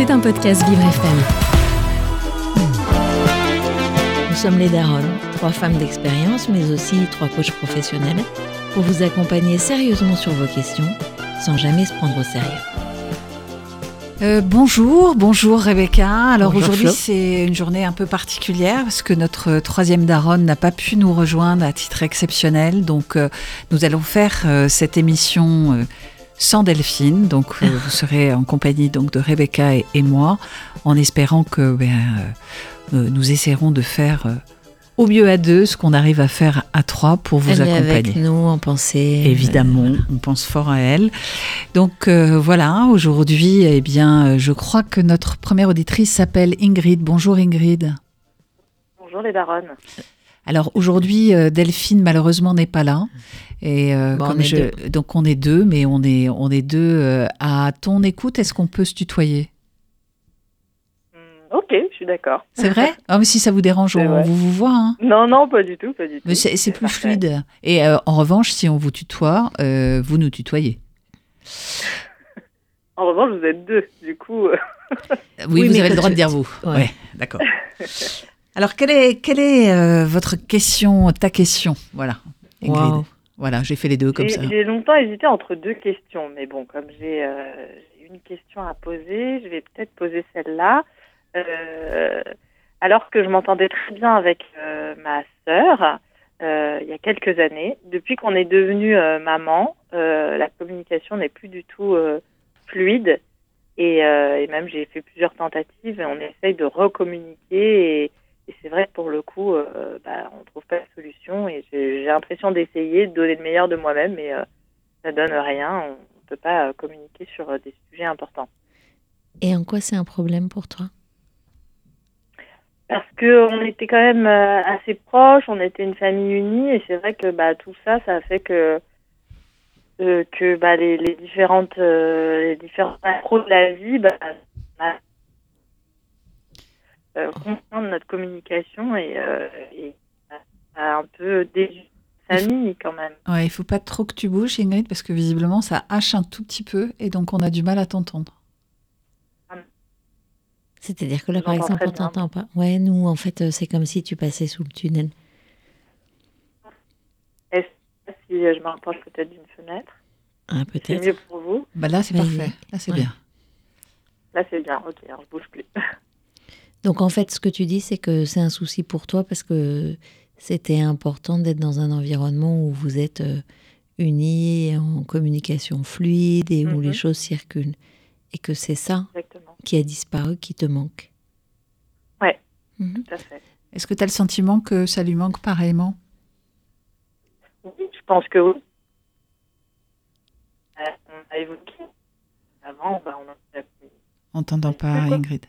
C'est un podcast Vivre FM. Nous sommes les Daronnes, trois femmes d'expérience, mais aussi trois coachs professionnels, pour vous accompagner sérieusement sur vos questions, sans jamais se prendre au sérieux. Euh, bonjour, bonjour Rebecca. Alors aujourd'hui c'est une journée un peu particulière parce que notre troisième daronne n'a pas pu nous rejoindre à titre exceptionnel. Donc euh, nous allons faire euh, cette émission euh, sans Delphine. Donc euh, vous serez en compagnie donc de Rebecca et, et moi, en espérant que ben, euh, euh, nous essaierons de faire euh, au mieux à deux ce qu'on arrive à faire à trois pour vous Elle est accompagner. avec nous en pensée. Évidemment, on pense fort à elle. Donc euh, voilà, aujourd'hui, eh bien, euh, je crois que notre première auditrice s'appelle Ingrid. Bonjour Ingrid. Bonjour les daronnes. Alors aujourd'hui, Delphine malheureusement n'est pas là. Et euh, Bon, on comme est je, donc on est deux, mais on est on est deux euh, à ton écoute. Est-ce qu'on peut se tutoyer? Hmm, ok, je suis d'accord. C'est vrai? Ah, mais si ça vous dérange, on vrai. vous vous voit. Hein Non, non, pas du tout, pas du tout. mais c'est c'est plus parfait. fluide. Et euh, en revanche, si on vous tutoie, euh, vous nous tutoyez. En revanche, vous êtes deux, du coup. euh, Oui, Oui, vous avez le droit tu- de dire vous. Ouais. Ouais, d'accord. Alors, quelle est, quelle est euh, votre question, ta question? Voilà, Ingrid. Wow. Voilà, j'ai fait les deux comme ça. j'ai longtemps hésité entre deux questions, mais bon, comme j'ai euh, une question à poser, je vais peut-être poser celle-là. Euh, alors que je m'entendais très bien avec euh, ma sœur il y a quelques années, depuis qu'on est devenu maman, la communication n'est plus du tout fluide. Et, et même j'ai fait plusieurs tentatives et on essaye de recommuniquer. Et, et c'est vrai que pour le coup, euh, bah, on trouve pas de solution. Et j'ai l'impression d'essayer de donner le meilleur de moi-même, mais euh, ça donne rien. On ne peut pas euh, communiquer sur euh, des sujets importants. Et en quoi c'est un problème pour toi? Parce que on était quand même euh, assez proches, on était une famille unie, et c'est vrai que bah, tout ça, ça a fait que que bah, les, les différentes euh, les différents macros de la vie, bah, euh, contraindre notre communication et, euh, et a un peu la famille quand même. Ouais, il faut pas trop que tu bouges, Ingrid, parce que visiblement, ça hache un tout petit peu et donc on a du mal à t'entendre. C'est-à-dire que là, par exemple, on t'entend pas. Ouais, nous, en fait, euh, c'est comme si tu passais sous le tunnel. Si euh, je me rapproche peut-être d'une fenêtre, Ah, c'est peut-être. mieux pour vous? Bah là, c'est parfait. Là, c'est Ouais. bien. Là, c'est bien. Ok, alors je bouge plus. Donc, en fait, ce que tu dis, c'est que c'est un souci pour toi parce que c'était important d'être dans un environnement où vous êtes euh, unis, en communication fluide et où Mhm. les choses circulent. Et que c'est ça Exactement. qui a disparu, qui te manque. Ouais. Mhm. Tout à fait. Est-ce que tu as le sentiment que ça lui manque pareillement? Oui, je pense que oui. Euh, on a évoqué avant, bah, on a- On t'entend pas. Ingrid.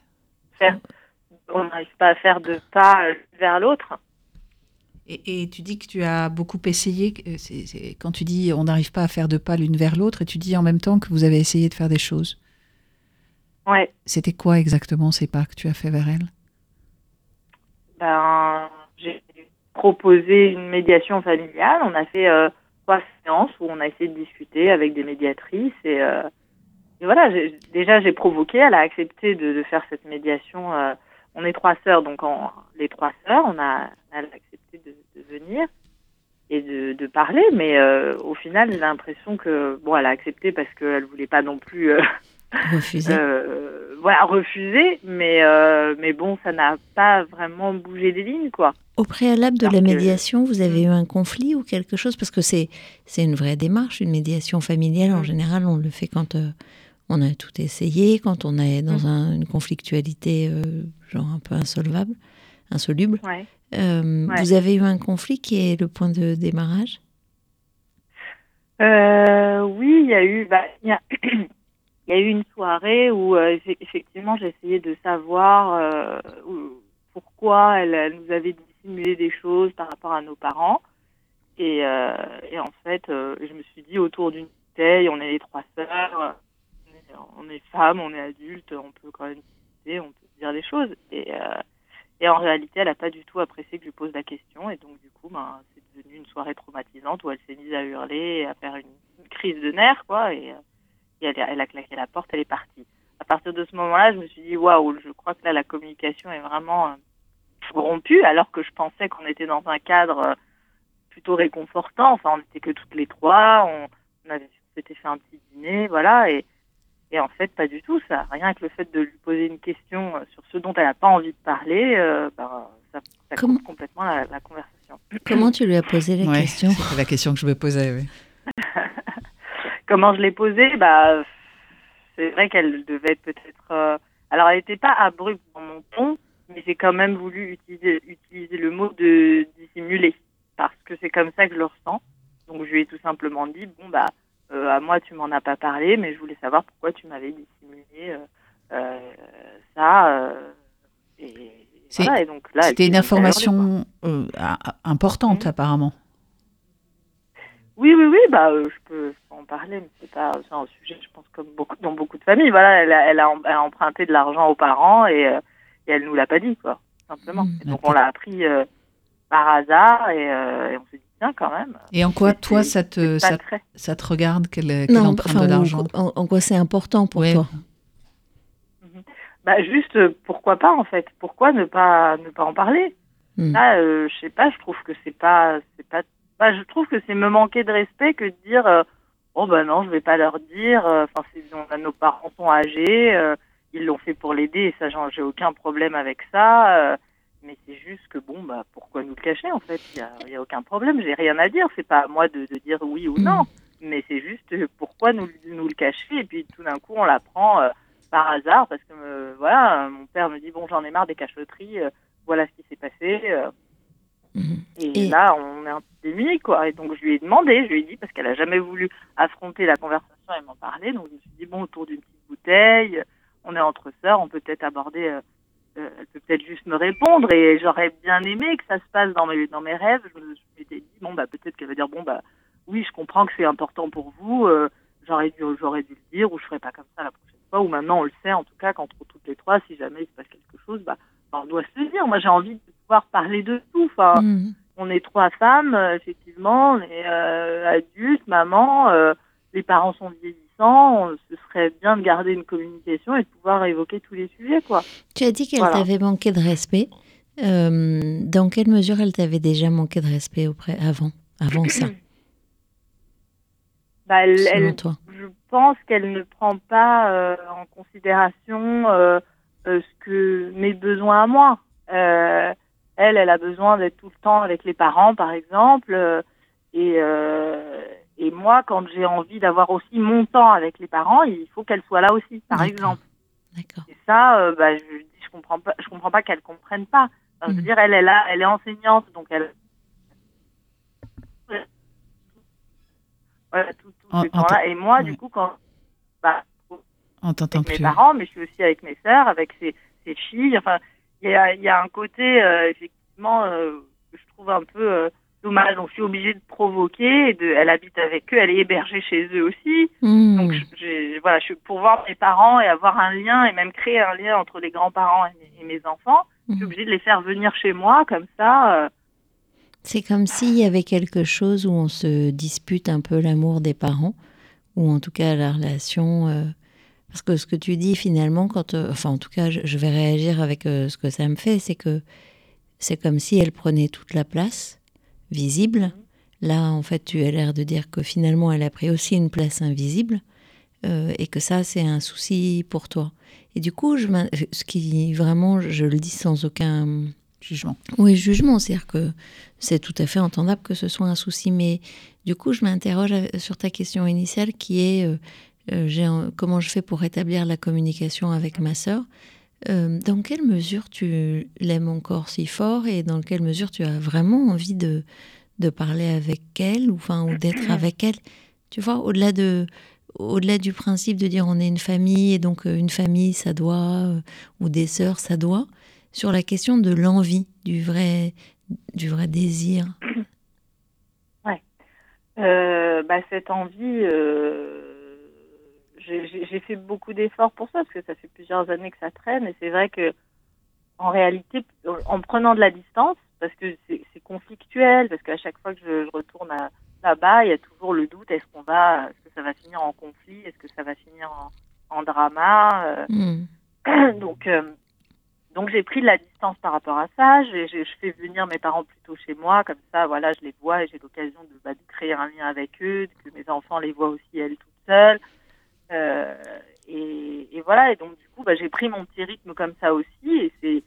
On n'arrive pas à faire de pas euh, vers l'autre. Et, et tu dis que tu as beaucoup essayé. c'est- c'est- quand tu dis on n'arrive pas à faire de pas l'une vers l'autre, et tu dis en même temps que vous avez essayé de faire des choses. Ouais. C'était quoi exactement ces pas que tu as fait vers elle? Ben, j'ai proposé une médiation familiale. On a fait euh, trois séances où on a essayé de discuter avec des médiatrices et, euh, et voilà. Déjà, j'ai provoqué. Elle a accepté de, de faire cette médiation. euh, on est trois sœurs, donc en, les trois sœurs, on a, accepté de, de venir et de, de parler. Mais euh, au final, j'ai l'impression que bon, elle a accepté parce qu'elle voulait pas non plus. euh, Refusé. euh, voilà, refuser, mais, mais bon, ça n'a pas vraiment bougé des lignes, quoi. Au préalable de Alors la que- médiation, vous avez Mm. eu un conflit ou quelque chose? Parce que c'est c'est une vraie démarche, une médiation familiale. En Mm. général, on le fait quand on a tout essayé, quand on est dans un- une conflictualité euh, genre un peu insolvable, insoluble. Ouais. Euh, Ouais. Vous avez eu un conflit qui est le point de démarrage? Euh, oui, il y a eu, bah, il y a, il y a eu une soirée où euh, effe- effectivement j'ai essayé de savoir euh, pourquoi elle, elle nous avait dissimulé des choses par rapport à nos parents. Et, euh, et en fait, je me suis dit autour d'une bouteille, on est les trois sœurs, on est, femmes, on est adultes, on peut quand même discuter, on peut dire des choses. Et, euh, en réalité, elle n'a pas du tout apprécié que je lui pose la question. Et donc, du coup, ben, c'est devenu une soirée traumatisante où elle s'est mise à hurler à faire une, crise de nerfs, quoi. Et, euh, elle, a claqué la porte, elle est partie. à partir de ce moment-là, je me suis dit waouh, je crois que là la communication est vraiment euh, rompue, alors que je pensais qu'on était dans un cadre plutôt réconfortant. Enfin, on n'était que toutes les trois, on, on avait s'était fait un petit dîner, voilà, et, et en fait pas du tout ça. Rien que le fait de lui poser une question euh, sur ce dont elle n'a pas envie de parler, euh, ben, ça, ça Comment- coupe complètement la, la conversation. Comment tu lui as posé la Ouais, question? c'était la question que je me posais. oui. Comment je l'ai posée? Bah, c'est vrai qu'elle devait être peut-être. euh, Alors, elle n'était pas abrupte dans mon ton, mais j'ai quand même voulu utiliser, utiliser le mot de dissimuler parce que c'est comme ça que je le ressens. Donc, je lui ai tout simplement dit bon bah, à moi tu m'en as pas parlé, mais je voulais savoir pourquoi tu m'avais dissimulé euh, euh, ça. euh, et, voilà, C'était une information euh, importante, apparemment. Oui, oui, oui, bah, euh, je, peux, en parler, mais c'est pas un sujet, je pense, comme beaucoup, dans beaucoup de familles. Voilà, elle a, elle a, em- elle a emprunté de l'argent aux parents et, euh, et elle nous l'a pas dit, quoi, simplement. Mm. Et donc on l'a appris euh, par hasard et, euh, et on s'est dit, quand même. Et en quoi, toi, ça te, ça, très- ça te regarde qu'elle qu'elle Non, emprunte enfin, de l'argent en, en quoi c'est important pour Ouais. toi? Bah, juste, euh, pourquoi pas, en fait? Pourquoi ne pas, ne pas en parler? Hmm. Là, euh, je sais pas, je trouve que c'est pas, c'est pas, bah, je trouve que c'est me manquer de respect que de dire, euh, oh bah non, je vais pas leur dire. euh, Enfin, on a- nos parents sont âgés, euh, ils l'ont fait pour l'aider, et ça, j'ai aucun problème avec ça. Mais c'est juste que bon, bah, pourquoi nous le cacher en fait? Il y a, aucun problème, j'ai rien à dire. C'est pas à moi de, de dire oui ou non, mais c'est juste euh, pourquoi nous, nous le cacher? Et puis tout d'un coup on l'apprend euh, par hasard parce que euh, voilà, mon père me dit bon, j'en ai marre des cachotteries. euh, voilà ce qui s'est passé. Mhm. et, Et- là, on est un peu démunis, quoi. Et donc, je lui ai demandé, je lui ai dit, parce qu'elle a jamais voulu affronter la conversation et m'en parler. Donc, je me suis dit, bon, autour d'une petite bouteille, on est entre sœurs, on peut peut-être aborder, euh, elle peut peut-être juste me répondre. Et j'aurais bien aimé que ça se passe dans mes, dans mes rêves. Je me dit, bon, bah, peut-être qu'elle va dire, bon, bah, oui, je comprends que c'est important pour vous. euh, j'aurais dû, j'aurais dû le dire, ou je ferai pas comme ça la prochaine fois. Ou maintenant, on le sait, en tout cas, qu'entre toutes les trois, si jamais il se passe quelque chose, bah, on doit se le dire. Moi, j'ai envie de pouvoir parler de tout. Enfin, Mhm. on est trois femmes, euh, effectivement, on est euh, adultes, maman, les parents sont vieillissants, ce serait bien de garder une communication et de pouvoir évoquer tous les sujets, quoi. Tu as dit qu'elle Voilà. t'avait manqué de respect. Euh, dans quelle mesure elle t'avait déjà manqué de respect auprès, avant, avant ça, Bah, elle, selon elle- toi je pense qu'elle ne prend pas euh, en considération euh, ce que mes besoins à moi. Elle, elle a besoin d'être tout le temps avec les parents, par exemple, et et moi, quand j'ai envie d'avoir aussi mon temps avec les parents, il faut qu'elle soit là aussi, par exemple. D'accord. Et ça, euh, bah, je je comprends pas, je comprends pas qu'elle comprenne pas. Enfin, Je veux Mhm. dire, elle est là, elle est enseignante, donc elle. Voilà, tout, tout En- ce en temps-là. Et moi, ouais. du coup, quand. Bah, On avec mes plus. parents, mais je suis aussi avec mes sœurs, avec ses, ses filles. Enfin, il y a, il y a un côté, euh, effectivement, euh, que je trouve un peu euh, dommage. Donc, je suis obligée de provoquer. Et de, elle habite avec eux, elle est hébergée chez eux aussi. Mhm. Donc, j'ai- voilà, je suis pour voir mes parents et avoir un lien et même créer un lien entre les grands-parents et, mes- et mes enfants. Je suis Mhm. obligée de les faire venir chez moi, comme ça. euh, C'est comme s'il y avait quelque chose où on se dispute un peu l'amour des parents, ou en tout cas la relation. euh, parce que ce que tu dis finalement, quand, euh, enfin en tout cas, je, je vais réagir avec euh, ce que ça me fait, c'est que c'est comme si elle prenait toute la place visible. Là, en fait, tu as l'air de dire que finalement, elle a pris aussi une place invisible euh, et que ça, c'est un souci pour toi. Et du coup, je, m'in- ce qui vraiment, je le dis sans aucun Jugement. oui, jugement, c'est-à-dire que c'est tout à fait entendable que ce soit un souci, mais du coup, je m'interroge av- sur ta question initiale qui est euh, euh, comment je fais pour rétablir la communication avec ma sœur? Euh, dans quelle mesure tu l'aimes encore si fort et dans quelle mesure tu as vraiment envie de, de parler avec elle ou, enfin, ou d'être avec elle? Tu vois, au-delà de au-delà du principe de dire on est une famille et donc euh, une famille ça doit euh, ou des sœurs ça doit sur la question de l'envie du vrai du vrai désir? Euh, bah, cette envie, euh, j'ai fait beaucoup d'efforts pour ça, parce que ça fait plusieurs années que ça traîne. Et c'est vrai que, en réalité, en prenant de la distance, parce que c'est conflictuel, parce qu'à chaque fois que je, je retourne là-bas, il y a toujours le doute est-ce qu'on va, est-ce que ça va finir en conflit, est-ce que ça va finir en, en drama. Hmm. donc, euh, donc j'ai pris de la distance par rapport à ça. Je fais venir mes parents plutôt chez moi, comme ça, voilà, je les vois et j'ai l'occasion de, bah, de créer un lien avec eux, que mes enfants les voient aussi elles toutes seules. Euh, et, et voilà, et donc du coup, bah, j'ai pris mon petit rythme comme ça aussi. Et c'est,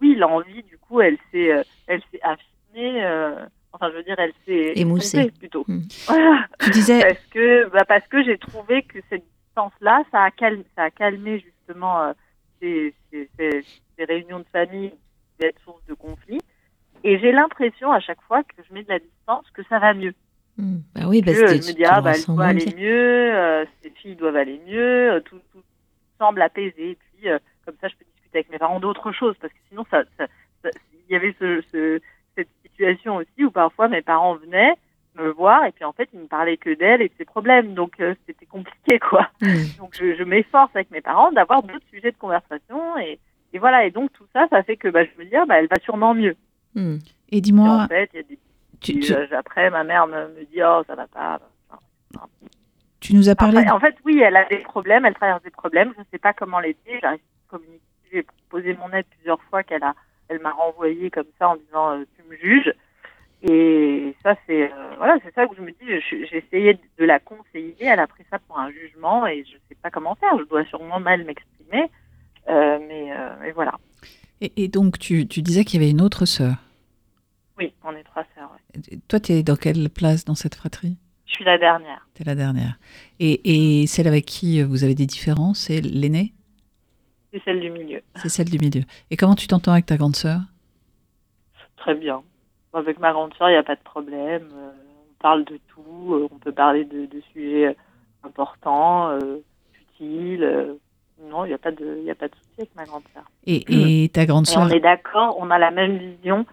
oui, l'envie, du coup, elle s'est, euh, elle s'est affinée. euh, enfin, je veux dire, elle s'est Émoussée. plutôt. Mm. Voilà. Tu disais, Parce que, bah, parce que j'ai trouvé que cette distance-là, ça a calmé, ça a calmé justement euh, ces, ces- ces- ces réunions de famille qui pouvaient être source de conflits. Et j'ai l'impression à chaque fois que je mets de la distance que ça va mieux. Bah oui, parce que je me dis, ah, bah, elle doit aller bien. mieux, euh, ces filles doivent aller mieux, euh, tout, tout semble apaisé. Et puis, euh, comme ça, je peux discuter avec mes parents d'autre chose. Parce que sinon, ça, il y avait ce, ce- cette situation aussi où parfois mes parents venaient me voir et puis en fait, ils me parlaient que d'elle et de ses problèmes. Donc, euh, c'était compliqué, quoi. Hmm. Donc je, je m'efforce avec mes parents d'avoir d'autres sujets de conversation et, et voilà et donc tout ça ça fait que bah, je me dis ah, bah, elle va sûrement mieux. Hmm. et Et dis-moi, en fait il y a des tu, petits tu- âges après ma mère me, me dit oh ça va pas. Enfin, tu nous as parlé. En fait oui elle a des problèmes elle traverse des problèmes. Je sais pas comment l'aider. J'ai proposé mon aide plusieurs fois qu'elle a elle m'a renvoyé comme ça en disant euh, tu me juges. Et ça c'est euh, voilà c'est ça que je me dis j'ai essayé de la conseiller. Elle a pris ça pour un jugement et je sais pas comment faire. Je dois sûrement mal m'exprimer. Euh, mais, euh, mais voilà. Et, et donc, tu, tu disais qu'il y avait une autre sœur. Oui on est trois sœurs ouais. Toi, tu es dans quelle place dans cette fratrie? Je suis la dernière. Tu es la dernière. Et, et celle avec qui euh, vous avez des différences, c'est l'aînée? C'est celle du milieu. C'est celle du milieu. Et comment tu t'entends avec ta grande sœur? Très bien. Avec ma grande sœur il n'y a pas de problème euh, on parle de tout euh, on peut parler de, de sujets importants euh, utiles non il n'y a pas de y a pas de souci avec ma grande sœur. Et, et ta grande sœur on est d'accord, on a la même vision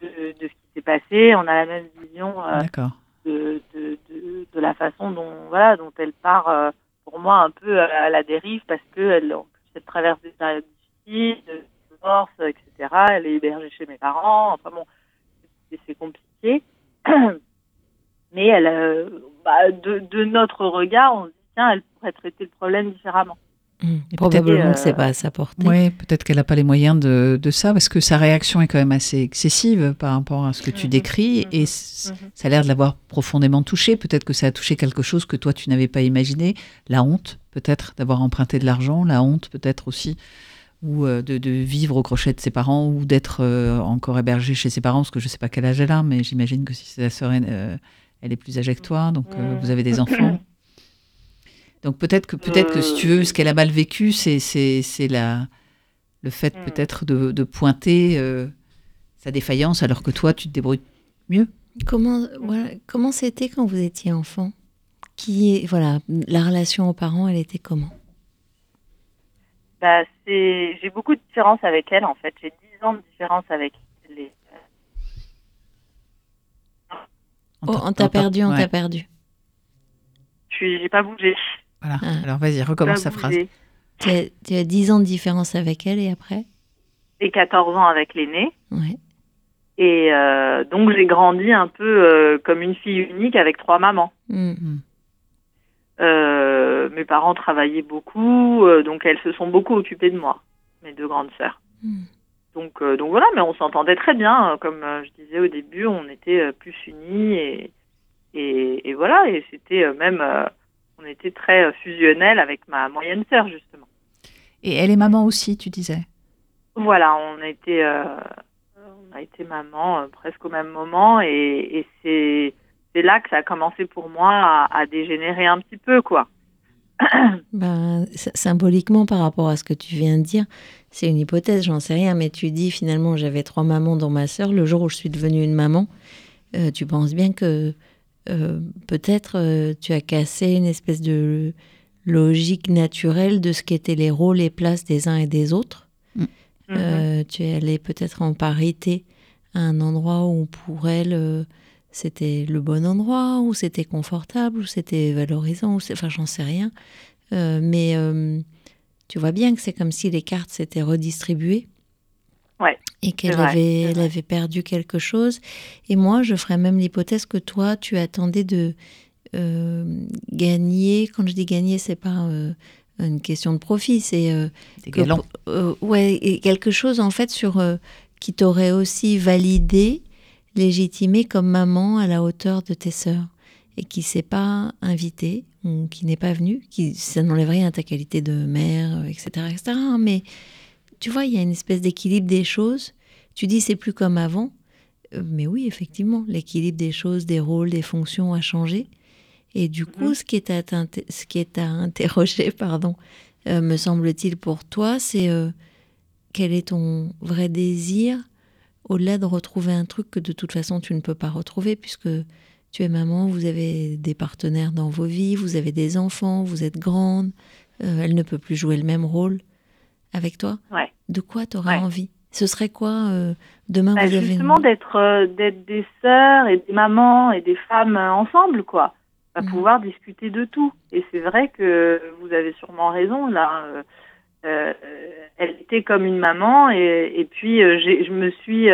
de, de ce qui s'est passé, on a la même vision euh, de, de, de, la façon dont, voilà, dont elle part, euh, pour moi, un peu à, la dérive parce qu'elle elle traverse des périodes difficiles, de divorce, etc. Elle est hébergée chez mes parents, enfin bon, c'est- c'est compliqué. Mais elle, euh, bah, de, de notre regard, on se dit, tiens, elle pourrait traiter le problème différemment. Et Probablement que c'est euh, pas à sa portée. Oui, peut-être qu'elle n'a pas les moyens de, de ça, parce que sa réaction est quand même assez excessive par rapport à ce que tu Mhm, décris, mhm, et mhm. ça a l'air de l'avoir profondément touché. Peut-être que ça a touché quelque chose que toi, tu n'avais pas imaginé. La honte, peut-être, d'avoir emprunté de l'argent, la honte, peut-être aussi, ou euh, de, de vivre au crochet de ses parents, ou d'être euh, encore hébergé chez ses parents, parce que je ne sais pas quel âge elle a, mais j'imagine que si sa sœur, euh, elle est plus âgée que toi, donc Mhm. vous avez des enfants. Donc peut-être que peut-être que si tu veux, ce qu'elle a mal vécu, c'est c'est c'est la le fait Mm. peut-être de, de pointer euh, sa défaillance alors que toi tu te débrouilles mieux. Comment voilà, comment c'était quand vous étiez enfant? Qui voilà la relation aux parents, elle était comment? Bah, c'est, j'ai beaucoup de différences avec elle, en fait. J'ai 10 ans de différence avec elle. Et, Oh, on t'a perdu, on ouais. t'a perdu. je suis, j'ai pas bougé. Voilà. Ah. Alors vas-y, recommence sa phrase. Tu as, tu as 10 ans de différence avec elle et après? Et 14 ans avec l'aîné. Ouais. Et euh, donc, j'ai grandi un peu euh, comme une fille unique avec trois mamans. Hmm. Euh, mes parents travaillaient beaucoup, euh, donc elles se sont beaucoup occupées de moi, mes deux grandes sœurs. Hmm. Donc, euh, donc voilà, mais on s'entendait très bien. Comme euh, je disais au début, on était euh, plus unis et, et, et voilà, et c'était euh, même, euh, on était très euh, fusionnels avec ma moyenne sœur justement. Et elle est maman aussi, tu disais? Voilà, on a été, euh, on a été maman euh, presque au même moment et, et c'est, c'est là que ça a commencé pour moi à, à dégénérer un petit peu, quoi. Ben, sy- symboliquement, par rapport à ce que tu viens de dire, c'est une hypothèse, j'en sais rien, mais tu dis finalement j'avais trois mamans dans ma sœur. Le jour où je suis devenue une maman, euh, tu penses bien que euh, peut-être euh, tu as cassé une espèce de logique naturelle de ce qu'étaient les rôles et places des uns et des autres. Mhm. Euh, tu es allée peut-être en parité à un endroit où pour elle c'était le bon endroit, où c'était confortable, où c'était valorisant, où enfin j'en sais rien. Euh, mais euh, tu vois bien que c'est comme si les cartes s'étaient redistribuées. Ouais, Et qu'elle avait, elle perdu quelque chose. Et moi, je ferais même l'hypothèse que toi, tu attendais de euh, gagner. Quand je dis gagner, c'est pas euh, une question de profit. C'est euh, que- euh, ouais, et quelque chose en fait sur euh, qui t'aurait aussi validé, légitimé comme maman à la hauteur de tes sœurs et qui s'est pas invité ou qui n'est pas venu, qui ça n'enlève rien à ta qualité de mère, etc., etc. hein, Mais tu vois, il y a une espèce d'équilibre des choses. Tu dis c'est plus comme avant, Euh, mais oui, effectivement, l'équilibre des choses, des rôles, des fonctions a changé. Et du coup, Mhm. ce qui est à, ce qui est à interroger, pardon, euh, me semble-t-il pour toi, c'est euh, quel est ton vrai désir au-delà de retrouver un truc que de toute façon tu ne peux pas retrouver puisque tu es maman, vous avez des partenaires dans vos vies, vous avez des enfants, vous êtes grande, euh, elle ne peut plus jouer le même rôle avec toi. Ouais. De quoi tu aurais Ouais. envie? Ce serait quoi euh, demain Bah, vous avez justement d'être euh, d'être des sœurs et des mamans et des femmes euh, ensemble quoi à Mhm. pouvoir discuter de tout et c'est vrai que vous avez sûrement raison là euh, elle était comme une maman et, et puis je me suis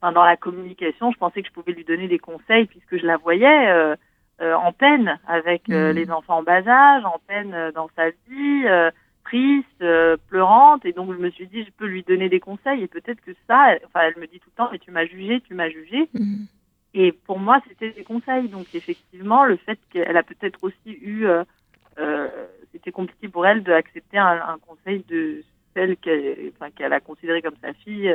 enfin, dans la communication je pensais que je pouvais lui donner des conseils puisque je la voyais euh, euh, en peine avec euh, Mhm. les enfants en bas âge en peine dans sa vie triste, euh, pleurante, et donc je me suis dit, je peux lui donner des conseils, et peut-être que ça, elle- enfin, elle me dit tout le temps, mais tu m'as jugé, tu m'as jugé, Mhm. et pour moi, c'était des conseils. Donc effectivement, le fait qu'elle a peut-être aussi eu, euh, euh, c'était compliqué pour elle d'accepter un, un conseil de celle qu'elle, enfin, a considérée comme sa fille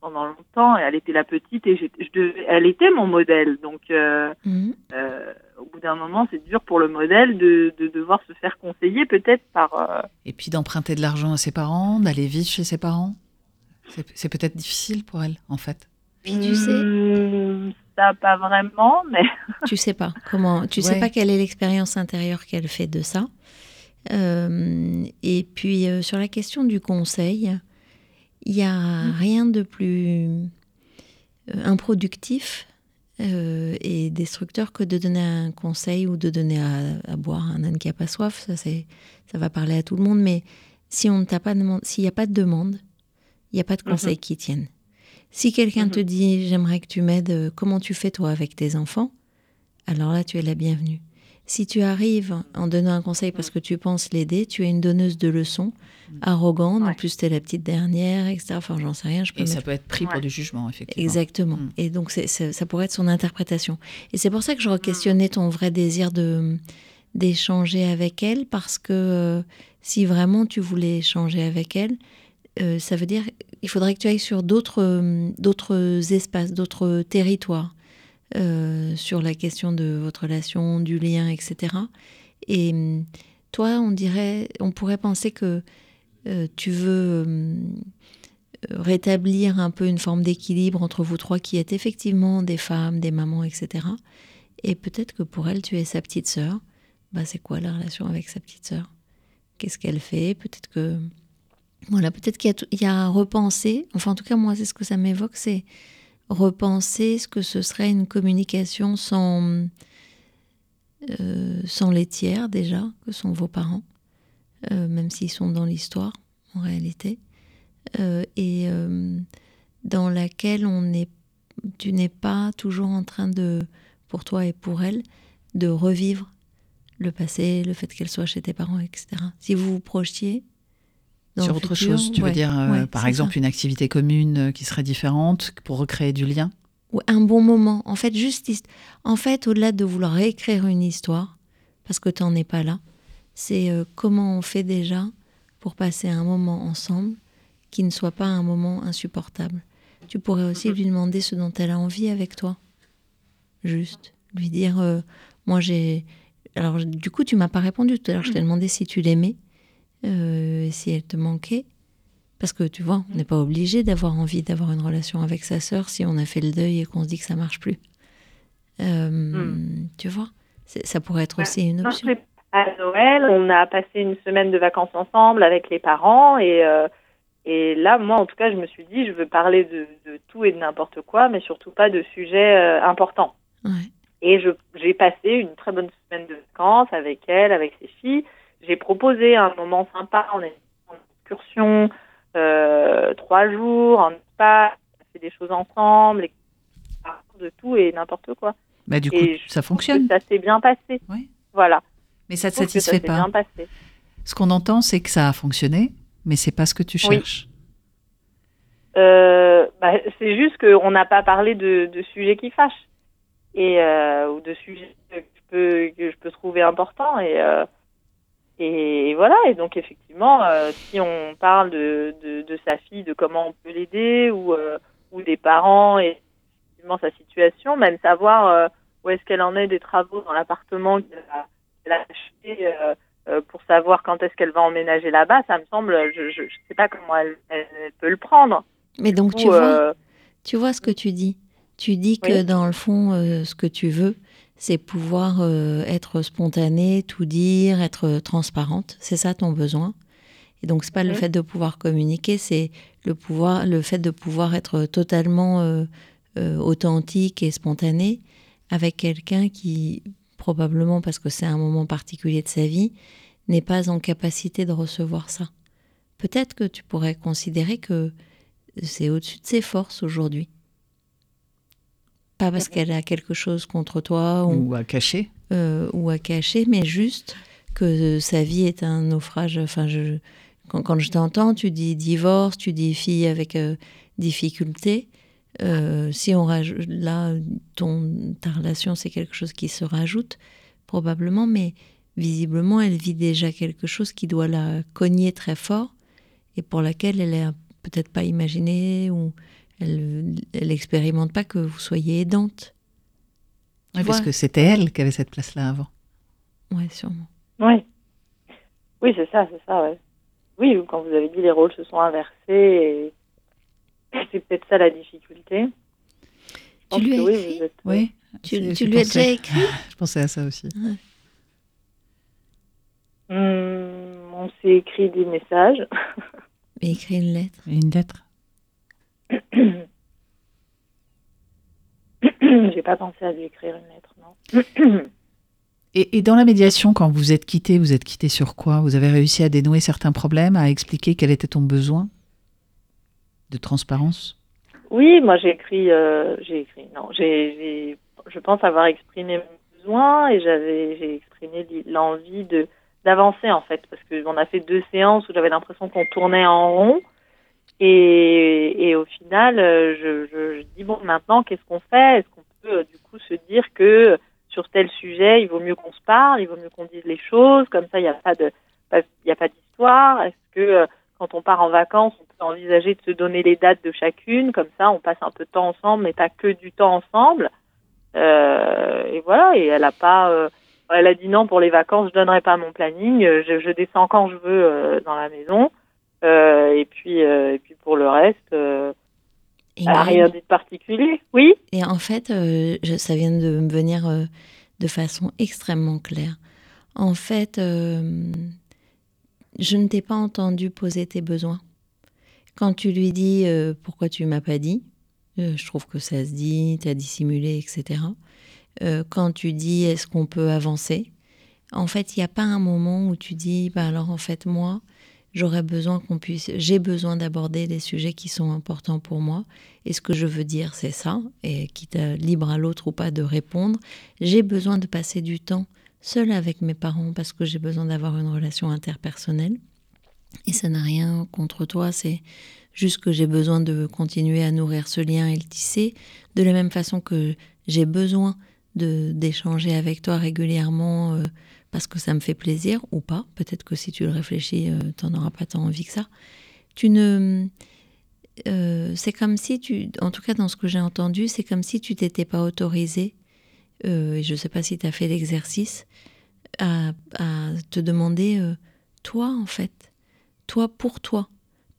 pendant longtemps, et elle était la petite, et j'étais- je devais- elle était mon modèle, donc. Mhm. Au bout d'un moment, c'est dur pour le modèle de, de devoir se faire conseiller peut-être par, euh, Et puis d'emprunter de l'argent à ses parents, d'aller vivre chez ses parents. C'est peut-être difficile pour elle, en fait. Puis tu sais, Hmm, ça pas vraiment, mais tu sais pas comment, tu sais pas quelle est l'expérience intérieure qu'elle fait de ça. Euh, et puis euh, sur la question du conseil, il y a rien de plus euh, improductif euh, et destructeur que de donner un conseil ou de donner à, à boire à un âne qui a pas soif. Ça c'est, ça va parler à tout le monde. Mais si on t'a pas s'il n'y a pas de demande, il n'y a pas de conseil qui tienne. Si quelqu'un te dit j'aimerais que tu m'aides, euh, comment tu fais toi avec tes enfants? Alors là, tu es la bienvenue. Si tu arrives en donnant un conseil parce que tu penses l'aider, tu es une donneuse de leçons, arrogante, en plus tu es la petite dernière, etc. Enfin, j'en sais rien, je peux Et ça peut être pris pour Ouais. du jugement, effectivement. Exactement. Mm. Et donc, ça pourrait être son interprétation. Et c'est pour ça que je re-questionnais ton vrai désir de d'échanger avec elle, parce que euh, si vraiment tu voulais échanger avec elle, euh, ça veut dire il faudrait que tu ailles sur d'autres euh, d'autres espaces, d'autres territoires euh, sur la question de votre relation, du lien, etc. Et hum, toi, on dirait, on pourrait penser que euh, tu veux euh, rétablir un peu une forme d'équilibre entre vous trois qui êtes effectivement des femmes, des mamans, etc. Et peut-être que pour elle, tu es sa petite sœur. Bah, c'est quoi la relation avec sa petite sœur? Qu'est-ce qu'elle fait? Peut-être que voilà, peut-être qu'il y a, à repenser. Enfin, en tout cas, moi, c'est ce que ça m'évoque, c'est repenser ce que ce serait une communication sans euh, sans les tiers déjà, que sont vos parents, même s'ils sont dans l'histoire en réalité, euh, et euh, dans laquelle on n'est, tu n'es pas toujours en train de, pour toi et pour elle, de revivre le passé, le fait qu'elle soit chez tes parents, etc. Si vous vous projetiez dans Sur le autre futur, chose, tu ouais, veux dire, euh, par exemple, ça. une activité commune euh, qui serait différente pour recréer du lien? Ouais, un bon moment. En fait, juste, en fait, au-delà de vouloir écrire une histoire, parce que tu n'en es pas là, c'est euh, comment on fait déjà pour passer un moment ensemble qui ne soit pas un moment insupportable. Tu pourrais aussi lui demander ce dont elle a envie avec toi. Juste. Lui dire, euh, moi j'ai... Alors du coup, tu m'as pas répondu tout à l'heure. Je t'ai demandé si tu l'aimais, euh, si elle te manquait. Parce que tu vois, on n'est pas obligé d'avoir envie d'avoir une relation avec sa sœur si on a fait le deuil et qu'on se dit que ça marche plus. Euh, Tu vois, ça pourrait être aussi une option. À Noël, on a passé une semaine de vacances ensemble avec les parents et euh, et là, moi, en tout cas, je me suis dit, je veux parler de, de tout et de n'importe quoi, mais surtout pas de sujets euh, importants. Ouais. Et j'ai passé une très bonne semaine de vacances avec elle, avec ses filles. J'ai proposé un moment sympa, on est en excursion, euh, trois jours, en spa, on fait des choses ensemble, et de tout et n'importe quoi. bah, Du coup, Et ça fonctionne. Ça s'est bien passé. Oui. Voilà. Mais ça ne te satisfait pas. Bien passé. Ce qu'on entend, c'est que ça a fonctionné, mais c'est pas ce que tu cherches. Euh, bah, c'est juste qu'on n'a pas parlé de, de, sujets qui fâchent et euh, ou de sujets que je peux que je peux trouver importants et euh, et voilà et donc effectivement si on parle de, de, de, sa fille de comment on peut l'aider ou ou des parents et effectivement sa situation même savoir où est-ce qu'elle en est des travaux dans l'appartement qu'elle a, a, acheté pour savoir quand est-ce qu'elle va emménager là-bas ça me semble je, je sais pas comment elle, elle peut le prendre mais donc, tu, vois, euh, tu vois ce que tu dis. Tu dis que dans le fond, euh, ce que tu veux, c'est pouvoir euh, être spontanée, tout dire, être transparente. C'est ça ton besoin. Et donc, c'est pas le fait de pouvoir communiquer, c'est le pouvoir, le fait de pouvoir être totalement authentique et spontané avec quelqu'un qui, probablement parce que c'est un moment particulier de sa vie, n'est pas en capacité de recevoir ça. Peut-être que tu pourrais considérer que c'est au-dessus de ses forces aujourd'hui. Pas parce qu'elle a quelque chose contre toi ou, à cacher. Euh, ou à cacher, mais juste que sa vie est un naufrage. Enfin, je, quand, je t'entends, tu dis divorce, tu dis fille avec euh, difficulté. Euh, si on rajoute là, ton, ta relation, c'est quelque chose qui se rajoute, probablement, mais visiblement, elle vit déjà quelque chose qui doit la cogner très fort et pour laquelle elle est peut-être pas imaginé ou elle n'expérimente pas que vous soyez aidante. Oui, parce que c'était elle qui avait cette place-là avant. Oui, sûrement. Oui. Oui, c'est ça, c'est ça, ouais. Oui, quand vous avez dit les rôles se sont inversés, et c'est peut-être ça la difficulté. Tu lui as écrit Oui. Tu, lui as déjà écrit Je pensais à ça aussi. Hum, on s'est écrit des messages. Et écrit une lettre. une lettre. J'ai pas pensé à lui écrire une lettre, non. et, et, dans la médiation, quand vous êtes quitté, vous êtes quitté sur quoi? Vous avez réussi à dénouer certains problèmes, à expliquer quel était ton besoin? De transparence? Oui, moi j'ai écrit, euh, j'ai écrit, non, j'ai, je pense avoir exprimé mon besoin et j'avais, j'ai exprimé l'envie de d'avancer en fait, parce qu'on a fait deux séances où j'avais l'impression qu'on tournait en rond. Et, et au final, euh, je, dis bon, maintenant, qu'est-ce qu'on fait? Est-ce qu'on peut euh, du coup se dire que sur tel sujet, il vaut mieux qu'on se parle, il vaut mieux qu'on dise les choses, comme ça, il n'y a pas de, il n'y a pas d'histoire? Est-ce que quand on part en vacances, on peut envisager de se donner les dates de chacune, comme ça, on passe un peu de temps ensemble, mais pas que du temps ensemble. Euh, et voilà. Et elle n'a pas elle a dit non pour les vacances, je donnerai pas mon planning, euh, je, je descends quand je veux euh, dans la maison. Euh, et puis et puis pour le reste, elle n'a rien dit de particulier. Oui. Et en fait, ça vient de me venir de façon extrêmement claire. En fait, je ne t'ai pas entendu poser tes besoins. Quand tu lui dis pourquoi tu m'as pas dit, je trouve que ça se dit, tu as dissimulé, etc. Euh, quand tu dis est-ce qu'on peut avancer, en fait, il n'y a pas un moment où tu dis bah alors en fait moi, j'aurais besoin qu'on puisse, j'ai besoin d'aborder les sujets qui sont importants pour moi. Et ce que je veux dire, c'est ça, et quitte à libre à l'autre ou pas de répondre, j'ai besoin de passer du temps seul avec mes parents parce que j'ai besoin d'avoir une relation interpersonnelle. Et ça n'a rien contre toi, c'est juste que j'ai besoin de continuer à nourrir ce lien et le tisser, de la même façon que j'ai besoin d'échanger avec toi régulièrement euh, parce que ça me fait plaisir ou pas. Peut-être que si tu le réfléchis, euh, tu n'en auras pas tant envie que ça. Tu ne, euh, c'est comme si tu, en tout cas dans ce que j'ai entendu, c'est comme si tu t'étais pas autorisé. et je sais pas si tu as fait l'exercice à, à, te demander toi en fait, toi pour toi,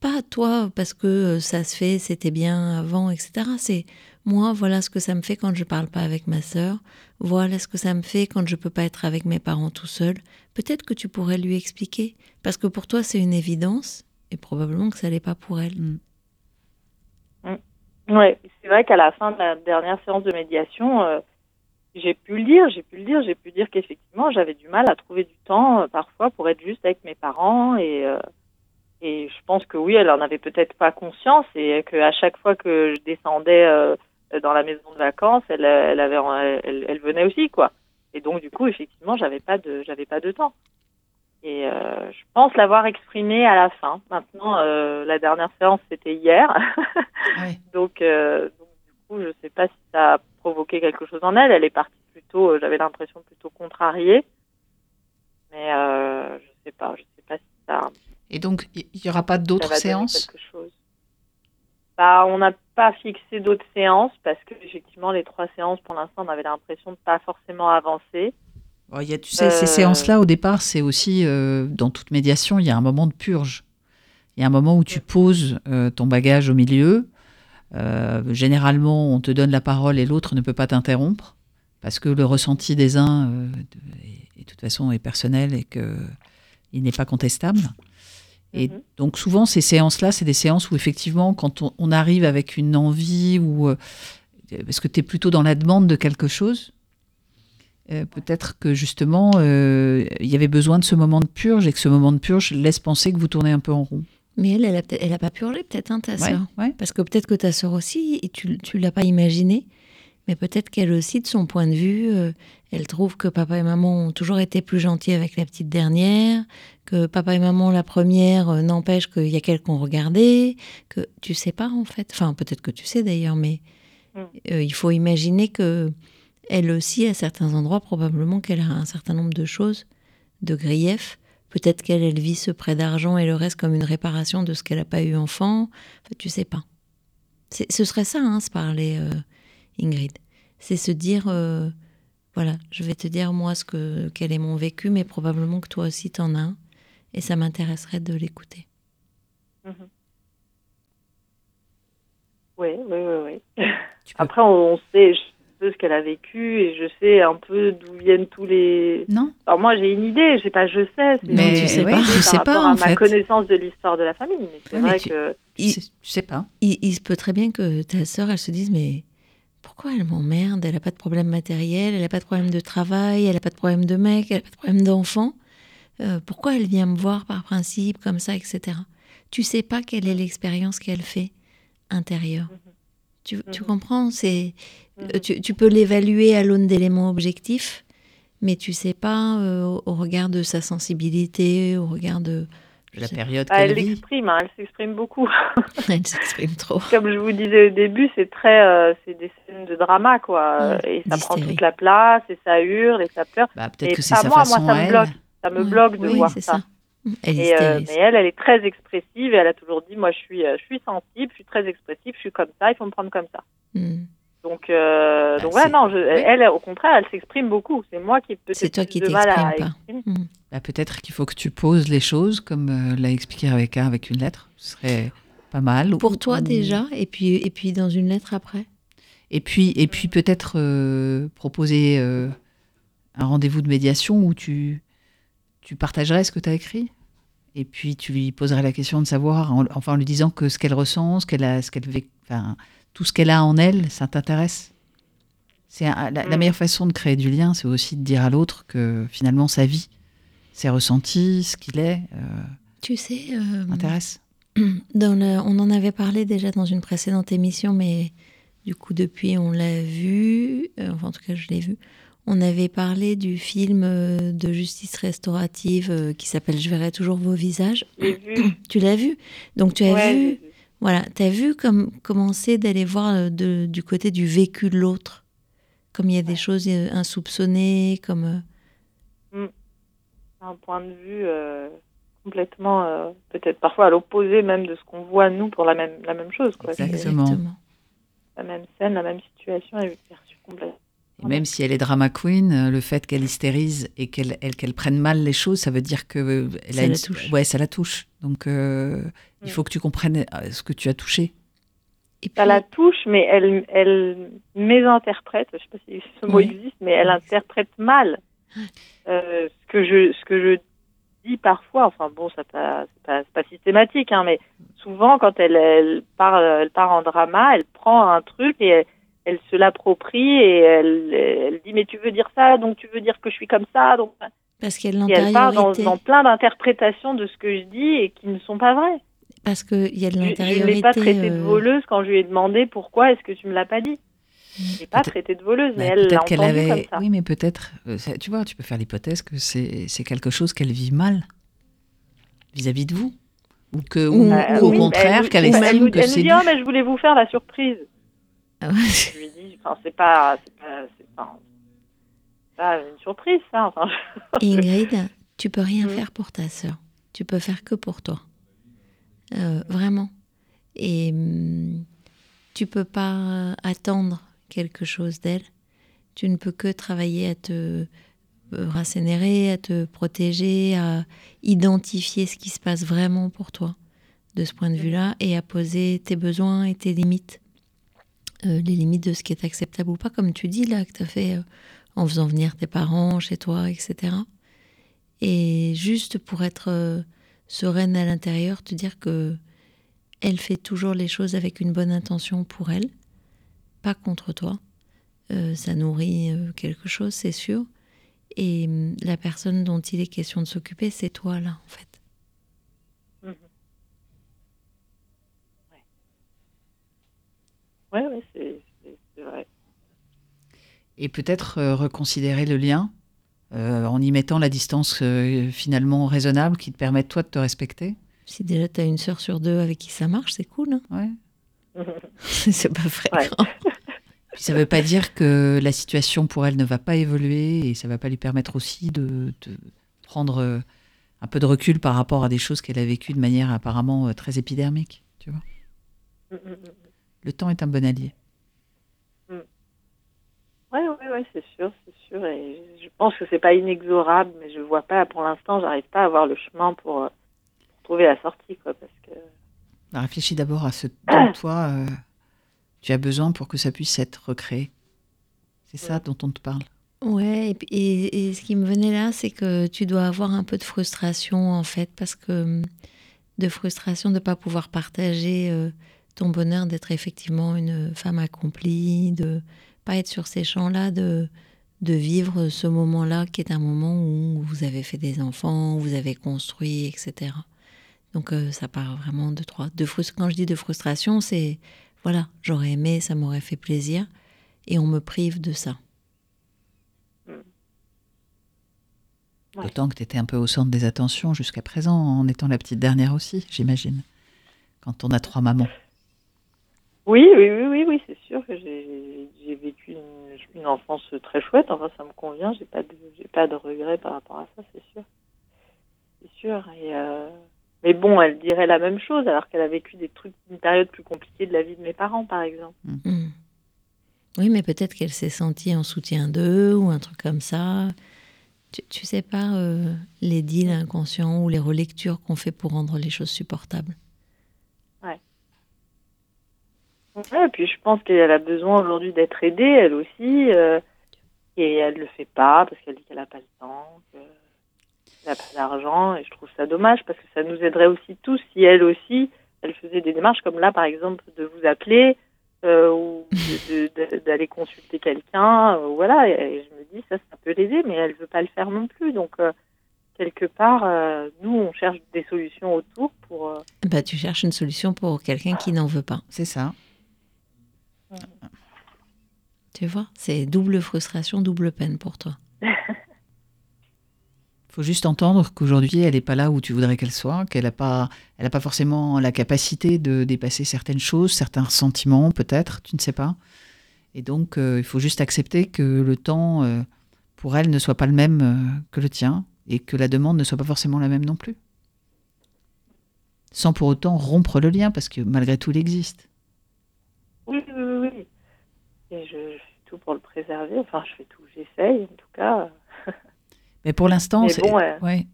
pas toi parce que ça se fait, c'était bien avant, etc. C'est moi, voilà ce que ça me fait quand je parle pas avec ma sœur. Voilà ce que ça me fait quand je peux pas être avec mes parents tout seul. Peut-être que tu pourrais lui expliquer, parce que pour toi c'est une évidence, et probablement que ça l'est pas pour elle. Mm. Mm. Oui, c'est vrai qu'à la fin de la dernière séance de médiation, euh, j'ai pu le dire, j'ai pu le dire, j'ai pu dire qu'effectivement j'avais du mal à trouver du temps euh, parfois pour être juste avec mes parents et euh, et je pense que oui, elle en avait peut-être pas conscience et qu'à chaque fois que je descendais dans la maison de vacances, elle, elle avait, elle, elle, venait aussi, quoi. Et donc, du coup, effectivement, j'avais pas de, j'avais pas de temps. Et euh, je pense l'avoir exprimé à la fin. Maintenant, euh, la dernière séance, c'était hier. Donc, euh, donc, du coup, je sais pas si ça a provoqué quelque chose en elle. Elle est partie plutôt, euh, j'avais l'impression plutôt contrariée. Mais euh, je sais pas, je sais pas si ça, Et donc, il n'y aura pas d'autres séances quelque chose. Bah, on n'a pas fixé d'autres séances parce que effectivement, les trois séances, pour l'instant, on avait l'impression de pas forcément avancer. Bon, il y a, Tu sais, ces Euh, séances-là, au départ, c'est aussi, euh, dans toute médiation, il y a un moment de purge. Il y a un moment où tu poses euh, ton bagage au milieu. Euh, généralement, on te donne la parole et l'autre ne peut pas t'interrompre parce que le ressenti des uns, euh, de, toute façon, est personnel et que il n'est pas contestable. Et Mhm. donc souvent, ces séances-là, c'est des séances où effectivement, quand on, on arrive avec une envie ou euh, parce que tu es plutôt dans la demande de quelque chose, euh, peut-être que justement, euh, il y avait besoin de ce moment de purge et que ce moment de purge laisse penser que vous tournez un peu en rond. Mais elle, elle a, peut-être- elle a pas purgé peut-être, hein, ta Ouais, sœur. ouais. Parce que peut-être que ta sœur aussi, et tu tu l'as pas imaginé, mais peut-être qu'elle aussi, de son point de vue, euh, elle trouve que papa et maman ont toujours été plus gentils avec la petite dernière, que papa et maman, la première, euh, n'empêche qu'il y a qu'elle qu'on regardait, que tu sais pas en fait. Enfin, peut-être que tu sais d'ailleurs, mais Mm. euh, il faut imaginer que elle aussi, à certains endroits, probablement qu'elle a un certain nombre de choses, de griefs. Peut-être qu'elle elle vit ce prêt d'argent et le reste comme une réparation de ce qu'elle n'a pas eu enfant. Enfin, tu sais pas. C'est- Ce serait ça, hein, se parler, Ingrid. C'est se dire, euh, voilà, je vais te dire moi ce que quel est mon vécu, mais probablement que toi aussi t'en as un, et ça m'intéresserait de l'écouter. Oui, oui, oui, oui. Tu peux- Après, on, on sait je sais ce qu'elle a vécu et je sais un peu d'où viennent tous les. Non Alors moi, j'ai une idée. Je sais pas, je sais. Mais tu sais pas. tu sais pas, à en ma fait. connaissance de l'histoire de la famille. Mais c'est vrai tu- que. Tu Il- sais, tu sais pas. Il, il se peut très bien que ta sœur, elle se dise, mais pourquoi elle m'emmerde? Elle n'a pas de problème matériel, elle n'a pas de problème de travail, elle n'a pas de problème de mec, elle n'a pas de problème d'enfant. Euh, pourquoi elle vient me voir par principe, comme ça, etc. Tu sais pas quelle est l'expérience qu'elle fait intérieure. Tu, tu Mhm. comprends? C'est Mhm. euh, tu, tu peux l'évaluer à l'aune d'éléments objectifs, mais tu sais pas euh, au- au regard de sa sensibilité, au regard de... La période Ah, qu'elle elle vit. l'exprime, hein, elle s'exprime beaucoup. Elle s'exprime trop. Comme je vous disais au début, c'est très, euh, c'est des scènes de drama, quoi. Mm, et ça prend toute la place, et ça hurle, et ça pleure. Bah, Peut-être que c'est sa moi, moi, ça me bloque. Ça me Ouais, bloque de oui, voir ça. ça. Elle Et, euh, mais elle, elle est très expressive et elle a toujours dit, moi, je suis, euh, je suis sensible, je suis très expressive, je suis comme ça, il faut me prendre comme ça. Mm. Donc, euh, Bah, donc ouais, non, je, oui. elle, au contraire, elle s'exprime beaucoup. C'est moi qui peut-être C'est toi qui de mal à t'exprimes pas. exprimer. Bah, Peut-être qu'il faut que tu poses les choses comme euh, l'a expliqué Rebecca avec une lettre. Ce serait pas mal. Pour Ou- toi ou- déjà, et puis, et puis dans une lettre après Et puis, et puis peut-être euh, proposer euh, un rendez-vous de médiation où tu, tu partagerais ce que tu as écrit. Et puis tu lui poserais la question de savoir, en, enfin en lui disant que ce qu'elle ressent, ce qu'elle a, ce qu'elle enfin, tout ce qu'elle a en elle, ça t'intéresse. C'est la, la Mm. meilleure façon de créer du lien, c'est aussi de dire à l'autre que finalement sa vie, ses ressentis, ce qu'il est, euh, Tu sais, euh, intéresse. dans le- on en avait parlé déjà dans une précédente émission, mais du coup depuis on l'a vu, euh, enfin en tout cas je l'ai vu. On avait parlé du film euh, de justice restaurative qui s'appelle Je verrai toujours vos visages. Vu. Tu l'as vu? Donc tu as Ouais, vu j'ai vu. Voilà, tu as vu comme commencer d'aller voir euh, de- du côté du vécu de l'autre, comme il y a des choses euh, insoupçonnées, comme euh, un point de vue euh, complètement, euh, peut-être parfois à l'opposé même de ce qu'on voit nous pour la même, la même chose. Quoi. Exactement. La même scène, la même situation est perçue complètement. Et même si elle est drama queen, euh, le fait qu'elle hystérise et qu'elle elle- qu'elle prenne mal les choses, ça veut dire que euh, elle Ça a la une- touche. Ouais, ça la touche. Donc il Mm. faut que tu comprennes euh, ce que tu as touché. Et puis, Ça la touche, mais elle, elle mésinterprète, je sais pas si ce mot Oui. existe, mais elle interprète mal euh, ce, que je, ce que je dis parfois. Enfin bon, ça pas, c'est pas, pas systématique, hein, mais souvent quand elle, elle, part, elle part en drama, elle prend un truc et elle, elle se l'approprie et elle, elle dit mais tu veux dire ça, donc tu veux dire que je suis comme ça, donc parce qu'il y a de et elle part dans, plein d'interprétations de ce que je dis et qui ne sont pas vraies. Parce qu'il y a de Je- Je ne l'ai pas traitée de euh, voleuse quand je lui ai demandé pourquoi est-ce que tu me l'as pas dit. Et pas traité de voleuse, mais bah, elle l'a entendu avait... comme ça. Oui, mais peut-être, euh, tu vois, tu peux faire l'hypothèse que c'est quelque chose qu'elle vit mal vis-à-vis de vous. Ou, que, ou, bah, au contraire, qu'elle estime elle, que c'est... Elle me dit, oh, mais je voulais vous faire la surprise. Ah je lui dis, enfin, c'est pas, pas, pas, pas, une surprise, ça. Enfin, Ingrid, tu peux rien mm. faire pour ta sœur. Tu peux faire que pour toi. Euh, vraiment. Et hum, tu peux pas attendre quelque chose d'elle. Tu ne peux que travailler à te euh, rassénérer, à te protéger, à identifier ce qui se passe vraiment pour toi de ce point de vue-là et à poser tes besoins et tes limites. Euh, les limites de ce qui est acceptable ou pas, comme tu dis là, que tu as fait en faisant venir tes parents chez toi, etc. Et juste pour être sereine à l'intérieur, te dire que elle fait toujours les choses avec une bonne intention pour elle, pas contre toi. Euh, ça nourrit euh, quelque chose, c'est sûr. Et hum, la personne dont il est question de s'occuper, c'est toi là, en fait. Ouais, ouais, c'est vrai. Et peut-être euh, reconsidérer le lien euh, en y mettant la distance euh, finalement raisonnable qui te permet toi de te respecter Si déjà tu as une sœur sur deux avec qui ça marche, c'est cool. Hein ouais. c'est pas fréquent. Puis ça ne veut pas dire que la situation pour elle ne va pas évoluer et ça ne va pas lui permettre aussi de, prendre euh, un peu de recul par rapport à des choses qu'elle a vécues de manière apparemment très épidermique. Tu vois mm, mm, mm, Le temps est un bon allié. Oui, ouais, ouais, c'est sûr, c'est sûr. Et je pense que c'est pas inexorable, mais je vois pas, pour l'instant, j'arrive pas à avoir le chemin pour, euh, trouver la sortie, quoi, parce que. Bah, réfléchis d'abord à ce dont toi, euh, tu as besoin pour que ça puisse être recréé. C'est ça dont on te parle. Ouais, et, et, ce qui me venait là, c'est que tu dois avoir un peu de frustration, en fait, parce que hum, de frustration de ne pas pouvoir partager euh, ton bonheur d'être effectivement une femme accomplie, de pas être sur ces champs-là, de, de vivre ce moment-là qui est un moment où vous avez fait des enfants, vous avez construit, etc. Donc euh, ça part vraiment de trois. De quand je dis de frustration, c'est voilà, j'aurais aimé, ça m'aurait fait plaisir, et on me prive de ça. D'autant que tu étais un peu au centre des attentions jusqu'à présent, en étant la petite dernière aussi, j'imagine, quand on a trois mamans. Oui, oui, oui, oui, oui c'est sûr que j'ai vécu une, une, enfance très chouette. Enfin, ça me convient. J'ai pas de, j'ai pas de regrets par rapport à ça, c'est sûr. C'est sûr. Et euh... Mais bon, elle dirait la même chose alors qu'elle a vécu des trucs, une période plus compliquée de la vie de mes parents, par exemple. Mm. Mm. Oui, mais peut-être qu'elle s'est sentie en soutien d'eux ou un truc comme ça. Tu, tu sais pas euh, les deals inconscients ou les relectures qu'on fait pour rendre les choses supportables? Ouais, et puis je pense qu'elle a besoin aujourd'hui d'être aidée, elle aussi, euh, et elle le fait pas parce qu'elle dit qu'elle n'a pas le temps, qu'elle n'a pas d'argent, et je trouve ça dommage parce que ça nous aiderait aussi tous si elle aussi, elle faisait des démarches comme là, par exemple, de vous appeler euh, ou d'aller consulter quelqu'un, euh, voilà, et, je me dis ça, ça peut l'aider, mais elle veut pas le faire non plus, donc quelque part, nous, on cherche des solutions autour pour. Bah, tu cherches une solution pour quelqu'un qui n'en veut pas. C'est ça. Tu vois, c'est double frustration, double peine pour toi. Il faut juste entendre qu'aujourd'hui, elle n'est pas là où tu voudrais qu'elle soit, qu'elle n'a pas, elle pas forcément la capacité de dépasser certaines choses, certains sentiments, peut-être, tu ne sais pas. Et donc, euh, il faut juste accepter que le temps, euh, pour elle, ne soit pas le même euh, que le tien, et que la demande ne soit pas forcément la même non plus. Sans pour autant rompre le lien, parce que malgré tout, il existe. Oui, oui, oui. Et je, tout pour le préserver. Enfin, je fais tout, j'essaye en tout cas. Mais pour l'instant, bon, ouais.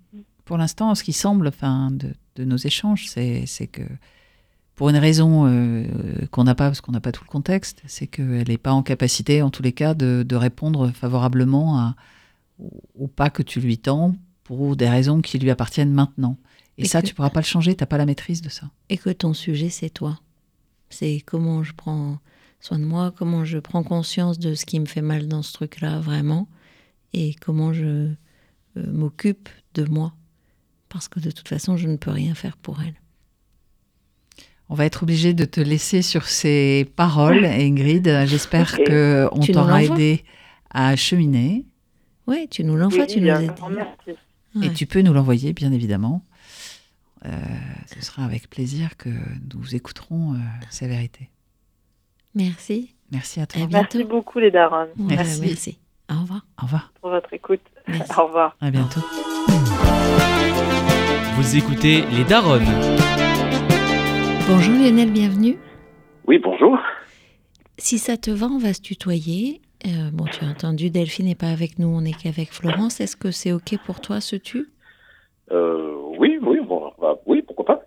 pour l'instant, ce qui semble, enfin, de, de nos échanges, c'est que pour une raison euh, qu'on n'a pas, parce qu'on n'a pas tout le contexte, c'est qu'elle n'est pas en capacité, en tous les cas, de, de répondre favorablement à, au, pas que tu lui tends pour des raisons qui lui appartiennent maintenant. Et, ça, tu ne pourras pas le changer, tu n'as pas la maîtrise de ça. Et que ton sujet, c'est toi. C'est comment je prends soin de moi, comment je prends conscience de ce qui me fait mal dans ce truc-là vraiment, et comment je euh, m'occupe de moi. Parce que de toute façon, je ne peux rien faire pour elle. On va être obligé de te laisser sur ces paroles, Ingrid. J'espère Ok. que on t'aura aidé à cheminer. Oui, tu nous l'envoies, Oui, tu nous aides. Ouais. Et tu peux nous l'envoyer, bien évidemment. Euh, ce sera avec plaisir que nous écouterons euh, ces vérités. Merci. Merci à toi. À bientôt. Merci beaucoup les darons Ouais, Merci. merci. Au revoir. Au revoir. pour votre écoute. Merci. Au revoir. À bientôt. Vous écoutez Les Daronnes. Bonjour Lionel, bienvenue. Oui, bonjour. Si ça te va, on va se tutoyer. Euh, bon, tu as entendu, Delphine n'est pas avec nous, on n'est qu'avec Florence. Est-ce que c'est OK pour toi, ce tu? Euh, oui, oui, bon, bah, oui, pourquoi pas.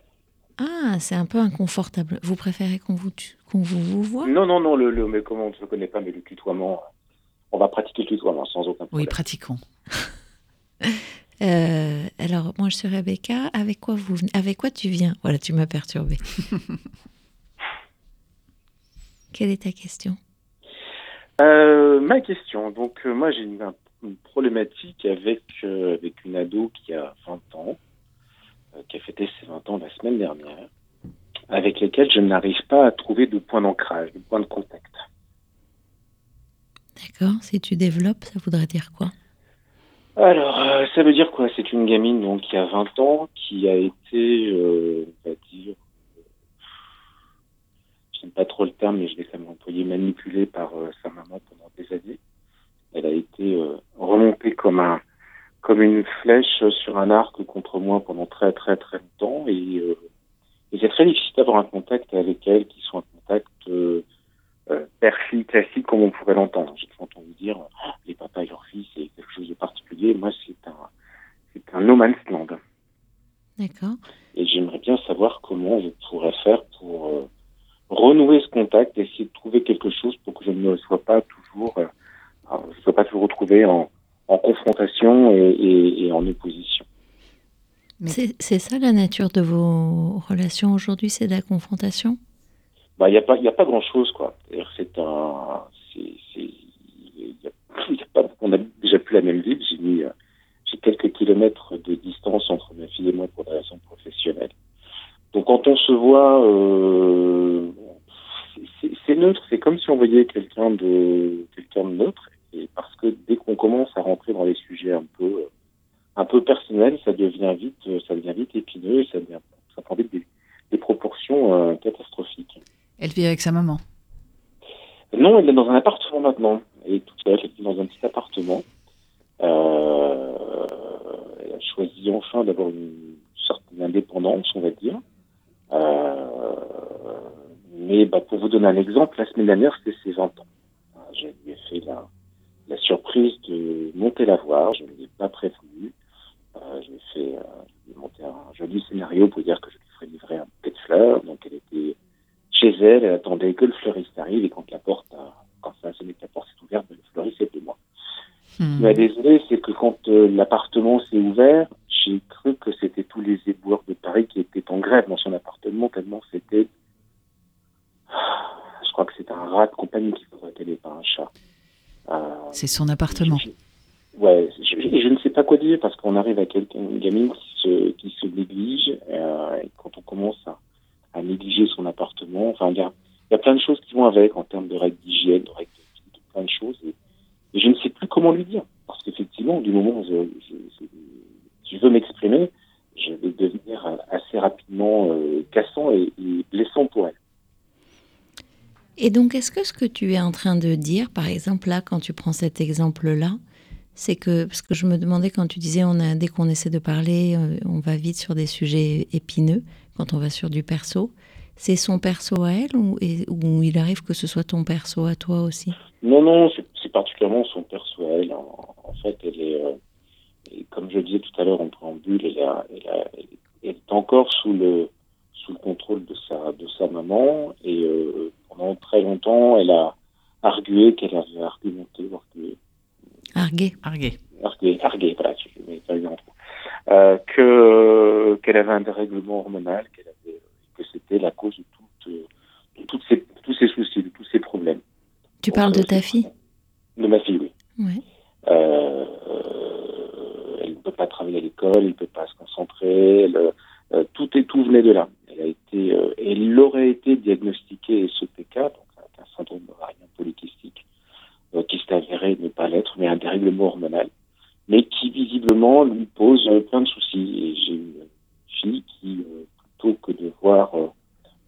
Ah, c'est un peu inconfortable. Vous préférez qu'on vous, qu'on vous, vous voit? Non, non, non, le, le, mais comment on ne se connaît pas, mais le tutoiement, on va pratiquer le tutoiement sans aucun Oui, problème. pratiquons. Euh, Alors, moi, je suis Rebecca. Avec quoi, vous, avec quoi tu viens? Voilà, tu m'as perturbée. Quelle est ta question? Euh, ma question, donc euh, moi j'ai une, un- une problématique avec, euh, avec une ado qui a 20 ans, qui a fêté ses 20 ans la semaine dernière, avec lesquels je n'arrive pas à trouver de point d'ancrage, de point de contact. D'accord Si tu développes, ça voudrait dire quoi? Alors, euh, ça veut dire quoi? C'est une gamine donc qui a 20 ans, qui a été, euh, on va dire, euh, j'aime pas trop le terme, mais je vais quand même employer, manipulée par euh, sa maman pendant des années. Elle a été euh, remontée comme un, comme une flèche sur un arc contre moi pendant très très très longtemps, et, euh, et c'est très difficile d'avoir un contact avec elle qui soit un contact euh, euh, père-fille classique comme on pourrait l'entendre. J'ai toujours entendu dire Ah, les papas et leurs filles, c'est quelque chose de particulier. Moi, c'est un, c'est un no man's land. D'accord Et j'aimerais bien savoir comment je pourrais faire pour euh, renouer ce contact, essayer de trouver quelque chose pour que je ne sois pas toujours, euh, euh, je ne sois pas toujours retrouvé en, en confrontation et, et- et en opposition. C'est c'est ça la nature de vos relations aujourd'hui C'est de la confrontation? Bah, il n'y a pas, il y a pas grand chose, quoi. C'est-à-dire, C'est un, c'est, c'est, il y a, il y a pas, on a déjà plus la même ville. J'ai mis, euh, j'ai quelques kilomètres de distance entre ma fille et moi pour des raisons professionnelles. Donc, quand on se voit, euh, c'est neutre. C'est comme si on voyait quelqu'un de, quelqu'un de neutre. Et parce que dès qu'on commence à rentrer dans les sujets un peu, euh, un ça devient vite, euh, ça devient vite épineux et ça devient, ça prend vite des, des proportions euh, catastrophiques. Elle vit avec sa maman. Non, elle est dans un appartement maintenant. Elle est toute seule, elle vit dans un petit appartement. Euh, elle a choisi enfin d'avoir une certaine indépendance, on va dire. Euh, mais bah, pour vous donner un exemple, la semaine dernière, c'était ses 20 ans. Euh, Je lui ai fait la, la surprise de monter la voir, je ne l'ai pas prévenu. Euh, je lui ai fait euh, je lui ai monté un joli scénario pour dire que je lui ferais livrer un bouquet de fleurs. Donc elle était chez elle, elle attendait que le fleuriste arrive et quand la porte a, quand ça a sonné que la porte s'est ouverte, ben, le fleuriste c'était moi. Hmm. Mais désolé, c'est que quand euh, l'appartement s'est ouvert, j'ai cru que c'était tous les éboueurs de Paris qui étaient en grève dans son appartement, tellement c'était. Je crois que c'est un rat de compagnie qui faudrait qu'elle pas un chat. Euh, C'est son appartement. je- Ouais, je, je- je ne sais pas quoi dire parce qu'on arrive à quelqu'un, une gamine qui se, qui se néglige, euh, et quand on commence à, à négliger son appartement, enfin, il y a, il y a plein de choses qui vont avec en termes de règles d'hygiène, de règles de vie, de plein de choses, et, et je ne sais plus comment lui dire. Parce qu'effectivement, du moment où je, je, je- je veux m'exprimer, je vais devenir assez rapidement euh, cassant et, et blessant pour elle. Et donc, est-ce que ce que tu es en train de dire, par exemple, là, quand tu prends cet exemple-là, c'est que, parce que je me demandais quand tu disais, on a, dès qu'on essaie de parler, euh, on va vite sur des sujets épineux, quand on va sur du perso, c'est son perso à elle ou, il arrive que ce soit ton perso à toi aussi? Non, non, c'est particulièrement son perso à elle. En, fait, elle est, euh, comme je disais tout à l'heure en préambule, elle, elle est encore sous le, sous le contrôle de sa, de sa maman. Et euh, pendant très longtemps, elle a argué qu'elle avait argumenté, argué, Argué. Argué. argué, argué, voilà, je mets pas. Euh, que qu'elle avait un dérèglement hormonal, qu'elle avait, que c'était la cause de, toutes, de toutes ces, tous ces soucis, de tous ces problèmes. Tu Donc, parles de ta fille De ma fille, oui. Ouais. Euh, elle ne peut pas travailler à l'école, elle ne peut pas se concentrer. elle, euh, tout et tout venait de là. Elle a été euh, elle aurait été diagnostiquée SOPK, donc avec un syndrome ovarien polykystique, euh, qui s'est avéré ne pas l'être, mais un dérèglement hormonal, mais qui visiblement lui pose euh, plein de soucis. Et j'ai une fille qui, euh, plutôt que de voir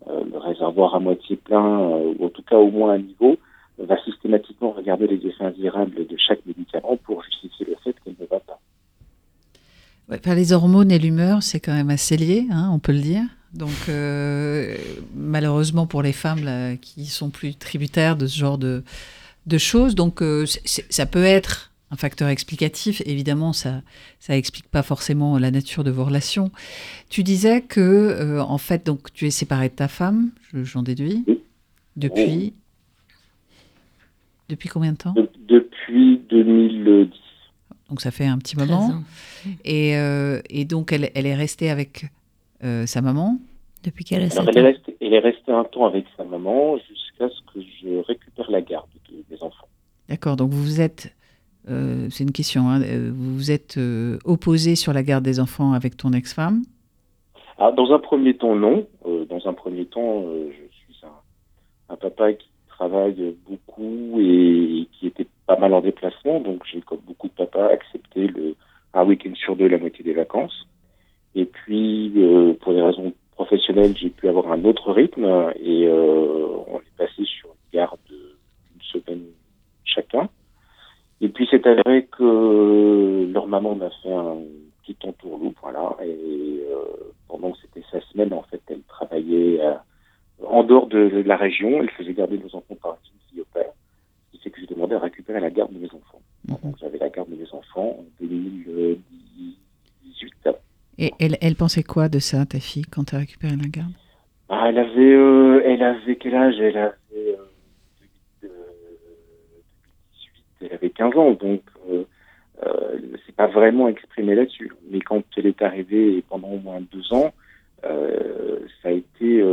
le réservoir à moitié plein, ou en tout cas au moins à niveau, va systématiquement regarder les effets indésirables de chaque médicament pour justifier le fait qu'elle ne va pas. Ouais, les hormones et l'humeur, c'est quand même assez lié, hein, on peut le dire. Donc, euh, malheureusement pour les femmes là, qui sont plus tributaires de ce genre de, de choses, donc euh, ça peut être un facteur explicatif. Évidemment, ça ça explique pas forcément la nature de vos relations. Tu disais que euh, en fait, donc tu es séparé de ta femme, j'en déduis, depuis depuis combien de temps? Depuis 2010. Donc ça fait un petit moment. Et, et, donc elle, elle, est restée avec euh, sa maman? Depuis qu'elle a elle, est restée, elle est restée un temps avec sa maman jusqu'à ce que je récupère la garde des enfants. D'accord, donc vous êtes, euh, c'est une question, hein, euh, vous vous êtes opposé sur la garde des enfants avec ton ex-femme? Ah, Dans un premier temps, non. dans un premier temps, je suis un, un, papa qui travaille beaucoup et qui était pas mal en déplacement, donc j'ai, comme beaucoup de papas, accepté le, un week-end sur deux la moitié des vacances. Et puis, euh, pour des raisons professionnelles, j'ai pu avoir un autre rythme et euh, on est passé sur une garde d'une semaine chacun. Et puis, c'est avéré que leur maman m'a fait un petit entourloupe, voilà. Et euh, pendant que c'était sa semaine, en fait, elle travaillait en dehors de, la région. Elle faisait garder nos enfants par une fille au père. Ce qui fait que j'ai demandé à récupérer la garde de mes enfants. Mhm. Donc, j'avais la garde de mes enfants en 2018. Et elle, elle pensait quoi de ça, ta fille, quand tu as récupéré la garde? Ah, Elle avait, euh, elle avait quel âge? Elle avait euh, elle avait 15 ans, donc euh, euh, c'est pas vraiment exprimé là-dessus. Mais quand elle est arrivée pendant au moins deux ans, euh, ça a été,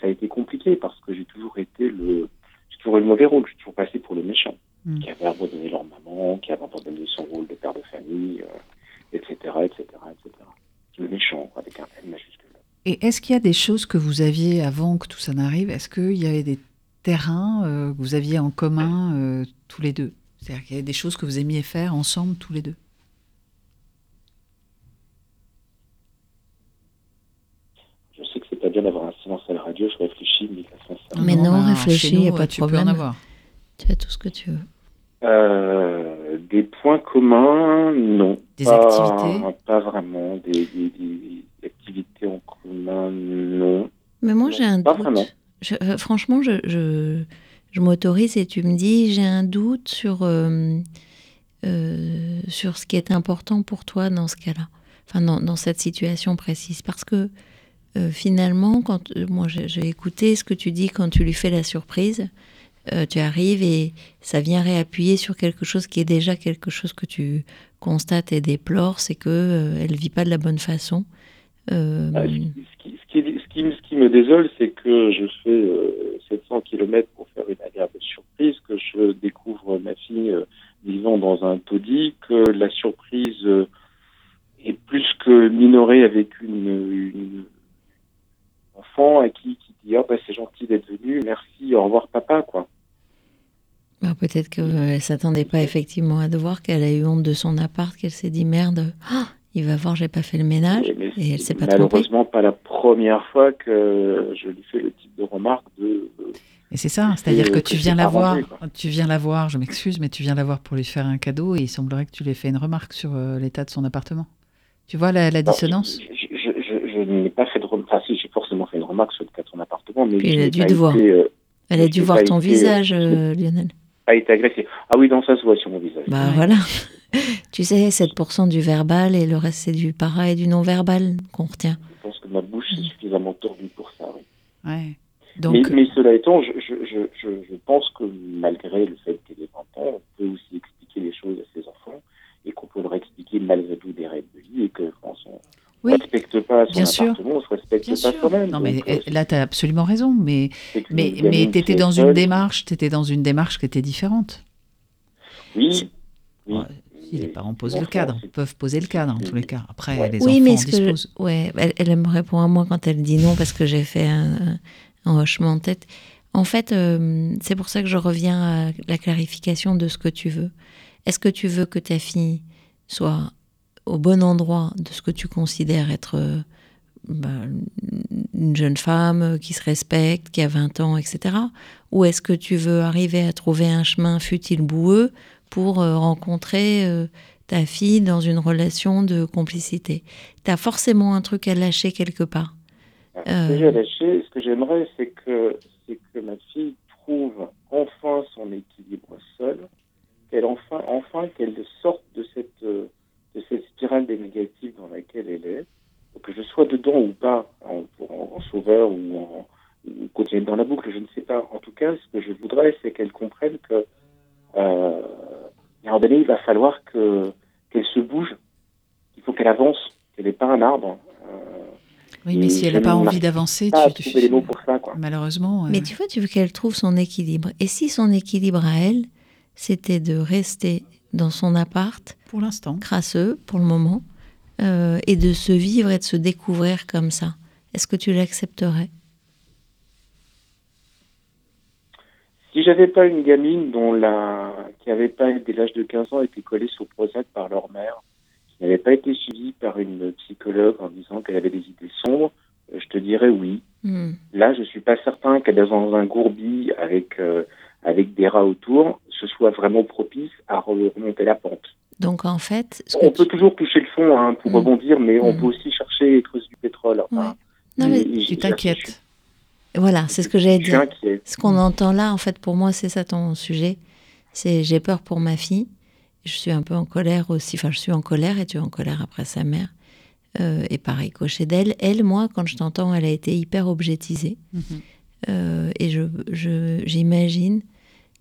ça a été compliqué parce que j'ai toujours été le, j'ai toujours eu le mauvais rôle. J'ai toujours passé pour le méchant, hmm. qui avait abandonné leur maman, qui avait abandonné son rôle de père de famille, etc., etc., etc le méchant, avec un M majuscule. Et est-ce qu'il y a des choses que vous aviez avant que tout ça n'arrive? Est-ce qu'il y avait des terrains euh, que vous aviez en commun euh, tous les deux? C'est-à-dire qu'il y a des choses que vous aimiez faire ensemble tous les deux? Je sais que c'est pas bien d'avoir un silence à la radio, je réfléchis, mais Mais non, réfléchis, il n'y a pas de problème. Tu as tout ce que tu veux. Euh, des points communs, non. Des activités Pas vraiment. Des, activités en commun, non. Mais moi, j'ai un doute. Euh, franchement, je, je, m'autorise et tu me dis, j'ai un doute sur, euh, sur ce qui est important pour toi dans ce cas-là. Enfin, dans, dans, cette situation précise. Parce que finalement, quand moi j'ai écouté ce que tu dis quand tu lui fais la surprise, euh, tu arrives et ça vient réappuyer sur quelque chose qui est déjà quelque chose que tu constates et déplores, c'est que euh, elle vit pas de la bonne façon. Euh, ce, qui, ce, qui, me désole, c'est que je fais 700 km pour faire une agréable surprise, que je découvre ma fille vivant dans un taudis, que la surprise est plus que minorée avec une, enfant à qui, qui dit oh, bah, c'est gentil d'être venu, merci, au revoir papa quoi. Bah, peut-être qu'elle ne s'attendait pas effectivement à devoir, qu'elle a eu honte de son appart, qu'elle s'est dit merde, ah, il va voir, j'ai pas fait le ménage. et elle s'est pas Malheureusement, pas la première fois que je lui fais le type de remarque de. Et c'est ça, c'est-à-dire que, tu viens la voir, tu viens la voir, je m'excuse, mais tu viens la voir pour lui faire un cadeau et il semblerait que tu lui aies fait une remarque sur euh, l'état de son appartement. Tu vois la, dissonance? Je, n'ai pas fait de remarque, enfin si, j'ai forcément fait une remarque sur l'état de son appartement, mais elle a dû te voir. Euh, elle a dû voir ton visage, euh, Lionel a été agressé. Ah oui, dans ça se voit sur mon visage. Bah voilà. tu sais, 7% du verbal et le reste c'est du para et du non-verbal qu'on retient. Je pense que ma bouche est suffisamment tordue pour ça, oui. Ouais. Donc... Mais, cela étant, je, je, je, je, pense que malgré le fait qu'elle ait 20 ans, on peut aussi expliquer les choses à ses enfants et qu'on peut leur expliquer malgré tout des règles de vie et que quand on ne respecte pas son Bien appartement, sûr. on se respecte pas soi-même. Non, mais euh, là, tu as absolument raison. Mais, mais, mais tu étais dans une démarche, étais dans une démarche qui était différente. Oui. oui. Si, les parents posent le cadre, peuvent poser le cadre en tous les cas. Après, les oui, enfants mais ce que disposent. je- ouais, elle, elle me répond à moi quand elle dit non parce que j'ai fait un, un hochement de tête. En fait, euh, c'est pour ça que je reviens à la clarification de ce que tu veux. Est-ce que tu veux que ta fille soit au bon endroit de ce que tu considères être euh, bah, une jeune femme qui se respecte, qui a 20 ans, etc. Ou est-ce que tu veux arriver à trouver un chemin futile boueux pour euh, rencontrer euh, ta fille dans une relation de complicité? Tu as forcément un truc à lâcher quelque part. Ce que Euh. j'ai lâché, ce que j'aimerais, c'est que, que ma fille trouve enfin son équilibre seule, qu'elle enfin, enfin qu'elle sorte de cette, de cette spirale des négatifs dans laquelle elle est, que je sois dedans ou pas, en, en- en sauveur ou en continuer dans la boucle, je ne sais pas. En tout cas, ce que je voudrais, c'est qu'elle comprenne que, euh, à un moment donné, il va falloir que qu'elle se bouge, il faut qu'elle avance, qu'elle n'est pas un arbre. Euh, Oui, mais Et si elle n'a pas envie d'avancer, tu, trouver les mots pour ça, quoi. malheureusement. euh, Mais tu vois, tu veux qu'elle trouve son équilibre. Et si son équilibre à elle, c'était de rester dans son appart, pour l'instant. crasseux pour le moment, euh, et de se vivre et de se découvrir comme ça, est-ce que tu l'accepterais? Si j'avais pas une gamine dont la, qui avait pas, dès l'âge de 15 ans, été collée sur Prozac par leur mère, qui n'avait pas été suivie par une psychologue en disant qu'elle avait des idées sombres, euh, je te dirais oui. Hmm. Là, je suis pas certain qu'elle est dans un gourbi avec, euh, avec des rats autour, ce soit vraiment propice à remonter la pente. Donc en fait, ce On que peut tu- toujours toucher le fond hein, pour Mm. rebondir, mais on Mm. peut aussi chercher et creuser du pétrole. Non, mais et- Tu je- t'inquiètes. voilà, c'est ce que j'allais dire. inquiet. Ce qu'on entend là, en fait, pour moi, c'est ça ton sujet. C'est j'ai peur pour ma fille. Je suis un peu en colère aussi. Enfin, je suis en colère et tu es en colère après sa mère. Euh, et pareil, coché d'elle. Elle, moi, quand je t'entends, elle a été hyper objetisée. Mhm. Euh, et je, je- j'imagine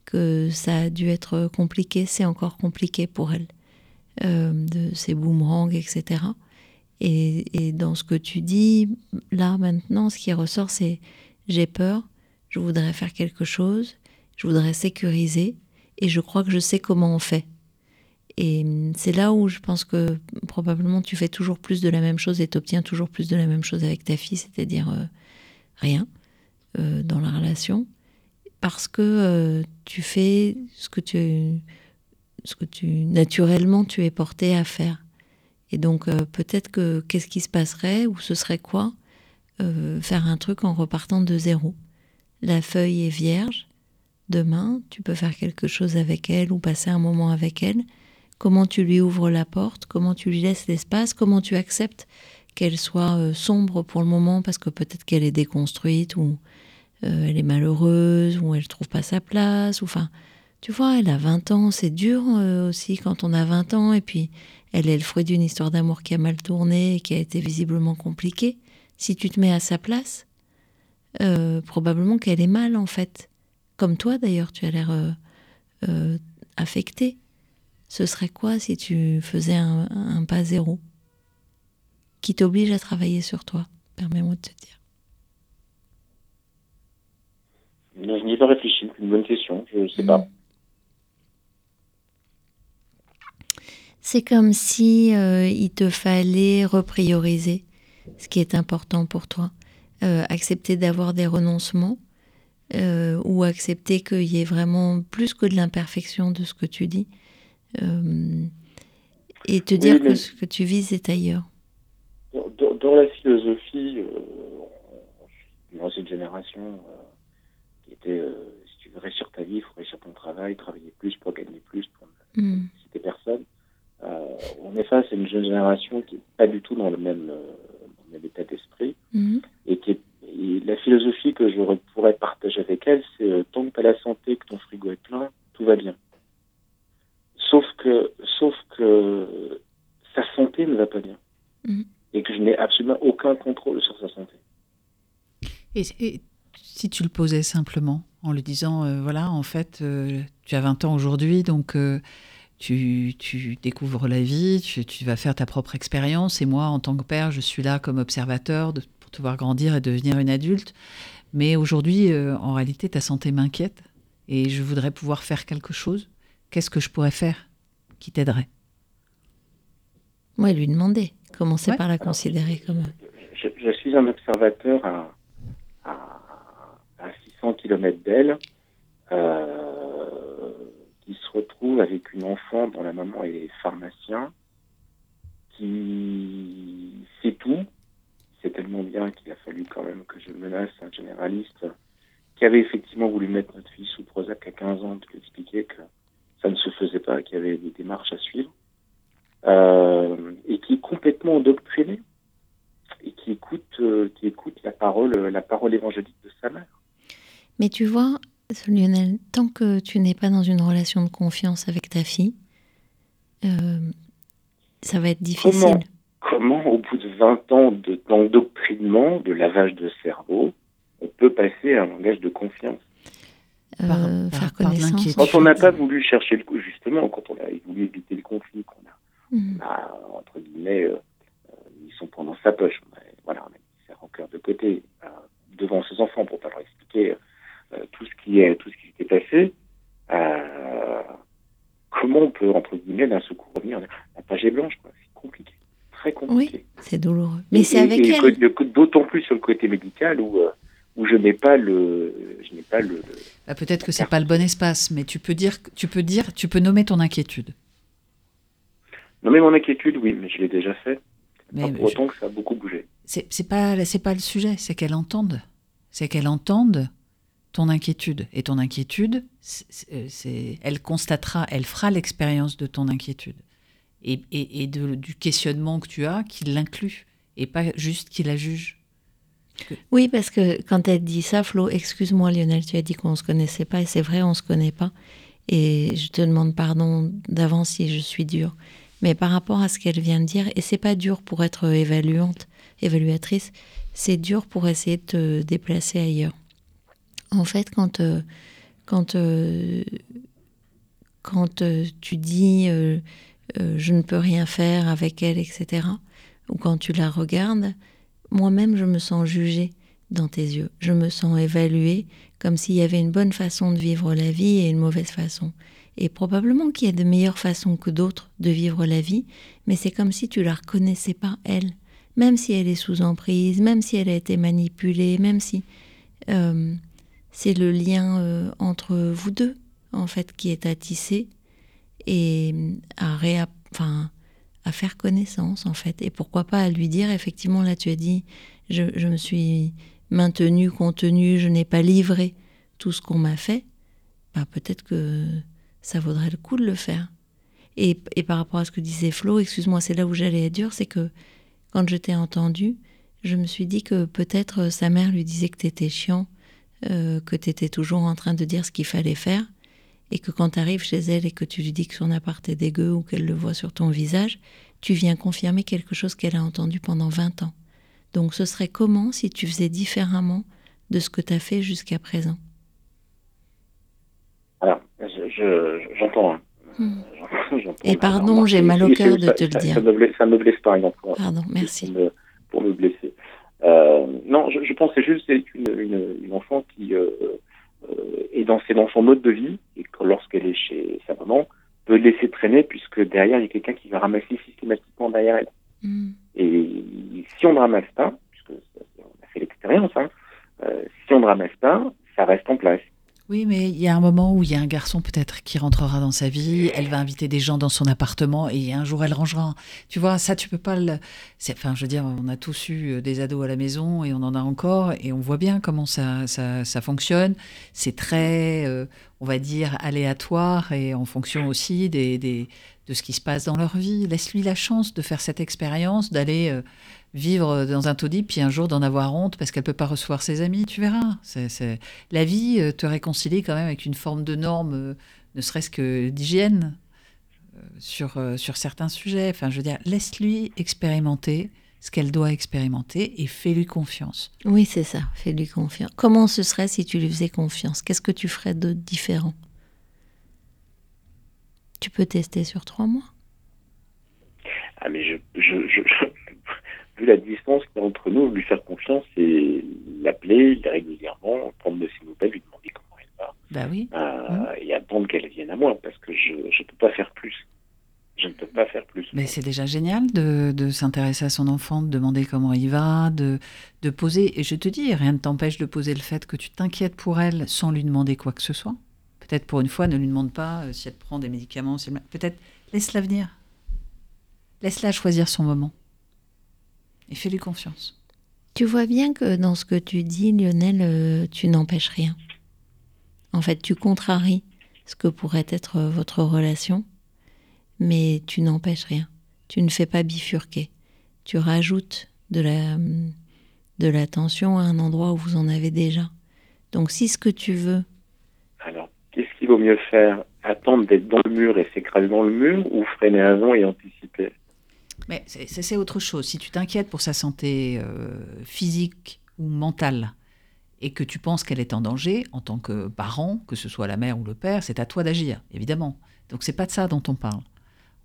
que ça a dû être compliqué. C'est encore compliqué pour elle. Euh, de ces boomerangs, etc. Et, dans ce que tu dis, là, maintenant, ce qui ressort, c'est j'ai peur, je voudrais faire quelque chose, je voudrais sécuriser, et je crois que je sais comment on fait. Et c'est là où je pense que probablement tu fais toujours plus de la même chose et tu obtiens toujours plus de la même chose avec ta fille, c'est-à-dire euh, rien euh, dans la relation, parce que euh, tu fais ce que tu, ce que tu naturellement tu es porté à faire. Et donc euh, peut-être que qu'est-ce qui se passerait ou ce serait quoi euh, faire un truc en repartant de zéro? La feuille est vierge. Demain, tu peux faire quelque chose avec elle ou passer un moment avec elle. Comment tu lui ouvres la porte, comment tu lui laisses l'espace, comment tu acceptes qu'elle soit sombre pour le moment parce que peut-être qu'elle est déconstruite ou euh, elle est malheureuse ou elle trouve pas sa place. Ou enfin, tu vois, elle a 20 ans, c'est dur euh, aussi quand on a 20 ans et puis elle est le fruit d'une histoire d'amour qui a mal tourné et qui a été visiblement compliquée. Si tu te mets à sa place, euh, probablement qu'elle est mal en fait. Comme toi d'ailleurs, tu as l'air euh, euh, affecté. Ce serait quoi si tu faisais un, un pas zéro qui t'oblige à travailler sur toi? Permets-moi de te dire. Non, je n'y ai pas réfléchi. C'est une bonne question. Je ne sais pas. C'est comme si euh, il te fallait reprioriser ce qui est important pour toi. Euh, accepter d'avoir des renoncements euh, ou accepter qu'il y ait vraiment plus que de l'imperfection de ce que tu dis. Et te Oui, dire que ce que tu vises est ailleurs. Dans, la philosophie, dans cette génération euh, qui était, euh, si tu veux réussir ta vie, il faut réussir ton travail, travailler plus pour gagner plus, pour ne Hmm. citer personne. Euh, on est face à une jeune génération qui n'est pas du tout dans le même, euh, dans le même état d'esprit. Mhm. Et, qui est- et la philosophie que je pourrais partager avec elle, c'est euh, tant que tu as la santé, que ton frigo est plein, tout va bien. Sauf que, sauf que sa santé ne va pas bien. Mhm. Et que je n'ai absolument aucun contrôle sur sa santé. Et, et si tu le posais simplement en lui disant, euh, voilà, en fait, euh, tu as 20 ans aujourd'hui, donc euh, tu, tu découvres la vie, tu, tu vas faire ta propre expérience, et moi, en tant que père, je suis là comme observateur de- pour te voir grandir et devenir une adulte. Mais aujourd'hui, euh, en réalité, ta santé m'inquiète, et je voudrais pouvoir faire quelque chose. Qu'est-ce que je pourrais faire qui t'aiderait? Oui, lui demander. Commencer Ouais. par la considérer comme. je, je suis un observateur à, 100 km d'elle, euh, qui se retrouve avec une enfant dont la maman est pharmacien, qui sait tout. C'est tellement bien qu'il a fallu quand même que je menace un généraliste qui avait effectivement voulu mettre notre fille sous Prozac à 15 ans, de lui expliquer que ça ne se faisait pas, qu'il y avait des démarches à suivre, euh, et qui est complètement endoctriné et qui écoute, euh, qui écoute la parole, la parole évangélique de sa mère. Mais tu vois, Lionel, tant que tu n'es pas dans une relation de confiance avec ta fille, euh, ça va être difficile. Comment, comment, au bout de 20 ans de- d'endoctrinement, de lavage de cerveau, on peut passer à un langage de confiance? Euh, Par- faire par- connaissance. l'inquiétude. Quand on n'a pas voulu chercher le coup, justement, quand on a voulu éviter le conflit, qu'on a, Mhm. on a, entre guillemets, euh, euh, ils sont pendant sa poche. On a, voilà, on a mis ses rancœurs de côté euh, devant ses enfants pour pas leur expliquer euh, tout ce qui est, tout ce qui s'était passé. Euh, comment on peut, entre guillemets, d'un seul coup revenir? La page est blanche, quoi. C'est compliqué, très compliqué. C'est douloureux. Mais Et- c'est avec et elle. D'autant plus sur le côté médical où, euh, où je n'ai pas le, je n'ai pas le, Bah, Peut-être que c'est pas le bon espace, mais tu peux dire, tu peux dire, tu peux nommer ton inquiétude. Mais mon inquiétude, oui, mais je l'ai déjà fait. Mais Pas pour je- autant que ça a beaucoup bougé. c'est c'est pas, c'est pas le sujet, c'est qu'elle entende, c'est qu'elle entende ton inquiétude. Et ton inquiétude, c'est- c'est, elle constatera, elle fera l'expérience de ton inquiétude et, du questionnement que tu as, qui l'inclut et pas juste qui la juge. Oui, parce que quand elle dit ça, Flo, excuse-moi Lionel, tu as dit qu'on se connaissait pas, et c'est vrai, on se connaît pas. Et je te demande pardon d'avance si je suis dure. Mais par rapport à ce qu'elle vient de dire, et c'est pas dur pour être évaluante, évaluatrice, c'est dur pour essayer de te déplacer ailleurs. En fait, quand, euh, quand, euh, quand euh, tu dis je ne peux rien faire avec elle, etc., ou quand tu la regardes, moi-même, je me sens jugée dans tes yeux. Je me sens évaluée comme s'il y avait une bonne façon de vivre la vie et une mauvaise façon. Et probablement qu'il y a de meilleures façons que d'autres de vivre la vie, mais c'est comme si tu la reconnaissais pas, elle. Même si elle est sous emprise, même si elle a été manipulée, même si c'est le lien euh, entre vous deux, en fait, qui est à tisser et à, réa- enfin, à faire connaissance, en fait. Et pourquoi pas à lui dire, effectivement, là, tu as dit, je, je me suis maintenue, contenue, je n'ai pas livré tout ce qu'on m'a fait. Bah, peut-être que ça vaudrait le coup de le faire. Et, et par rapport à ce que disait Flo, excuse-moi, c'est là où j'allais être dure, c'est que quand je t'ai entendu, je me suis dit que peut-être euh, sa mère lui disait que t'étais chiant, euh, que t'étais toujours en train de dire ce qu'il fallait faire, et que quand t'arrives chez elle et que tu lui dis que son appart est dégueu ou qu'elle le voit sur ton visage, tu viens confirmer quelque chose qu'elle a entendu pendant 20 ans. Donc ce serait comment si tu faisais différemment de ce que tu as fait jusqu'à présent? Voilà, je- je- j'entends. hein. Hmm. J'entends, j'entends. Et pardon, Alors, j'ai mal au cœur ça- de te le dire. Ça me blesse, ça me blesse pas, exemple. Pardon, Pour merci. me, pour me blesser. Euh, non, je, je pense que c'est juste c'est une, une, une enfant qui euh, euh, est dans, c'est dans son mode de vie et que lorsqu'elle est chez sa maman, peut laisser traîner puisque derrière il y a quelqu'un qui va ramasser systématiquement derrière elle. Hmm. Et si on ne ramasse pas, puisque on a fait l'expérience, hein, euh, si on ne ramasse pas, ça reste en place. Oui, mais il y a un moment où il y a un garçon peut-être qui rentrera dans sa vie, elle va inviter des gens dans son appartement et un jour elle rangera. Tu vois, ça tu peux pas le. Enfin, je veux dire, on a tous eu euh, des ados à la maison et on en a encore et on voit bien comment ça, ça, ça fonctionne. C'est très, euh, on va dire, aléatoire et en fonction aussi des, des, de ce qui se passe dans leur vie. Laisse-lui la chance de faire cette expérience, d'aller euh, vivre dans un taudis, puis un jour d'en avoir honte parce qu'elle peut pas recevoir ses amis. Tu verras. C'est, c'est... La vie euh, te réconcilie quand même avec une forme de norme, euh, ne serait-ce que d'hygiène euh, sur, sur certains sujets. Enfin, je veux dire, laisse-lui expérimenter ce qu'elle doit expérimenter et fais-lui confiance. Oui, c'est ça, fais-lui confiance. Comment ce serait si tu lui faisais confiance? Qu'est-ce que tu ferais de différent? Tu peux tester sur trois mois? Ah mais je, je, je, je- vu la distance qu'il y a entre nous, lui faire confiance et l'appeler régulièrement, prendre de ses nouvelles, lui demander comment elle va, Bah oui. euh, et attendre qu'elle vienne à moi parce que je ne peux pas faire plus. Je ne peux pas faire plus. Mais c'est déjà génial de, de s'intéresser à son enfant, de demander comment il va, de, de poser. Et je te dis, rien ne t'empêche de poser le fait que tu t'inquiètes pour elle sans lui demander quoi que ce soit. Peut-être pour une fois, ne lui demande pas euh, si elle prend des médicaments. Si elle... Peut-être laisse-la venir. Laisse-la choisir son moment. Et fais-lui confiance. Tu vois bien que dans ce que tu dis, Lionel, euh, tu n'empêches rien. En fait, tu contraries ce que pourrait être euh, votre relation, mais tu n'empêches rien. Tu ne fais pas bifurquer. Tu rajoutes de la, de la tension à un endroit où vous en avez déjà. Donc si ce que tu veux... Alors, qu'est-ce qu'il vaut mieux faire? Attendre d'être dans le mur et s'écraser dans le mur ou freiner avant et anticiper? Mais c'est- autre chose. Si tu t'inquiètes pour sa santé euh, physique ou mentale et que tu penses qu'elle est en danger, en tant que parent, que ce soit la mère ou le père, c'est à toi d'agir, évidemment. Donc c'est pas de ça dont on parle.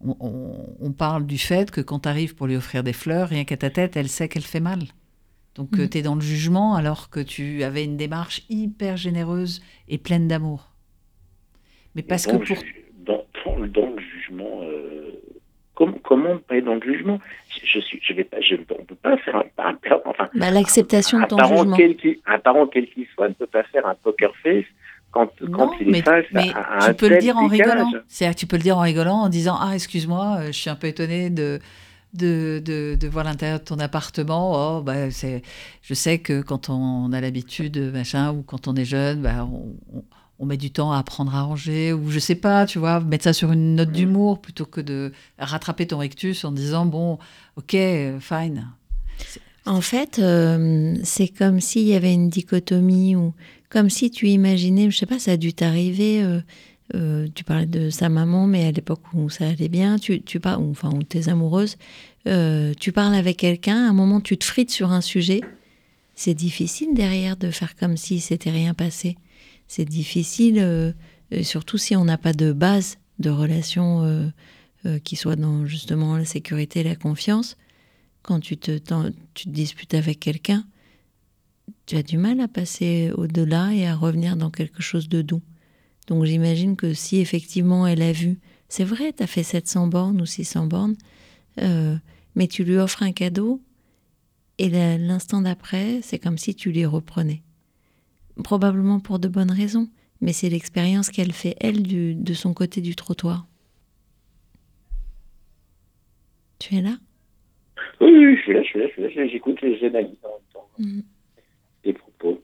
On, on- on parle du fait que quand tu arrives pour lui offrir des fleurs, rien qu'à ta tête, elle sait qu'elle fait mal. Donc Mhm. tu es dans le jugement alors que tu avais une démarche hyper généreuse et pleine d'amour. Mais parce que dans, le pour... ju- dans, le- dans le jugement, euh, com- comment pas être dans le jugement? Je, suis, je vais pas, je, on peut pas faire un, un- enfin, Bah, L'acceptation de un ton parent jugement. quel un parent quel qu'il soit ne peut pas faire un poker face quand, quand il est mais, face mais à, à un tu peux le dire en rigolant. C'est-à-dire tu peux le dire en rigolant, en disant Ah, excuse-moi, euh, je suis un peu étonnée de, de, de, de voir l'intérieur de ton appartement. Oh, bah, c'est, je sais que quand on a l'habitude, machin, ou quand on est jeune, bah, on, on- on met du temps à apprendre à ranger, ou je sais pas, tu vois, mettre ça sur une note d'humour plutôt que de rattraper ton rictus en disant Bon, ok, euh, fine. En fait, euh, c'est comme s'il y avait une dichotomie ou comme si tu imaginais, je sais pas, ça a dû t'arriver. euh, euh, tu parlais de sa maman, mais à l'époque où ça allait bien, tu, tu parles, ou, enfin, où t'es amoureuse, euh, tu parles avec quelqu'un, à un moment tu te frites sur un sujet. C'est difficile derrière de faire comme si c'était rien passé. C'est difficile, euh, euh, surtout si on n'a pas de base de relation euh, qui soit dans justement la sécurité la confiance quand tu te, tu te disputes avec quelqu'un, tu as du mal à passer au-delà et à revenir dans quelque chose de doux. Donc j'imagine que si effectivement elle a vu, c'est vrai, tu as fait 700 bornes ou 600 bornes, mais tu lui offres un cadeau et l'instant d'après, c'est comme si tu lui reprenais. Probablement pour de bonnes raisons, mais c'est l'expérience qu'elle fait, elle, du- de son côté du trottoir. Tu es là? Oui, oui, je suis là, je suis là, je suis là, j'écoute, j'analyse en même temps Mhm. les propos.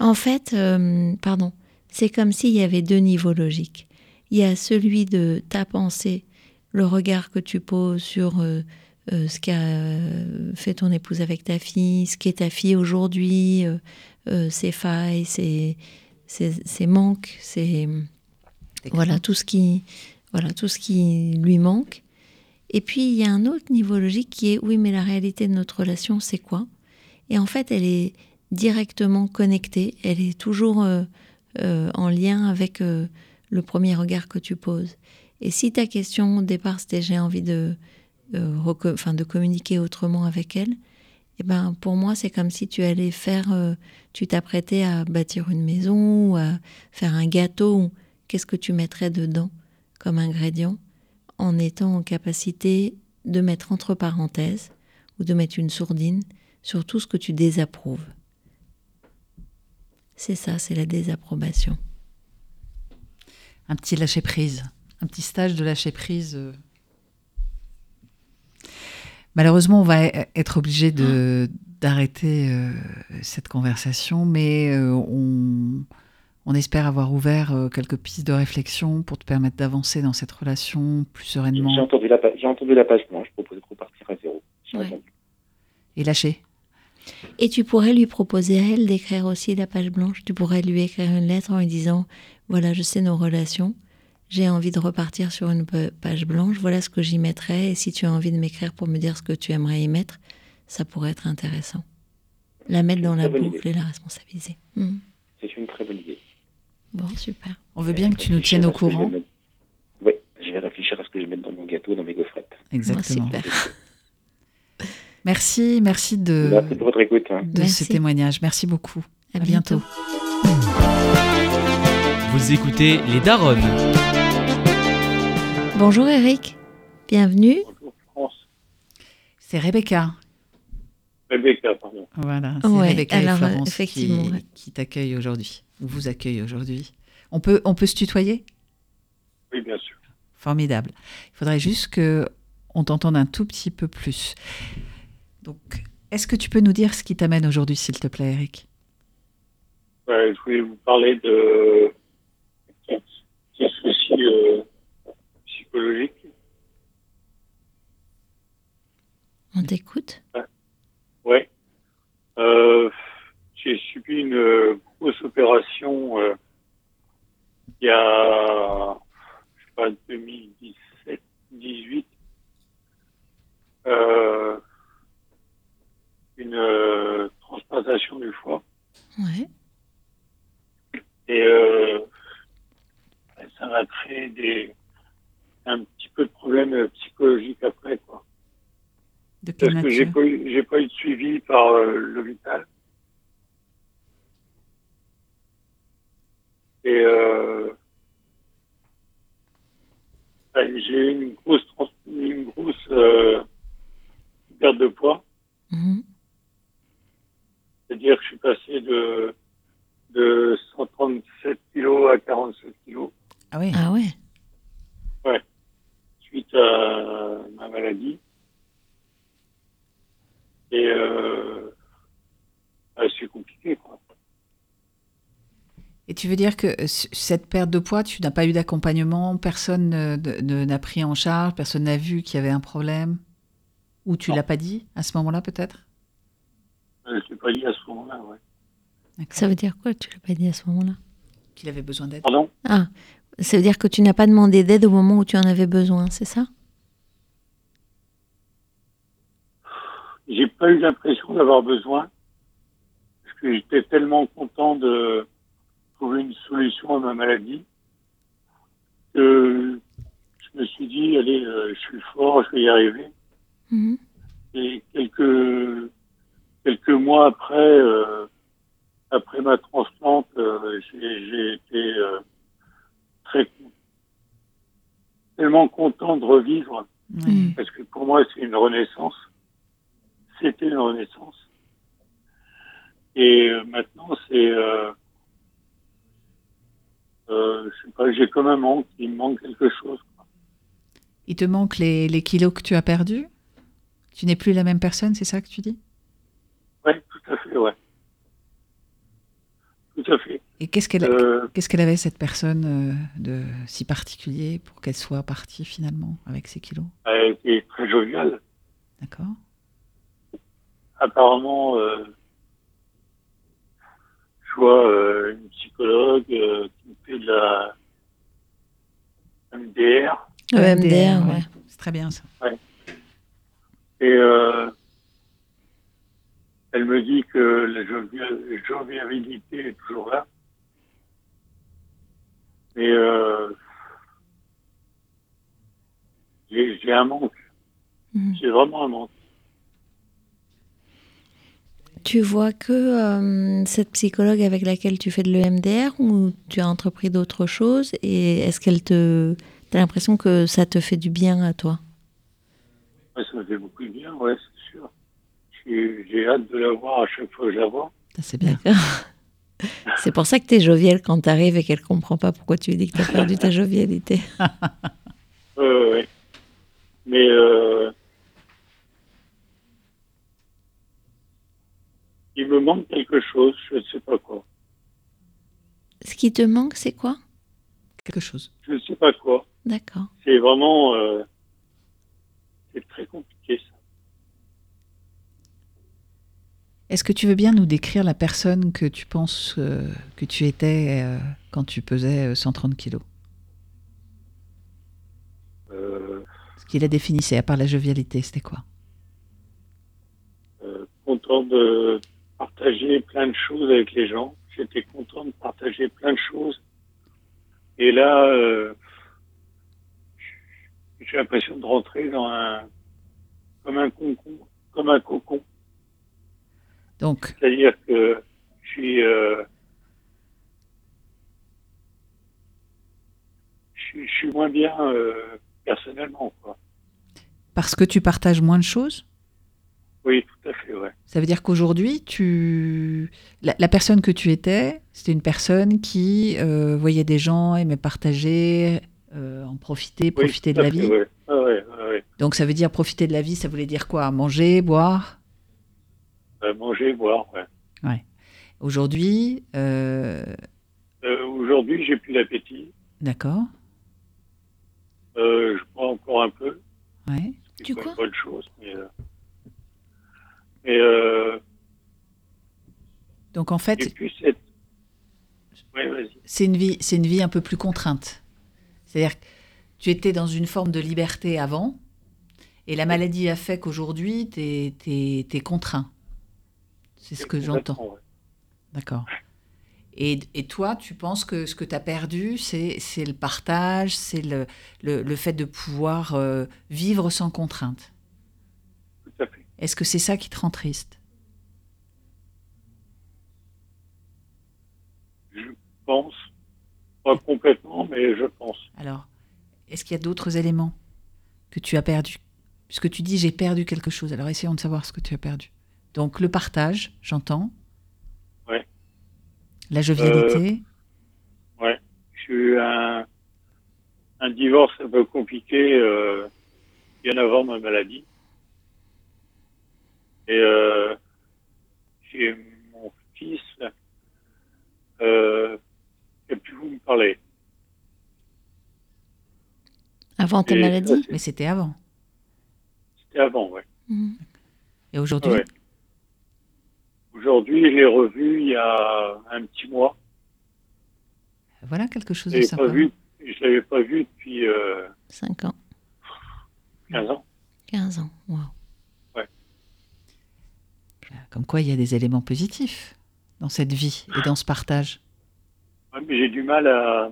En fait, euh, pardon, c'est comme s'il y avait deux niveaux logiques. Il y a celui de ta pensée, le regard que tu poses sur euh, euh, ce qu'a fait ton épouse avec ta fille, ce qu'est ta fille aujourd'hui, euh, euh, ses failles, ses, ses, ses manques, ses, voilà tout ce qui voilà tout ce qui lui manque. Et puis il y a un autre niveau logique qui est oui mais la réalité de notre relation c'est quoi? Et en fait elle est directement connectée, elle est toujours euh, euh, en lien avec euh, le premier regard que tu poses. Et si ta question au départ c'était j'ai envie de de communiquer autrement avec elle, eh ben pour moi c'est comme si tu allais faire, euh, tu t'apprêtais à bâtir une maison ou à faire un gâteau. Qu'est-ce que tu mettrais dedans comme ingrédient en étant en capacité de mettre entre parenthèses ou de mettre une sourdine sur tout ce que tu désapprouves? C'est ça, c'est la désapprobation. Un petit lâcher prise, un petit stage de lâcher prise. euh. Malheureusement, on va e- être obligé de d'arrêter euh, cette conversation, mais euh, on, on espère avoir ouvert euh, quelques pistes de réflexion pour te permettre d'avancer dans cette relation plus J'ai sereinement entendu, la pa- j'ai entendu la page blanche, je propose de repartir à zéro. Ouais. et lâcher. Et tu pourrais lui proposer à elle d'écrire aussi la page blanche. Tu pourrais lui écrire une lettre en lui disant Voilà, je sais nos relations. J'ai envie de repartir sur une pa- page blanche. Voilà ce que j'y mettrais. Et si tu as envie de m'écrire pour me dire ce que tu aimerais y mettre, ça pourrait être intéressant. La mettre dans la boucle et la responsabiliser. Hmm. C'est une très bonne idée. Bon, super. On veut bien que tu nous tiennes au courant. Oui, je vais réfléchir à ce que je vais mettre dans mon gâteau, dans mes gaufrettes. Exactement. Bon, super. Merci, merci de, Merci pour votre écoute. hein. de ce témoignage. Merci beaucoup. À À bientôt. Vous écoutez Les Daronnes. Bonjour Eric. Bienvenue. Bonjour. C'est Rebecca. Rebecca, pardon. Voilà, c'est Ouais, Rebecca alors, et Florence effectivement, qui, ouais. qui t'accueillent aujourd'hui, ou vous accueillent aujourd'hui. On peut, on peut se tutoyer? Oui, bien sûr. Formidable. Il faudrait juste que on t'entende un tout petit peu plus. Donc, est-ce que tu peux nous dire ce qui t'amène aujourd'hui, s'il te plaît, Eric? Ouais, je voulais vous parler de petits soucis euh, psychologiques. On t'écoute Ouais. Euh, j'ai subi une euh, grosse opération euh, il y a, je sais pas, 2017, 18. Euh, une transplantation du foie. Ouais. Et ça m'a créé des, un petit peu de problèmes euh, psychologiques après, quoi. De Parce que j'ai pas, eu- j'ai pas eu de suivi par euh, l'hôpital. Et euh, ben, j'ai eu une grosse, une grosse euh, perte de poids. Mhm. C'est-à-dire que je suis passé de, de 137 kilos à 47 kilos Ah oui. Ah ouais. suite à ma maladie. Et euh, c'est compliqué, quoi. Et tu veux dire que euh, cette perte de poids, tu n'as pas eu d'accompagnement, personne ne- ne- n'a pris en charge, personne n'a vu qu'il y avait un problème? Ou tu l'as pas dit à ce moment-là, peut-être? Je ne l'ai pas dit à ce moment-là, ouais. D'accord. Ça veut dire quoi Tu l'as pas dit à ce moment-là? Qu'il avait besoin d'aide Pardon? Ah, ça veut dire que tu n'as pas demandé d'aide au moment où tu en avais besoin, c'est ça? J'ai pas eu l'impression d'avoir besoin, parce que j'étais tellement content de trouver une solution à ma maladie, que je me suis dit, allez, euh, je suis fort, je vais y arriver. Mhm. Et quelques, quelques mois après, euh, après ma transplante, euh, j'ai j'ai été euh, très tellement content de revivre. Mhm. parce que pour moi, c'est une renaissance. C'était une renaissance. Et euh, maintenant, c'est... Euh, euh, je sais pas, j'ai comme un manque, il me manque quelque chose. Il te manque les, les kilos que tu as perdus? Tu n'es plus la même personne, c'est ça que tu dis? Oui, tout à fait, ouais. Tout à fait. Et qu'est-ce qu'elle Euh, qu'est-ce qu'elle avait, cette personne euh, de si particulier, pour qu'elle soit partie finalement avec ses kilos? Elle était très joviale. D'accord apparemment, euh, je vois euh, une psychologue euh, qui me fait de la MDR Le MDR, ouais. C'est très bien ça. et euh, elle me dit que la jovial- jovialité est toujours là. Mais euh, j'ai un manque, Mhm. j'ai vraiment un manque. Tu vois que euh, cette psychologue avec laquelle tu fais de l'EMDR ou tu as entrepris d'autres choses et est-ce qu'elle te... T'as l'impression que ça te fait du bien à toi? Ouais, ça me fait beaucoup de bien, ouais, c'est sûr. J'ai hâte de la voir à chaque fois que je la vois. C'est bien. C'est pour ça que tu es joviale quand tu arrives et qu'elle comprend pas pourquoi tu lui dis que tu as perdu ta jovialité. Ouais. Mais euh, il me manque quelque chose, je ne sais pas quoi. Ce qui te manque, c'est quoi? Quelque chose. Je ne sais pas quoi. D'accord. C'est vraiment, euh, c'est très compliqué ça. Est-ce que tu veux bien nous décrire la personne que tu penses euh, que tu étais euh, quand tu pesais euh, 130 kilos? Euh, Ce qui la définissait, à part la jovialité, c'était quoi? Content de partager plein de choses avec les gens. J'étais content de partager plein de choses. Et là, j'ai l'impression de rentrer dans un comme un cocon, comme un cocon. Donc, C'est-à-dire que je suis, euh, je suis, je suis moins bien euh, personnellement. Quoi. parce que tu partages moins de choses? Ça veut dire qu'aujourd'hui, tu... La, la personne que tu étais, c'était une personne qui euh, voyait des gens, aimait partager, en profiter, profiter Oui, de la tout à fait, vie. ouais. Ah ouais, ouais, ouais. Donc ça veut dire profiter de la vie, ça voulait dire quoi? Manger, boire? Euh, manger, boire, ouais. Aujourd'hui, euh, Euh, Aujourd'hui, j'ai plus d'appétit. d'accord, Euh, je bois encore un peu. ouais. C'est Tu pas quoi une bonne chose. Mais, euh, mais, euh, Donc en fait, c'est une vie, c'est une vie un peu plus contrainte. C'est-à-dire que tu étais dans une forme de liberté avant, et la maladie a fait qu'aujourd'hui, tu es, contraint. C'est ce que j'entends. Ouais. D'accord. Et, et toi, tu penses que ce que tu as perdu, c'est c'est le partage, c'est le, le, le fait de pouvoir euh, vivre sans contrainte? Tout à fait. Est-ce que c'est ça qui te rend triste? Je pense. Pas complètement, mais je pense. Alors, est-ce qu'il y a d'autres éléments que tu as perdus Puisque tu dis j'ai perdu quelque chose, alors essayons de savoir ce que tu as perdu. Donc le partage, j'entends. Ouais. La jovialité. J'ai eu un, un divorce un peu compliqué euh, bien avant ma maladie. Et euh, j'ai mon fils euh, a pu vous me parler. Avant ta Et maladie? Ça, Mais c'était avant. C'était avant, ouais. Mhm. Et aujourd'hui? Ouais. Aujourd'hui, je l'ai revu il y a un petit mois. Voilà quelque chose de sympa. pas vu, je l'avais pas vu depuis euh, 5 ans, 15 ans. 15 ans. Wow. Comme quoi, il y a des éléments positifs dans cette vie et dans ce partage. Ouais, mais j'ai du mal à.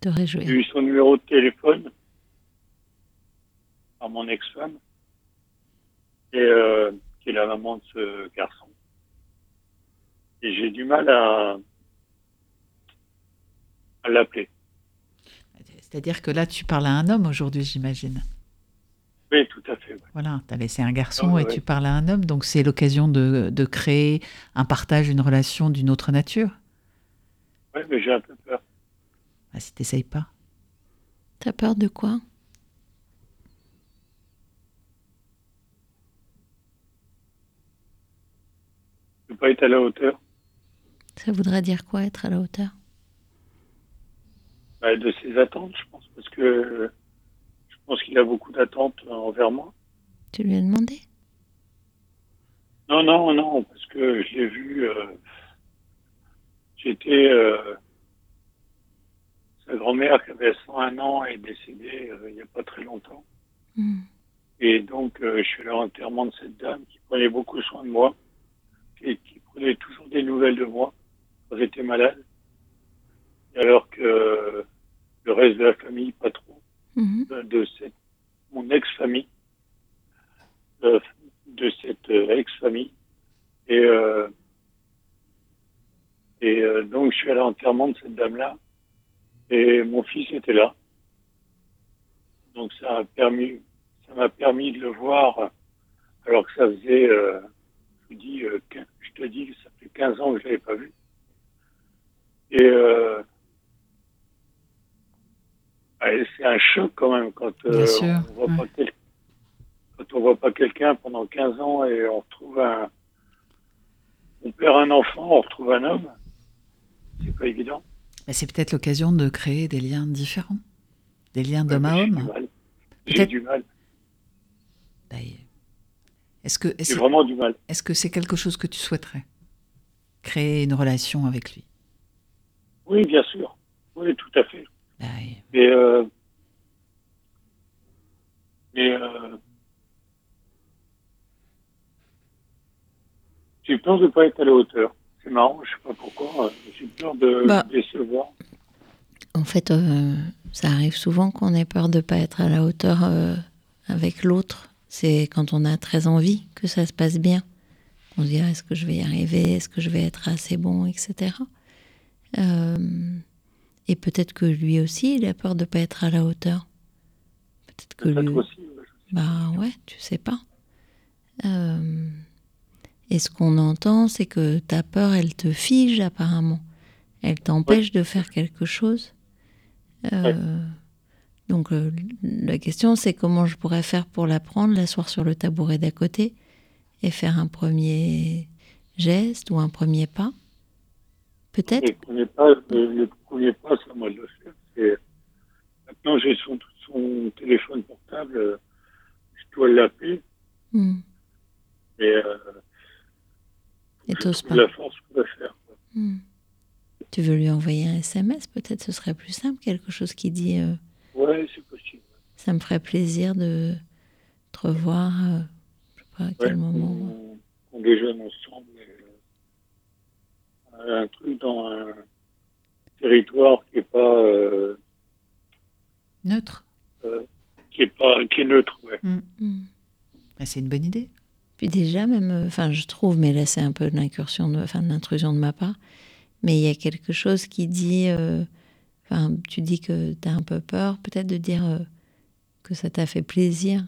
Te J'ai réjouir. eu son numéro de téléphone par mon ex-femme, et euh, qui est la maman de ce garçon. Et j'ai du mal à, à l'appeler. C'est-à-dire que là, tu parles à un homme aujourd'hui, j'imagine. Oui, tout à fait. ouais. Voilà, tu as laissé un garçon Ah et ouais. tu parles à un homme, donc c'est l'occasion de, de créer un partage, une relation d'une autre nature. Ouais, mais j'ai un peu peur. Ah, si t'essayes pas. T'as peur de quoi? Je ne pas être à la hauteur Ça voudrait dire quoi être à la hauteur? Bah, de ses attentes, je pense, parce que euh, je pense qu'il a beaucoup d'attentes envers moi. Tu lui as demandé? Non, non, non, parce que je l'ai vu. euh, J'étais. euh, sa grand-mère qui avait 101 ans est décédée euh, il n'y a pas très longtemps. Mhm. Et donc, euh, je suis allé à l'enterrement de cette dame qui prenait beaucoup soin de moi et qui prenait toujours des nouvelles de moi j'étais malade. Alors que euh, le reste de la famille, pas trop Mhm. de, de cette, mon ex-famille, euh, de cette euh, ex-famille. Et, euh, et euh, donc, je suis allé à l'enterrement de cette dame-là. Et mon fils était là. Donc, ça a permis, ça m'a permis de le voir, alors que ça faisait, euh, je, dis, euh, je te dis, ça fait 15 ans que je l'avais pas vu. Et euh, ouais, c'est un choc quand même quand euh, on voit ouais. pas quel- quand on voit pas quelqu'un pendant 15 ans et on retrouve un on perd un enfant, on retrouve un homme. C'est pas évident. Mais c'est peut-être l'occasion de créer des liens différents. Des liens d'homme à homme. J'ai du mal. Est-ce que J'ai est-ce vraiment du mal. est-ce que c'est quelque chose que tu souhaiterais? Créer une relation avec lui? Oui, bien sûr. Oui, tout à fait. Mais, euh, mais euh, j'ai peur de ne pas être à la hauteur. C'est marrant, je sais pas pourquoi. euh, J'ai peur de Bah. le décevoir. En fait, euh, ça arrive souvent qu'on ait peur de pas être à la hauteur euh, avec l'autre. C'est quand on a très envie que ça se passe bien. On se dit ah, est-ce que je vais y arriver, est-ce que je vais être assez bon, etc. Euh, et peut-être que lui aussi, il a peur de pas être à la hauteur. Peut-être que lui, aussi. bah ouais, tu sais pas. Euh, Et ce qu'on entend, c'est que ta peur, elle te fige apparemment. Elle t'empêche de faire quelque chose. Euh, donc euh, la question, c'est comment je pourrais faire pour la prendre, l'asseoir sur le tabouret d'à côté et faire un premier geste ou un premier pas. Peut-être. Le le premier pas, c'est à moi de le faire. C'est- Maintenant, j'ai son, son téléphone portable, je dois l'appeler, Hmm. mais euh, Et je pas. la force pour le faire. Hmm. Tu veux lui envoyer un SMS, peut-être ce serait plus simple, quelque chose qui dit euh, Ouais, c'est possible. ça me ferait plaisir de te revoir, euh, je sais pas à quel Ouais, moment. on, on déjeune ensemble. Euh, un truc dans un territoire qui est pas euh, Neutre. qui est pas qui est neutre. Ouais. Hmm. Bah, c'est une bonne idée. Puis déjà, même, euh, enfin, je trouve, mais là, c'est un peu de l'incursion, de, enfin, de l'intrusion de ma part, mais il y a quelque chose qui dit, euh, enfin, tu dis que tu as un peu peur, peut-être de dire euh, que ça t'a fait plaisir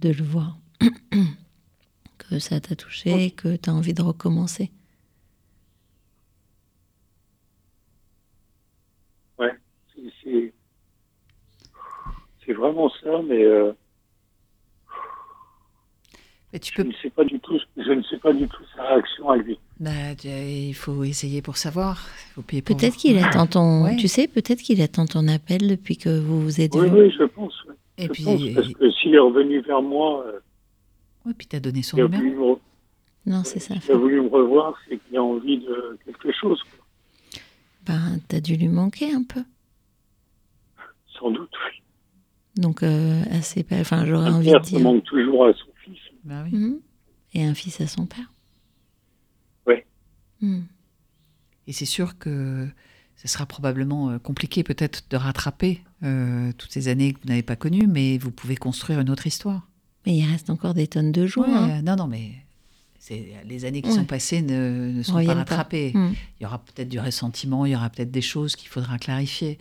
de le voir, que ça t'a touché, que tu as envie de recommencer. C'est- C'est c'est vraiment ça, mais euh, Mais tu je peux. ne sais pas du tout. Je ne sais pas du tout sa réaction à lui. Bah, il faut essayer pour savoir. Peut-être qu'il attend ton, Ouais. tu sais, peut-être qu'il attend ton appel depuis que vous vous êtes Oui, oui, je pense. ouais. Et je puis, pense parce que s'il est revenu vers moi, euh, ouais, puis t'as donné son numéro. Non, c'est ça. il a voulu me revoir, c'est qu'il a envie de quelque chose, quoi. Ben, t'as dû lui manquer un peu. sans doute. Oui. Donc, euh, assez, enfin, j'aurais envie de dire. manque toujours à son fils. Bah oui. Mhm. Et un fils à son père. Ouais. Mhm. Et c'est sûr que ce sera probablement euh, compliqué peut-être de rattraper euh, toutes ces années que vous n'avez pas connues, mais vous pouvez construire une autre histoire. Mais il reste encore des tonnes de. Ouais, hein. non, non, mais les années qui Ouais. sont passées ne, ne sont pas. rattrapées. Mhm. Il y aura peut-être du ressentiment, il y aura peut-être des choses qu'il faudra clarifier.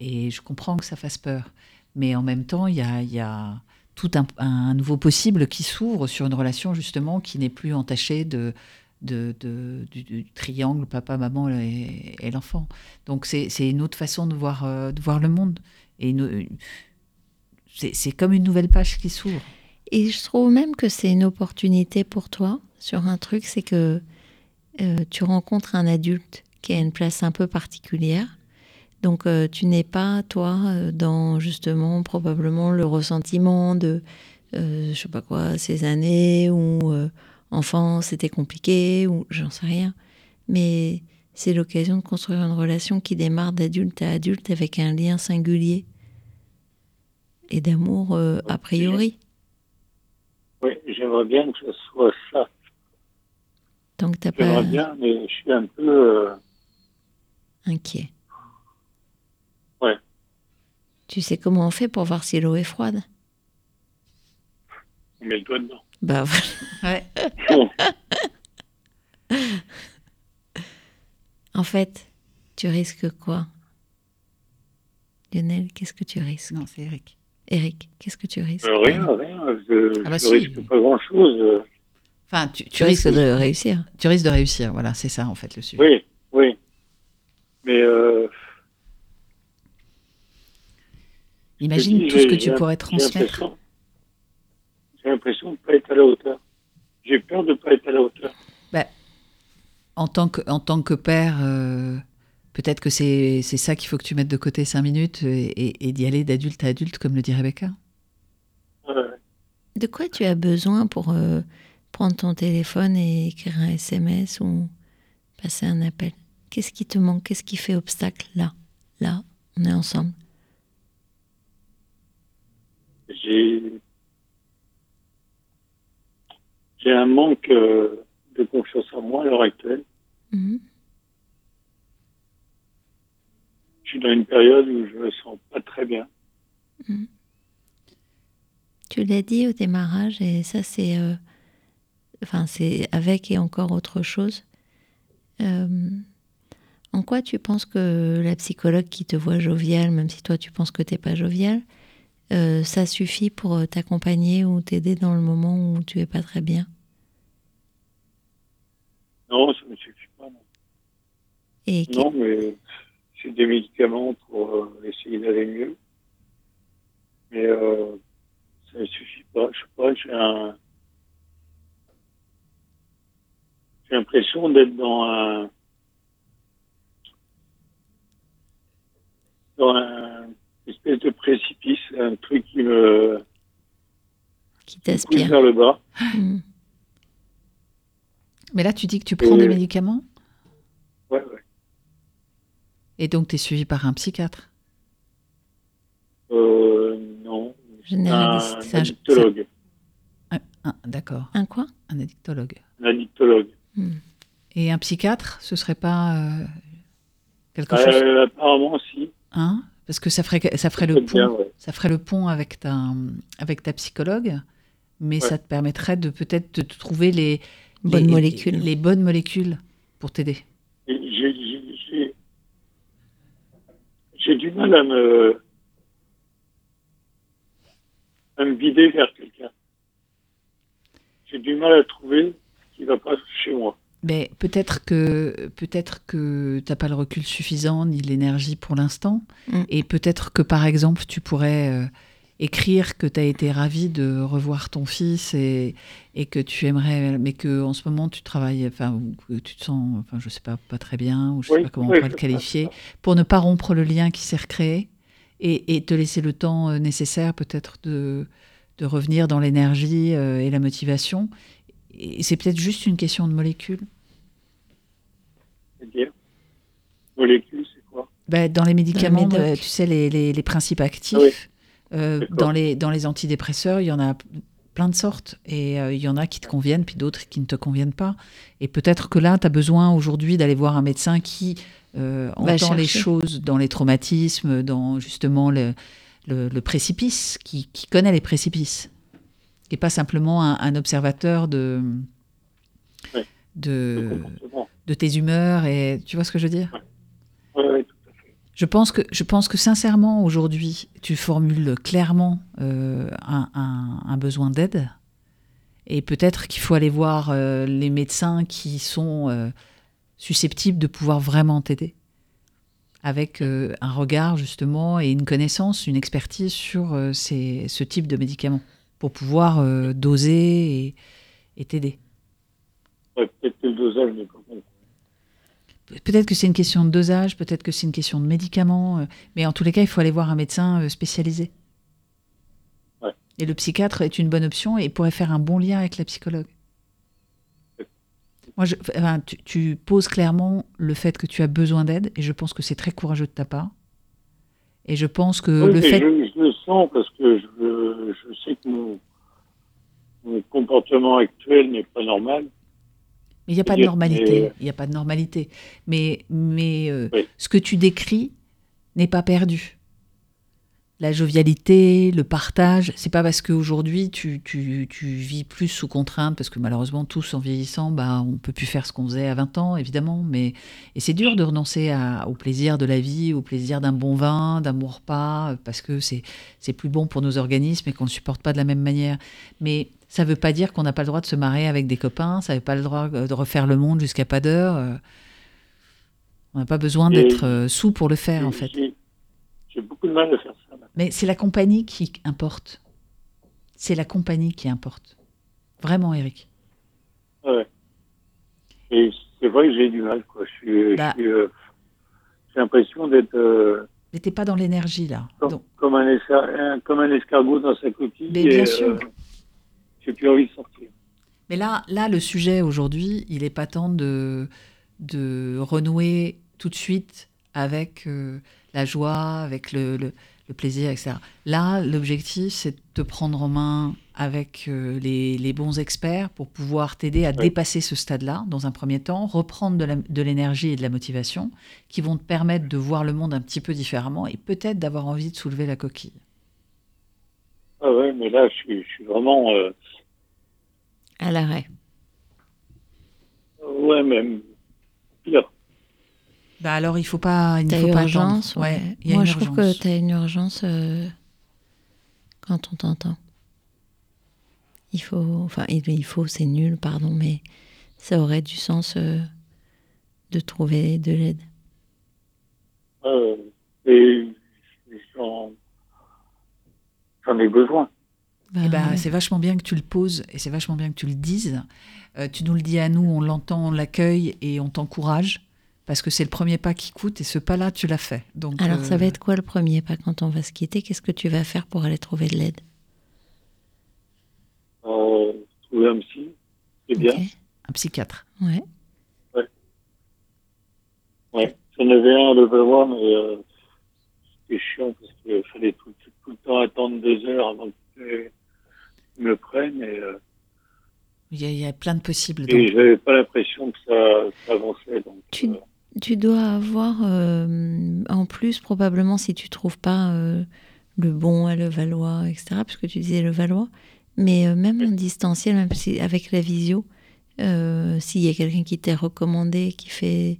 Et je comprends que ça fasse peur. Mais en même temps, il y a, tout un, nouveau possible qui s'ouvre sur une relation justement qui n'est plus entachée de, du, triangle papa, maman et, l'enfant. Donc c'est une autre façon de voir, euh, de voir le monde. Et c'est comme une nouvelle page qui s'ouvre. Et je trouve même que c'est une opportunité pour toi sur un truc, c'est que euh, tu rencontres un adulte qui a une place un peu particulière. Donc euh, tu n'es pas, toi, euh, dans justement probablement le ressentiment de, euh, je sais pas quoi, ces années où euh, enfant c'était compliqué, ou j'en sais rien. Mais c'est l'occasion de construire une relation qui démarre d'adulte à adulte avec un lien singulier et d'amour a priori. Oui, j'aimerais bien que ce soit ça. Tant que t'as J'aimerais pas bien, mais je suis un peu. inquiet. Tu sais comment on fait pour voir si l'eau est froide? On met le doigt dedans. Bah voilà. Ouais. En fait, tu risques quoi? Lionel, qu'est-ce que tu risques? Non, c'est Eric. Eric, qu'est-ce que tu risques? Euh, rien, rien. Je, Ah bah je si. risque pas grand-chose. Tu Enfin, tu, tu risques risques, de réussir. tu risques de réussir. Voilà, c'est ça en fait le sujet. Oui, oui. Mais euh, Imagine dis, tout ce que tu pourrais transmettre. J'ai l'impression de ne pas être à la hauteur. J'ai peur de ne pas être à la hauteur. En tant que, en tant que père, euh, peut-être que c'est c'est ça qu'il faut que tu mettes de côté cinq minutes et, et- et d'y aller d'adulte à adulte, comme le dit Rebecca. De quoi tu as besoin pour euh, prendre ton téléphone et écrire un SMS ou passer un appel? Qu'est-ce qui te manque? Qu'est-ce qui fait obstacle? Là Là, on est ensemble. J'ai j'ai un manque euh, de confiance en moi à l'heure actuelle. Mhm. Je suis dans une période où je me sens pas très bien. Tu l'as dit au démarrage, et ça c'est, euh, enfin c'est avec et encore autre chose. Euh, en quoi tu penses que la psychologue qui te voit jovial, même si toi tu penses que t'es pas jovial, euh, ça suffit pour euh, t'accompagner ou t'aider dans le moment où tu es pas très bien? Non, ça ne suffit pas. Non, Et non mais c'est des médicaments pour euh, essayer d'aller mieux. Mais euh, ça ne suffit pas. Je sais pas, j'ai un. J'ai l'impression d'être dans un. dans un espèce de précipice, un truc qui me qui t'aspire. vers le bas. Mais là, tu dis que tu prends Et- des médicaments Ouais, ouais. et donc tu es suivi par un psychiatre. Euh, non. Généraliste. Un, addictologue. Un- D'accord, Un quoi un addictologue. Un addictologue. Mm. Et un psychiatre, ce serait pas euh, quelque chose Euh, apparemment, si. Hein Parce que ça ferait, ça ferait le bien, pont, ouais. ça ferait le pont avec ta, avec ta psychologue, mais Ouais. ça te permettrait de peut-être de trouver les, Bonnes les- molécules. les bonnes molécules pour t'aider. J'ai du mal à me, à me vider vers quelqu'un. J'ai du mal à trouver ce qui va pas chez moi. Mais peut-être que peut-être que t'as pas le recul suffisant ni l'énergie pour l'instant, Mm. et peut-être que par exemple tu pourrais euh, écrire que tu as été ravi de revoir ton fils et, et que tu aimerais, mais que en ce moment tu travailles, enfin que tu te sens, enfin je sais pas, pas très bien ou je sais Oui, pas comment oui, on pourrait le qualifier, pour ne pas rompre le lien qui s'est recréé et, et te laisser le temps euh, nécessaire peut-être de de revenir dans l'énergie euh, et la motivation. Et c'est peut-être juste une question de molécules. C'est-à-dire, molécules, c'est quoi Ben, dans les médicaments, tu sais, les, les- les principes actifs, Ah oui. euh, dans, les, dans les antidépresseurs, il y en a plein de sortes. Et euh, il y en a qui te conviennent, puis d'autres qui ne te conviennent pas. Et peut-être que là, tu as besoin aujourd'hui d'aller voir un médecin qui euh, entend les choses dans les traumatismes, dans justement le, le, le précipice, qui, qui connaît les précipices. Qui n'est pas simplement un, un observateur de, Ouais. de, comportement. De tes humeurs. Et tu vois ce que je veux dire Oui, tout à fait. je pense que, je pense que sincèrement, aujourd'hui, tu formules clairement euh, un, un- un besoin d'aide. Et peut-être qu'il faut aller voir euh, les médecins qui sont euh, susceptibles de pouvoir vraiment t'aider. Avec un regard, justement, et une connaissance, une expertise sur ces- ce type de médicaments. Pour pouvoir doser et- et t'aider. Ouais, Peut-être que le dosage n'est pas bon. Peut-être que c'est une question de dosage, peut-être que c'est une question de médicaments, euh, mais en tous les cas, il faut aller voir un médecin euh, spécialisé. Ouais. Et le psychiatre est une bonne option et pourrait faire un bon lien avec la psychologue. Moi, je, enfin, tu, tu poses clairement le fait que tu as besoin d'aide et je pense que c'est très courageux de ta part. Et je pense que Oui, le fait. je, je le sens parce que je, je sais que mon, mon comportement actuel n'est pas normal. Mais il n'y a pas de normalité. Il n'y a pas de normalité. Mais, mais euh, Oui. ce que tu décris n'est pas perdu. La jovialité, le partage, c'est pas parce qu'aujourd'hui tu, tu, tu vis plus sous contrainte, parce que malheureusement, tous en vieillissant, bah, on peut plus faire ce qu'on faisait à 20 ans, évidemment. Mais, et c'est dur de renoncer à- au plaisir de la vie, au plaisir d'un bon vin, d'un bon repas, parce que c'est c'est plus bon pour nos organismes et qu'on ne supporte pas de la même manière. Mais ça ne veut pas dire qu'on n'a pas le droit de se marier avec des copains, ça veut pas le droit euh, de refaire le monde jusqu'à pas d'heure. euh. On n'a pas besoin d'être euh, sous pour le faire, en fait. J'ai j'ai beaucoup de mal Mais c'est la compagnie qui importe. C'est la compagnie qui importe. Vraiment, Eric. Ouais. Et c'est vrai que j'ai du mal. Quoi. Bah. euh, j'ai l'impression d'être euh, Mais t'es pas dans l'énergie, là. comme, Donc, comme un, escar- un- comme un escargot dans sa coquille. Mais bien sûr. euh, j'ai plus envie de sortir. Mais là, là, le sujet aujourd'hui, il est pas temps de, de renouer tout de suite avec euh, la joie, avec le, le- le plaisir, etc. Là, l'objectif, c'est de te prendre en main avec euh, les, les bons experts pour pouvoir t'aider à Oui. dépasser ce stade-là, dans un premier temps, reprendre de l'énergie et de la motivation qui vont te permettre de voir le monde un petit peu différemment et peut-être d'avoir envie de soulever la coquille. Ah ouais, mais là, je suis, je suis vraiment. euh, À l'arrêt. ouais, même pire. Bah alors, il faut pas, il faut pas attendre. urgence, ouais. il y a Moi, une je trouve que tu as une urgence euh, quand on t'entend. Il faut, enfin, il, il faut, c'est nul, pardon, mais ça aurait du sens euh, de trouver de l'aide. Euh, et j'en j'en ai besoin. Eh ben, ouais. C'est vachement bien que tu le poses et c'est vachement bien que tu le dises. Euh, tu nous le dis à nous, on l'entend, on l'accueille et on t'encourage parce que c'est le premier pas qui coûte et ce pas-là, tu l'as fait. Donc, Alors, ça euh, va être quoi le premier pas quand on va se quitter? Qu'est-ce que tu vas faire pour aller trouver de l'aide? Euh, trouver un psy, c'est bien. Un psychiatre. Ouais. Ouais. J'en avais un à Levallois, mais euh, c'était chiant parce qu'il fallait tout, tout le temps attendre deux heures avant qu'ils me prennent et, euh, Il y, a, il y a plein de possibles. et donc. j'avais pas l'impression que ça, ça avançait. Donc, Tu- euh, Tu dois avoir, euh, en plus, probablement, si tu trouves pas euh, le bon à Levallois, etc., puisque tu disais Levallois, mais euh, même en distanciel, même si, avec la visio, euh, s'il y a quelqu'un qui t'est recommandé, qui fait.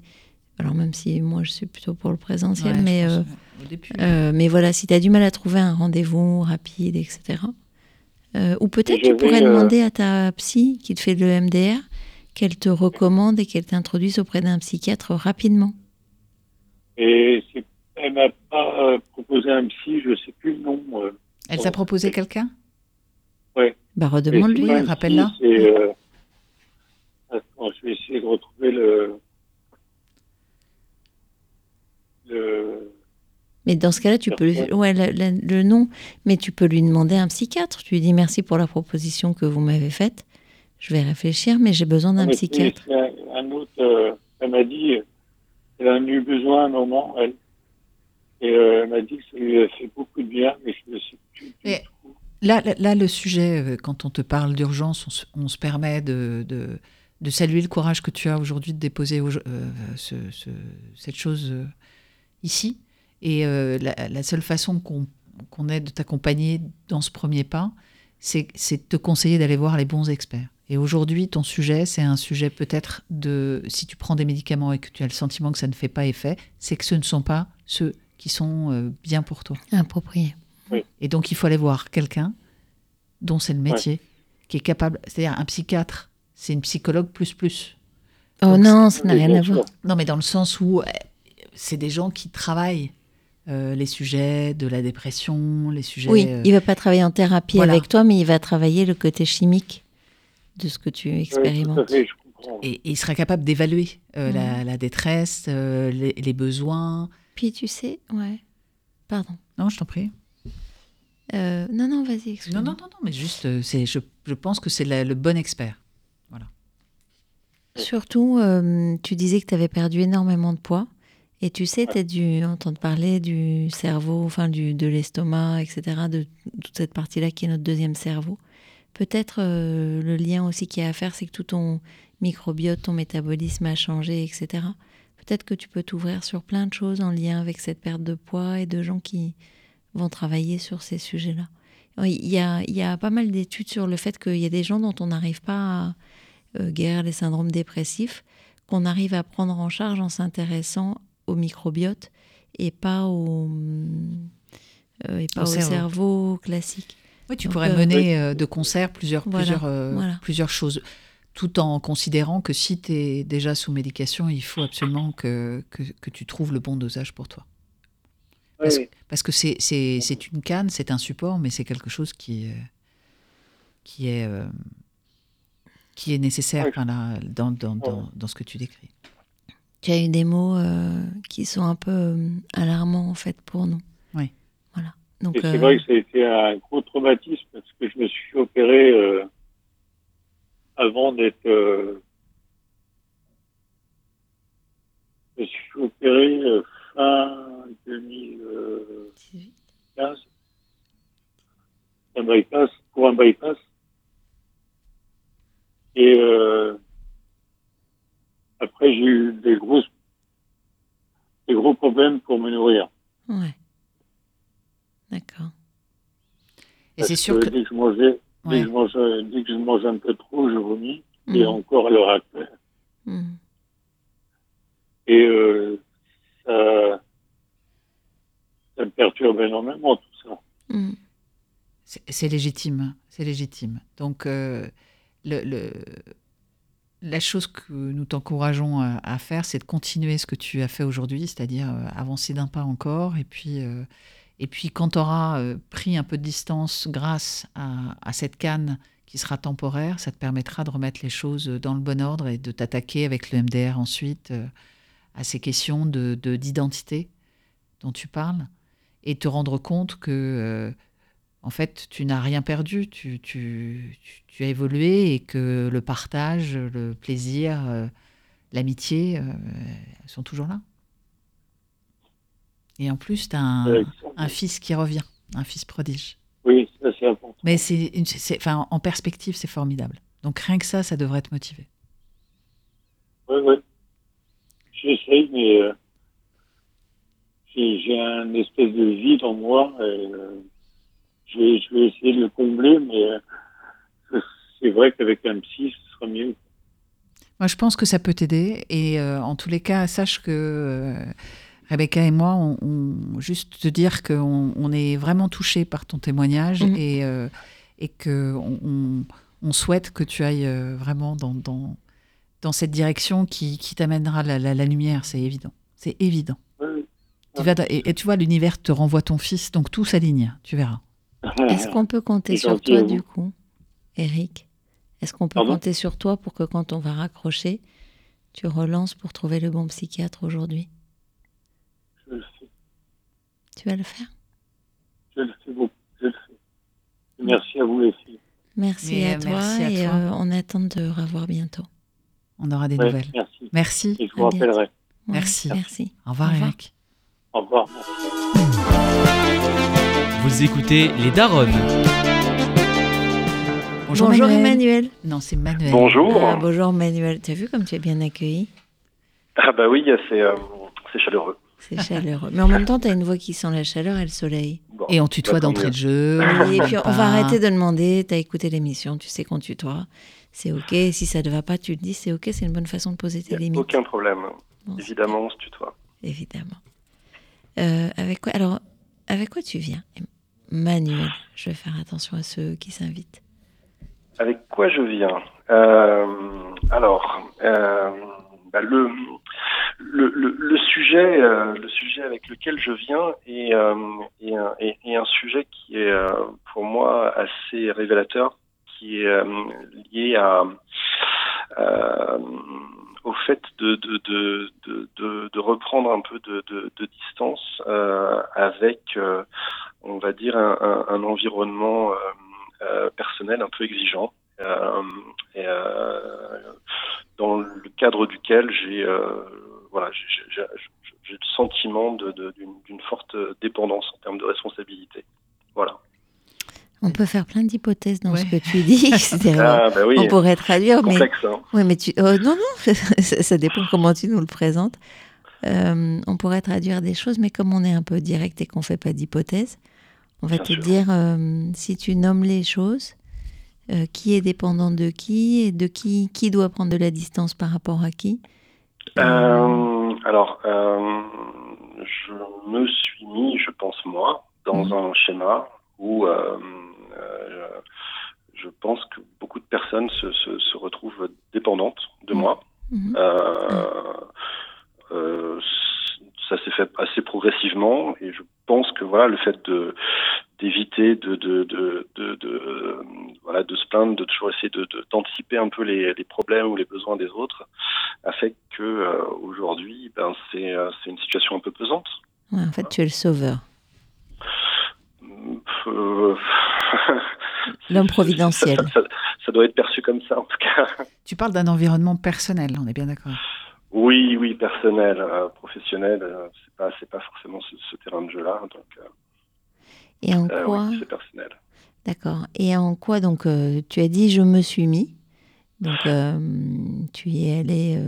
Alors, même si moi, je suis plutôt pour le présentiel, Ouais, mais. pense, euh, euh, au début. Euh, mais voilà, si tu as du mal à trouver un rendez-vous rapide, etc. Euh, ou peut-être tu pourrais demander à ta psy qui te fait le MDR qu'elle te recommande et qu'elle t'introduise auprès d'un psychiatre rapidement. Et elle m'a pas euh, proposé un psy, je sais plus le nom. euh. Elle t'a proposé quelqu'un? Bah redemande-lui. Rappelle-la. euh, Attends, je vais essayer de retrouver le. le... Mais dans ce cas-là, tu peux lui... Ouais, le nom, mais tu peux lui demander un psychiatre. Tu lui dis merci pour la proposition que vous m'avez faite. Je vais réfléchir, mais j'ai besoin d'un psychiatre. un, un autre, euh, elle m'a dit, elle en a eu besoin à un moment, elle. Et euh, elle m'a dit que ça lui a fait beaucoup de bien, mais je ne sais plus. Là, là, là, le sujet, euh, quand on te parle d'urgence, on, se- on se permet de, de, de saluer le courage que tu as aujourd'hui de déposer au- euh, ce- ce- cette chose euh, ici. Et euh, la, la seule façon qu'on qu'on ait de t'accompagner dans ce premier pas, c'est c'est de te conseiller d'aller voir les bons experts. Et aujourd'hui, ton sujet, c'est un sujet peut-être de, si tu prends des médicaments et que tu as le sentiment que ça ne fait pas effet, c'est que ce ne sont pas ceux qui sont euh, bien pour toi. Approprié. Et donc, il faut aller voir quelqu'un dont c'est le métier, qui est capable. C'est-à-dire, un psychiatre, c'est une psychologue plus plus. Oh Donc, non, ça n'a Oui, rien à voir. Non, mais dans le sens où euh, c'est des gens qui travaillent euh, les sujets de la dépression, les sujets. Oui, euh, il va pas travailler en thérapie voilà. avec toi, mais il va travailler le côté chimique de ce que tu Oui, tout à expérimentes. fait, je comprends. et, et il sera capable d'évaluer euh, la, la détresse, euh, les, les besoins. Puis tu sais, ouais. Pardon. Non, je t'en prie. Euh, non, non, vas-y, Non, excuse-moi. non, non, non, mais juste, c'est, je, je pense que c'est la- le bon expert. Surtout, euh, tu disais que tu avais perdu énormément de poids. Et tu sais, tu as dû entendre parler du cerveau, enfin du, de l'estomac, etc., de toute cette partie-là qui est notre deuxième cerveau. Peut-être euh, le lien aussi qu'il y a à faire, c'est que tout ton microbiote, ton métabolisme a changé, etc. Peut-être que tu peux t'ouvrir sur plein de choses en lien avec cette perte de poids et de gens qui vont travailler sur ces sujets-là. Il y a, il y a pas mal d'études sur le fait qu'il y a des gens dont on n'arrive pas à euh, guérir les syndromes dépressifs, qu'on arrive à prendre en charge en s'intéressant au microbiote et pas au, euh, et pas Au au, cerveau. cerveau. classique. Oui, tu Donc, pourrais euh, mener euh, de concert plusieurs, Voilà, plusieurs, euh, voilà. plusieurs choses, tout en considérant que si tu es déjà sous médication, il faut absolument que, que, que tu trouves le bon dosage pour toi. Parce, Oui, parce que c'est- c'est c'est une canne, c'est un support, mais c'est quelque chose qui, euh, qui, est, euh, qui est nécessaire Oui. enfin, là, dans, dans, dans, dans ce que tu décris. Tu as eu des mots euh, qui sont un peu euh, alarmants en fait pour nous. Oui. Voilà. Donc, Et c'est euh, vrai que ça a été un gros traumatisme parce que je me suis opéré euh, avant d'être. euh, je me suis opéré fin 2015. Un bypass, pour un bypass. Et euh, après, j'ai eu des grosses, des gros problèmes pour me nourrir. ouais. D'accord. Et Parce c'est sûr que. dès que je mangeais, Ouais. dès, que je mangeais, dès que je mange un peu trop, je vomis. Et Mhm. encore à l'heure actuelle. Mhm. Et euh, ça, ça me perturbe énormément tout ça. Mhm. C'est légitime, c'est légitime. Donc, euh, le, le- la chose que nous t'encourageons à, à faire, c'est de continuer ce que tu as fait aujourd'hui, c'est-à-dire euh, avancer d'un pas encore. Et puis, euh, et puis quand tu auras euh, pris un peu de distance grâce à, cette canne qui sera temporaire, ça te permettra de remettre les choses dans le bon ordre et de t'attaquer avec le MDR ensuite euh, à ces questions de de- d'identité dont tu parles et te rendre compte que, euh, en fait, tu n'as rien perdu, tu, tu- tu- tu as évolué et que le partage, le plaisir, l'amitié sont toujours là. Et en plus, tu as un, un fils qui revient, un fils prodige. Oui, ça c'est important. Mais c'est, enfin, en perspective, c'est formidable. Donc rien que ça, ça devrait te motiver. Oui, oui. J'essaye, mais euh, j'ai j'ai un espèce de vide en moi. Et, euh, je, vais, je vais essayer de le combler, mais euh, c'est vrai qu'avec un psy, ce sera mieux. Moi, je pense que ça peut t'aider. Et en tous les cas, sache que Rebecca et moi, on, on- juste te dire qu'on on est vraiment touchés par ton témoignage Mhm. et, euh, et que on, on- on souhaite que tu ailles euh, vraiment dans, dans, dans cette direction qui, qui t'amènera la, la- la lumière. C'est évident. C'est évident. Oui, Tu vas, et, et tu vois, l'univers te renvoie ton fils, donc tout s'aligne. Tu verras. Est-ce qu'on peut compter sur toi vous. du coup, Eric? Est-ce qu'on peut Pardon? compter sur toi pour que quand on va raccrocher, tu relances pour trouver le bon psychiatre aujourd'hui? Tu vas le faire Je le fais beaucoup. Je le fais. Merci à vous, les filles. Merci à euh, toi merci à et euh, on attend de te revoir bientôt. On aura des Ouais, nouvelles. merci. Merci. Et je vous rappellerai. Ouais, Merci. Merci. Au revoir, Au revoir. Eric. Au revoir. Vous écoutez les Daronnes. Bonjour, Emmanuel. Non, c'est Manuel. Bonjour. Ah, bonjour Emmanuel. Tu as vu comme tu es bien accueilli? Ah bah oui, c'est euh, c'est chaleureux. C'est chaleureux. Mais en même temps, tu as une voix qui sent la chaleur et le soleil. Bon. Et on tutoie Bah, d'entrée de jeu. Et puis on va arrêter de demander, tu as écouté l'émission, tu sais qu'on tutoie. C'est ok, si ça ne te va pas, tu te dis c'est ok, c'est une bonne façon de poser tes a limites. Aucun problème. Bon, Évidemment, on se tutoie. Évidemment. Euh, avec quoi Alors, avec quoi tu viens? Manuel, je vais faire attention à ceux qui s'invitent. Avec quoi je viens? Euh, Alors, euh, bah, le, le, le, le sujet, euh, le sujet avec lequel je viens est, euh, est, un, est- est un sujet qui est euh, pour moi assez révélateur, qui est euh, lié à euh, au fait de, de, de, de, de, reprendre un peu de, distance avec, on va dire, un, un, un environnement personnel un peu exigeant. Euh, et, euh, dans le cadre duquel j'ai euh, voilà j'ai j'ai- j'ai- j'ai le sentiment de- de- d'une d'une forte dépendance en termes de responsabilité. Voilà. On peut faire plein d'hypothèses dans ce que tu dis. Ah bah oui, on pourrait traduire, mais complexe. Hein. Oui, mais tu. oh, non, non, ça, ça dépend comment tu nous le présentes. Euh, on pourrait traduire des choses, mais comme on est un peu direct et qu'on fait pas d'hypothèse, on va Bien te sûr. dire euh, si tu nommes les choses, euh, qui est dépendant de qui et de qui, qui doit prendre de la distance par rapport à qui? Euh, alors, euh, je me suis mis, je pense moi, dans Mhm. un schéma où je pense que beaucoup de personnes se, se, se retrouvent dépendantes de Mhm. moi. Euh, euh, ça s'est fait assez progressivement et je pense que voilà le fait de d'éviter de de, de, de, de, euh, voilà de se plaindre de toujours essayer de d'anticiper un peu les, les problèmes ou les besoins des autres a fait que euh, aujourd'hui ben c'est euh, c'est une situation un peu pesante Ouais, en fait, tu es le sauveur. Euh, L'homme providentiel. ça, ça- ça doit être perçu comme ça en tout cas Tu parles d'un environnement personnel, on est bien d'accord. Oui oui personnel euh, professionnel euh, c'est pas c'est pas forcément ce, ce terrain de jeu là donc euh, Et en euh, quoi oui, c'est personnel D'accord. Et en quoi, donc, tu as dit je me suis mis. Donc, tu y es allé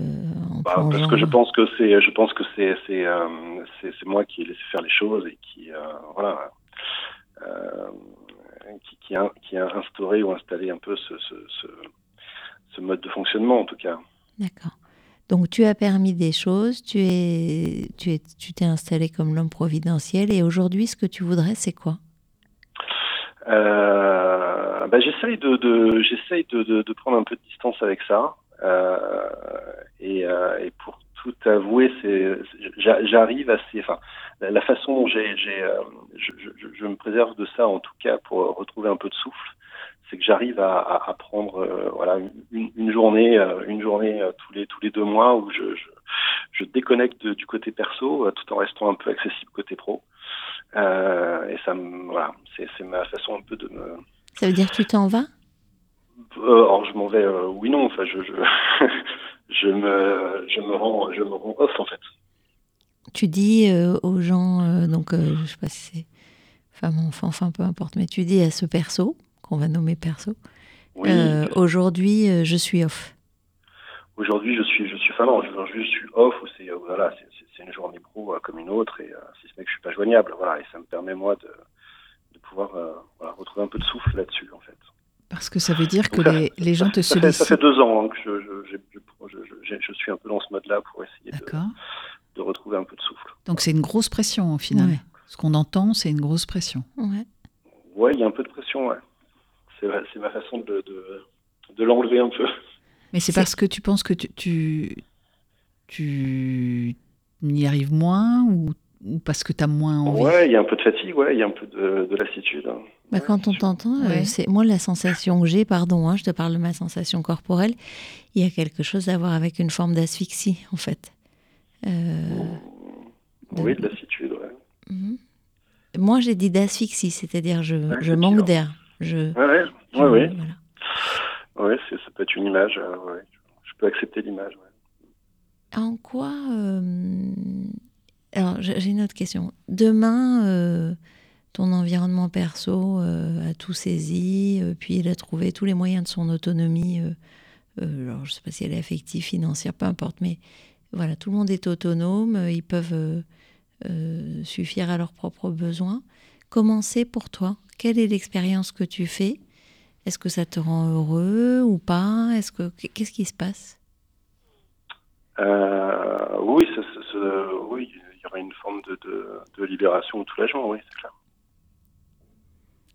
en Bah, plongeant. parce que je pense que c'est, je pense que c'est, c'est, c'est, moi qui ai laissé faire les choses et qui, voilà, qui, qui, a, qui a instauré ou installé un peu ce, ce mode de fonctionnement en tout cas. D'accord. Donc tu as permis des choses, tu es, tu es, tu t'es installé comme l'homme providentiel et aujourd'hui ce que tu voudrais c'est quoi? Euh, bah, j'essaye de, de de, prendre un peu de distance avec ça. et, et, pour tout avouer, c'est j'arrive assez. Enfin, la façon dont j'ai, je, je, me préserve de ça en tout cas pour retrouver un peu de souffle c'est que j'arrive à, à, prendre euh, voilà une, une, journée euh, une journée euh, tous les tous les deux mois où je, je, je déconnecte du côté perso tout en restant un peu accessible côté pro. Et ça me voilà c'est c'est ma façon un peu de me ça veut dire que tu t'en vas? Alors je m'en vais oui non enfin je je, je me je me rends je me rends off en fait. Tu dis aux gens donc je sais pas si c'est femme enfant enfin peu importe mais tu dis à ce perso qu'on va nommer perso. Euh, aujourd'hui, euh, je suis off. Aujourd'hui, je suis, je suis, enfin non, je, suis off. C'est euh, voilà, c'est une journée pro comme une autre, et si ce n'est que je suis pas joignable, voilà, et ça me permet moi de, de pouvoir voilà, retrouver un peu de souffle là-dessus, en fait. Parce que ça veut dire que les, les, gens te sollicitent. Ça fait deux ans hein, que je, je, je, suis un peu dans ce mode-là pour essayer de, de, retrouver un peu de souffle. Donc c'est une grosse pression au final. Ce qu'on entend, c'est une grosse pression. Ouais. Ouais, il y a un peu de pression, ouais c'est ma façon de, de, l'enlever un peu. Mais c'est parce que tu penses que tu, tu, tu y arrives moins ou, ou parce que tu as moins envie? Ouais, il y a un peu de fatigue, ouais, il y a un peu de, de lassitude. Hein. Bah, quand on t'entend, euh, c'est moi la sensation que j'ai, pardon, hein, je te parle de ma sensation corporelle, il y a quelque chose à voir avec une forme d'asphyxie en fait. Euh, oui, de lassitude, ouais. Mhm. Moi j'ai dit d'asphyxie, c'est-à-dire je, je manque d'air. Je, ouais, ouais, ouais, ça peut être une image. Euh, je peux accepter l'image. En quoi euh, Alors, j'ai une autre question. Demain, euh, ton environnement perso a tout saisi, puis il a trouvé tous les moyens de son autonomie. alors, je ne sais pas si elle est affective, financière, peu importe, mais voilà, tout le monde est autonome, ils peuvent suffire à leurs propres besoins. Comment c'est pour toi quelle est l'expérience que tu fais? Est-ce que ça te rend heureux ou pas? Est-ce que qu'est-ce qui se passe? Euh, Oui, oui, il y aura une forme de, de, libération tout la journée, oui, c'est clair.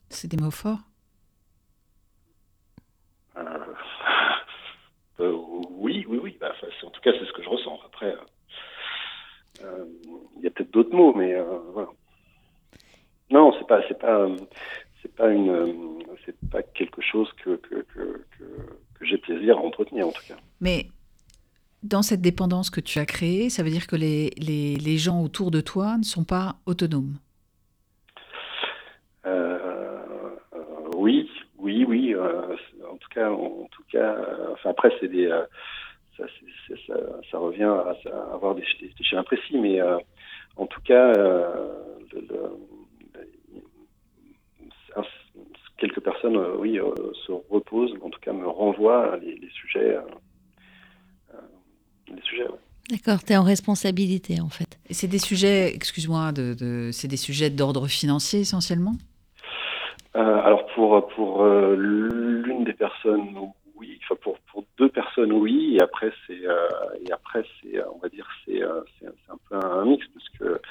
C'est des mots forts? Euh, euh, oui, oui, oui. Bah, en tout cas, c'est ce que je ressens. Après, il y a peut-être d'autres mots, mais voilà. Non, c'est pas, c'est pas, c'est pas une, c'est pas quelque chose que que, que, que, j'ai plaisir à entretenir en tout cas. Mais dans cette dépendance que tu as créée, ça veut dire que les, les, les gens autour de toi ne sont pas autonomes? Euh, oui, oui, oui. Euh, en tout cas, en, tout cas, enfin après c'est des, euh, ça, ça, ça, revient à, avoir des, des, schémas précis, mais en tout cas, le quelques personnes, euh, oui, euh, se reposent, en tout cas me renvoient les, les sujets. Euh, les sujets D'accord, tu es en responsabilité en fait. Et c'est des sujets, excuse-moi, de, de c'est des sujets d'ordre financier essentiellement? Alors pour, pour l'une des personnes, oui, enfin pour, pour deux personnes, oui, et après c'est, et après c'est, on va dire, c'est, c'est, un peu un mix parce que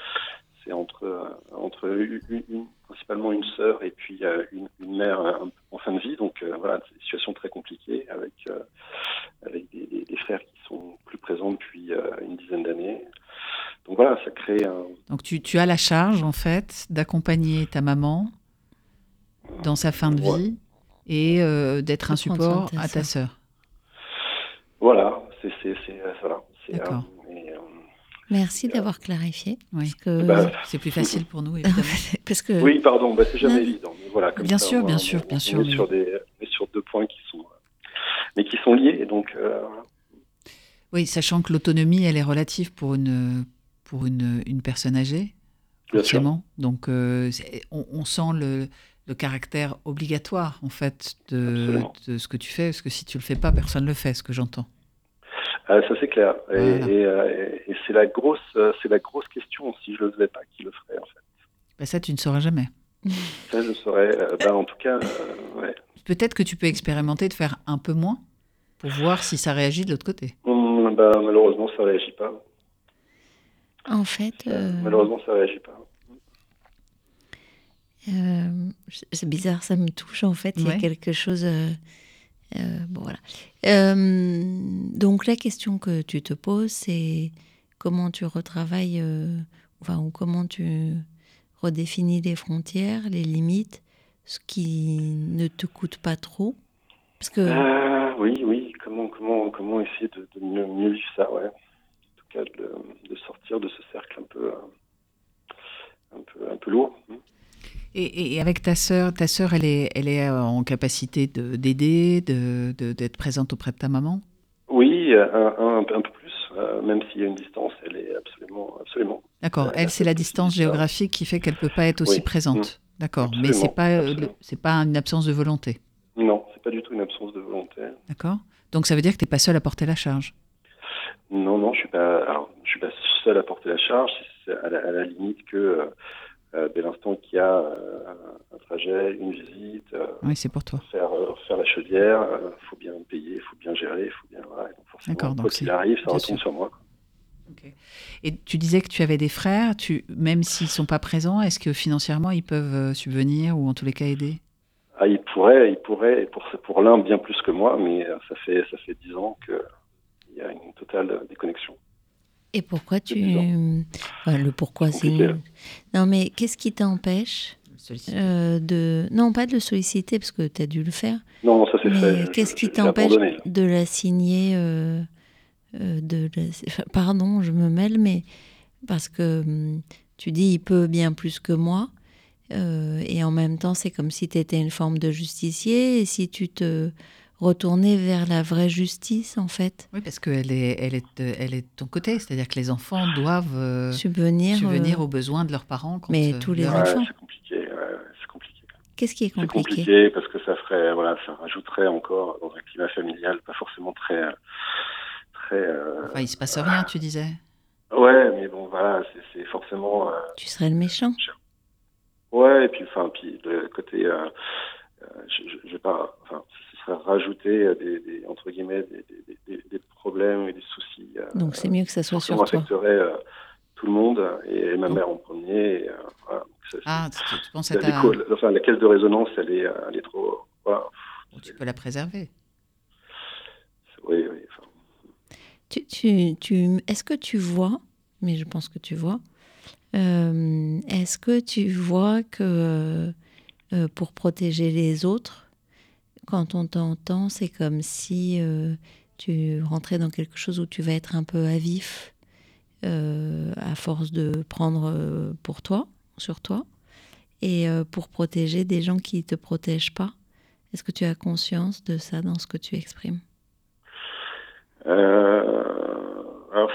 c'est entre, entre une sœur et puis euh, une, une, mère euh, en fin de vie. Donc euh, voilà, c'est une situation très compliquée avec, avec des, des, frères qui sont plus présents depuis une dizaine d'années. Donc voilà, ça crée un... Donc tu, tu as la charge en fait d'accompagner ta maman dans sa fin de vie et d'être un support à ta sœur. Voilà, c'est voilà. D'accord. Merci d'avoir clarifié. Oui. que bah, c'est plus facile pour nous, évidemment. parce que... Oui, pardon, bah, c'est jamais évident. Mais voilà, bien sûr, bien sûr, bien sûr. On est, sur des, sur deux points qui sont, mais qui sont liés. Et donc, euh, Oui, sachant que l'autonomie, elle est relative pour une, pour une, une personne âgée, forcément. Donc, euh, on, on, sent le, le, caractère obligatoire, en fait, de, de, ce que tu fais. Parce que si tu le fais pas, personne ne le fait, ce que j'entends. Ah, ça c'est clair. Et, euh, et, c'est la grosse, euh, la grosse question. Si je le faisais pas, qui le ferait en fait bah, Ça, tu ne sauras jamais. Ça, je saurais. Bah, en tout cas, ouais. Peut-être que tu peux expérimenter de faire un peu moins pour voir si ça réagit de l'autre côté. Mmh, bah, malheureusement, ça réagit pas. En fait. Malheureusement, ça réagit pas. c'est bizarre, ça me touche en fait. Il y a quelque chose Euh, bon, voilà. Euh, donc la question que tu te poses, c'est comment tu retravailles, euh, enfin, ou comment tu redéfinis les frontières, les limites, ce qui ne te coûte pas trop? Parce que Euh, oui, oui. Comment, comment, comment essayer de, de mieux, mieux vivre ça, ouais. De, de sortir de ce cercle un peu, euh, un peu, un peu lourd. Et, et avec ta sœur, ta sœur, elle est, elle est euh, en capacité de- d'aider, de, de- d'être présente auprès de ta maman? Oui, un, un, un peu plus. euh, même s'il y a une distance, elle est absolument, absolument. D'accord. Elle, c'est la distance géographique qui fait qu'elle peut pas être aussi Oui. présente. D'accord. Mais c'est pas, c'est pas une absence de volonté? Non, c'est pas du tout une absence de volonté. D'accord. Donc ça veut dire que t'es pas seule à porter la charge? Non, non, je suis pas. Alors, je suis pas seul à porter la charge. C'est à la, à la limite que euh, euh, dès l'instant qu'il y a euh, un trajet, une visite, euh, Oui, c'est pour toi. faire euh, faire la chaudière, il faut bien payer, il faut bien gérer, il faut bien. Voilà, donc forcément, D'accord, donc quoi qu'il arrive, ça sûr. sur moi. quoi. Et tu disais que tu avais des frères. Tu, même s'ils sont pas présents, est-ce que financièrement ils peuvent euh, subvenir ou en tous les cas aider? Ah, il pourrait, il pourrait, et pour pour l'un bien plus que moi, mais euh, ça fait ça fait dix ans que il y a une totale déconnexion. Et pourquoi tu. Enfin, le pourquoi, c'est. Non, mais qu'est-ce qui t'empêche euh, de. Non, pas de le solliciter, parce que tu as dû le faire. Non, ça c'est fait. Qu'est-ce qui t'empêche de la signer euh, euh, de la- enfin, Pardon, je me mêle, mais parce que hum, tu dis il peut bien plus que moi. euh, et en même temps, c'est comme si tu étais une forme de justicier. Et si tu te retournais vers la vraie justice, en fait, Oui, parce qu'elle est, elle est, euh, elle est de ton côté. C'est-à-dire que les enfants doivent euh, subvenir. subvenir euh, aux besoins de leurs parents. Quand, mais euh, tous les enfants. c'est compliqué. compliqué. Qu'est-ce qui est C'est compliqué, compliqué parce que ça ferait, voilà, ça rajouterait encore dans un climat familial pas forcément très, très. euh, Enfin, il se passe rien, tu disais. Ouais, mais bon, voilà, c'est- forcément. euh, Tu serais le méchant. Ouais, et puis, enfin, puis le côté, je, je, je vais pas, enfin, serait rajouter euh, des, des entre guillemets, des, des, des, des problèmes et des soucis. euh, Donc c'est mieux que ça soit sur toi. affecterait euh, tout le monde et ma Donc- mère en premier. Et, euh, voilà, donc ça, Ah, tu, tu penses à la, ta... l'écho- enfin, la caisse de résonance, elle est, elle est trop. Voilà. Tu peux la préserver. Oui, oui. enfin, Tu, tu, tu- Est-ce que tu vois, mais je pense que tu vois, euh, est-ce que tu vois que euh, pour protéger les autres, quand on t'entend, c'est comme si euh, tu rentrais dans quelque chose où tu vas être un peu à vif euh, à force de prendre euh, pour toi, sur toi, et euh, pour protéger des gens qui ne te protègent pas. Est-ce que tu as conscience de ça dans ce que tu exprimes? Alors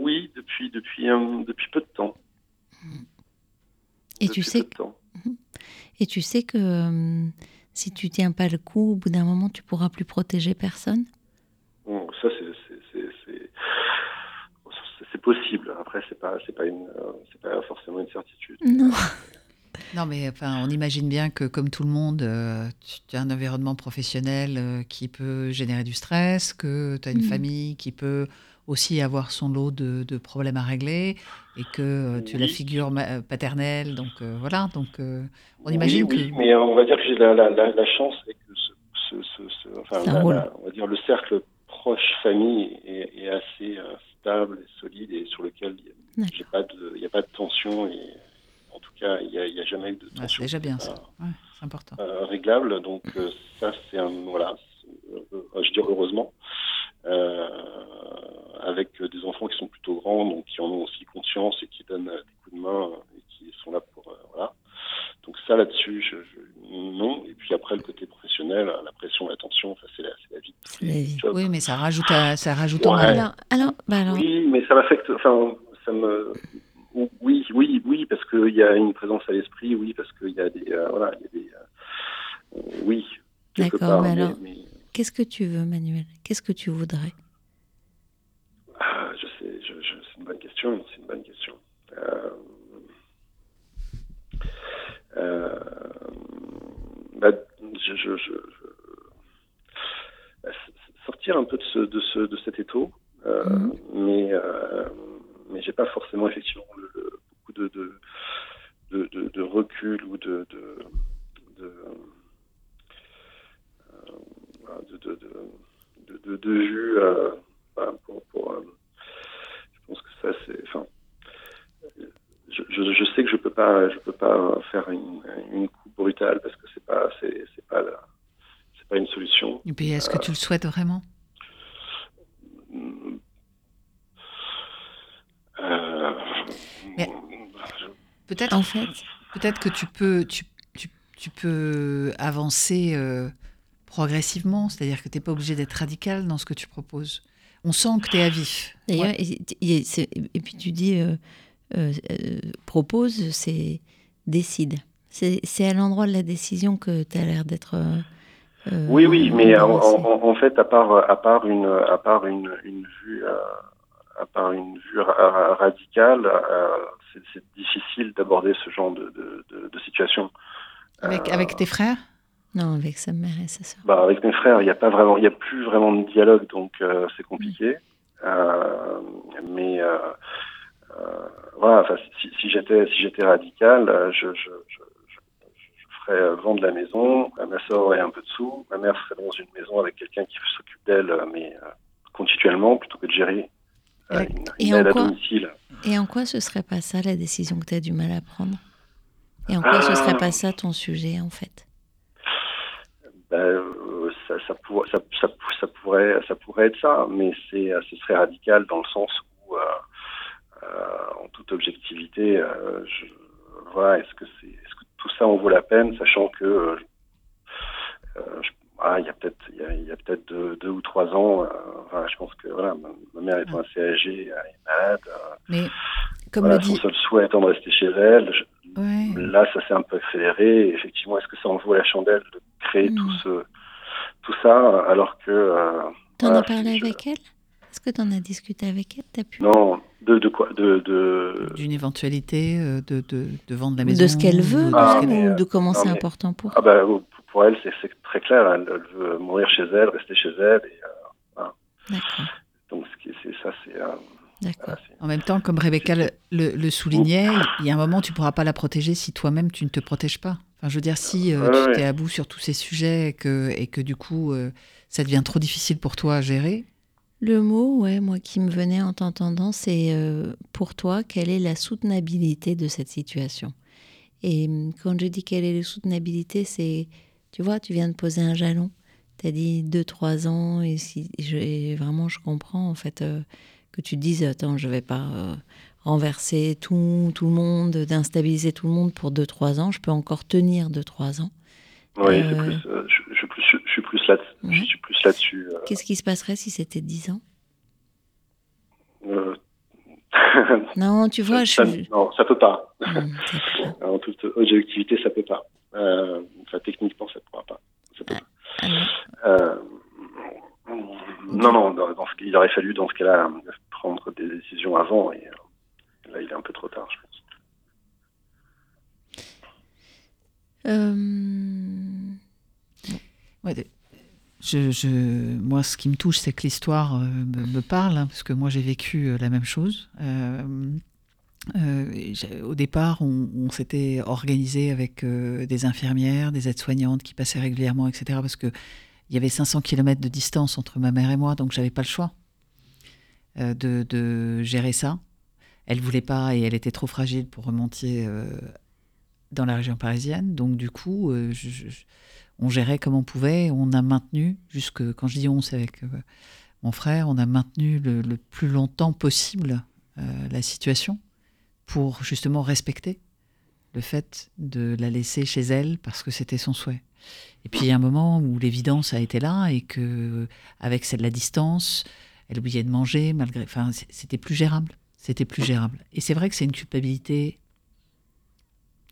oui depuis depuis un- depuis peu de temps. Et tu sais. Et tu que si tu tiens pas le coup, au bout d'un moment, tu pourras plus protéger personne. Bon, ça c'est possible. Après c'est pas pas une c'est pas forcément une certitude. Non. Non, mais enfin, on imagine bien que, comme tout le monde, euh, tu as un environnement professionnel euh, qui peut générer du stress, que tu as une Mhm. famille qui peut aussi avoir son lot de, de problèmes à régler, et que euh, tu es la figure ma- on donc euh, voilà. Donc, euh, on Oui, imagine oui, que. mais euh, on va dire que j'ai la, la, la, la chance et que ce, ce, ce, ce- enfin, on va dire le cercle proche famille est, est assez euh, stable et solide et sur lequel il y a- pas de il y a pas de tension et en tout cas il y a, jamais eu de Ah, c'est tension. déjà bien ça. Euh, Ouais, c'est important. euh, réglable. Donc euh, ça, c'est un voilà, c'est- euh, je dis heureusement, euh, avec euh, des enfants qui sont plutôt grands, donc qui en ont aussi conscience et qui donnent euh, des coups de main euh, et qui sont là pour voilà. Donc ça là-dessus, je, je- non. Et puis après le côté professionnel, la pression, la tension, enfin, c'est la, vie. la. Oui, mais ça rajoute, à- ça rajoute Ouais. mal. Alors, alors, bah alors, Oui, mais ça m'affecte. Enfin, ça me. Oui, oui, oui, parce qu'il y a une présence à l'esprit. Oui, parce qu'il y a des. euh, voilà, il y a des. euh, oui. D'accord, mais alors- mais- qu'est-ce que tu veux, Manuel? Qu'est-ce que tu voudrais? Ah, je sais, je, je- c'est une bonne question, c'est une bonne question. Euh, euh, bah, je, s- sortir un peu de, ce, de, ce, de cet étau, euh, Mhm. mais, euh, mais j'ai pas forcément effectivement le- le- beaucoup de, de, de, de- de recul ou de, de, de- euh, de, de, de, de, de vue. euh, voilà, pour, pour, euh, je pense que ça, c'est. Enfin, je, je, je sais que je peux pas, je peux pas faire une, une coupe brutale parce que c'est pas, c'est, c'est pas, la- c'est pas une solution. Et puis, est-ce que tu le souhaites vraiment? Euh, Mais- je- Peut-être En fait, Peut-être que tu peux, tu, tu- tu peux avancer euh, progressivement, c'est-à-dire que tu n'es pas obligé d'être radical dans ce que tu proposes. On sent que tu es à vif. D'ailleurs, Ouais. et, et c'est- et puis tu dis euh, euh, euh, propose, c'est décide. C'est c'est à l'endroit de la décision que tu as l'air d'être. Oui, oui, mais en, embarrassé. en- en fait, à part, à part une, à part une, une vue, euh, à part une vue ra- ra- radicale, euh, c'est- c'est difficile d'aborder ce genre de, de, de, de situation. Avec, Euh, avec tes frères? Non, avec sa mère et sa soeur. Bah, avec mes frères, il n'y a pas vraiment, il y a plus vraiment de dialogue, donc euh, c'est compliqué. Euh, mais euh, voilà, si, si j'étais, si j'étais radical, je, je, je, je, je ferais vendre la maison. Ma soeur aurait un peu de sous. Ma mère serait dans une maison avec quelqu'un qui s'occupe d'elle, mais continuellement, plutôt que de gérer une, et une en aide à quoi domicile. Et en quoi ce serait pas ça la décision que tu as du mal à prendre? Et en quoi ce serait pas ça ton sujet en fait? Euh, ça, ça, pour- ça, ça, ça pourrait, ça pourrait être ça, mais c'est, euh, ce serait radical dans le sens où, euh, euh, en toute objectivité, je, voilà, est-ce que c'est, est-ce que tout ça en vaut la peine, sachant que, je- ah, il y a peut-être, il y a, il y a peut-être deux, deux ou trois ans, je pense que voilà, ma, ma mère étant assez âgée, elle est malade, Mais comme voilà, le son seul souhait étant de rester chez elle. je- Ouais. Là, ça s'est un peu accéléré. Et effectivement, est-ce que ça en vaut la chandelle de créer Hmm. tout ce tout ça alors que euh, T'en voilà, as parlé je- avec elle? Est-ce que t'en as discuté avec elle? T'as pu? Non, de de quoi? De de D'une éventualité euh, de, de, de vendre la maison. de ce qu'elle veut, ou de Ah, ce qu'elle- mais, ou de comment c'est important pour ah bah pour elle c'est c'est très clair. Elle, elle veut mourir chez elle, rester chez elle. Et, euh, D'accord, donc ce qui c'est ça c'est euh, d'accord. voilà, En même temps, comme Rebecca le, le- le soulignait, il y a un moment, tu ne pourras pas la protéger si toi-même, tu ne te protèges pas. Enfin, je veux dire, si euh, Ouais, tu ouais. t'es à bout sur tous ces sujets et que, et que du coup, euh, ça devient trop difficile pour toi à gérer, Le mot, ouais, moi qui me venait en t'entendant, c'est euh, pour toi, quelle est la soutenabilité de cette situation? Et hum, quand je dis quelle est la soutenabilité, c'est, tu vois, tu viens de poser un jalon. Tu as dit 2-3 ans, et, si, je, et vraiment, je comprends en fait euh, que tu te dises, attends, je vais pas euh, renverser tout, tout le monde, d'instabiliser tout le monde pour 2-3 ans, je peux encore tenir 2-3 ans. oui, Euh, plus, euh, je, je, suis plus je, suis plus là Ouais. je suis plus là-dessus. Qu'est-ce qui se passerait si c'était 10 ans? Non, tu vois, je ça, suis... non, ça peut pas. Pas- En toute objectivité, ça peut pas. Enfin, techniquement, ça ne pourra pas. Ça peut pas. ah non. Euh, non, non, il aurait fallu dans ce cas-là prendre des décisions avant et euh, là, il est un peu trop tard, je pense. Euh, moi, ce qui me touche, c'est que l'histoire euh, me, parle, hein, parce que moi, j'ai vécu la même chose. Au départ, on, on s'était organisé avec des infirmières, des aides-soignantes qui passaient régulièrement, etc. Parce que il y avait 500 km de distance entre ma mère et moi, donc j'avais pas le choix euh, de, de gérer ça. Elle voulait pas et elle était trop fragile pour remonter euh, dans la région parisienne. Donc du coup, euh, on gérait comme on pouvait. On a maintenu, jusque quand je dis on, c'est avec mon frère, on a maintenu le, plus longtemps possible la situation pour justement respecter le fait de la laisser chez elle parce que c'était son souhait. Et puis il y a un moment où l'évidence a été là et que avec cette- la distance, elle oubliait de manger malgré, enfin c'était plus gérable, c'était plus gérable. Et c'est vrai que c'est une culpabilité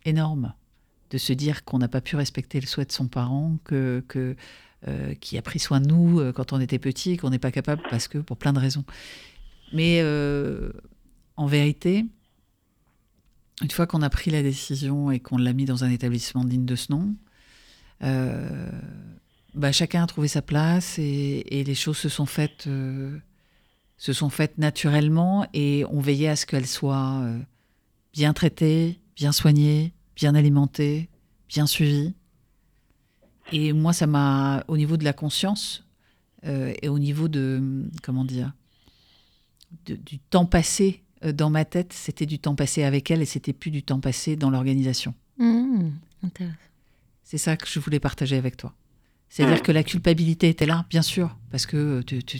énorme de se dire qu'on n'a pas pu respecter le souhait de son parent, que, euh, qui a pris soin de nous euh, quand on était petit, qu'on n'est pas capable parce que pour plein de raisons. Mais euh, en vérité, une fois qu'on a pris la décision et qu'on l'a mis dans un établissement digne de ce nom, bah, chacun a trouvé sa place et, les choses se sont faites, euh, se sont faites naturellement et on veillait à ce qu'elles soient euh, bien traitées, bien soignées, bien alimentées, bien suivies. et moi, ça m'a, au niveau de la conscience euh, et au niveau de, comment dire, du temps passé euh, dans ma tête, c'était du temps passé avec elle et c'était plus du temps passé dans l'organisation. Mmh, c'est ça que je voulais partager avec toi. C'est-à-dire mmh. que la culpabilité était là, bien sûr, parce que tu, tu,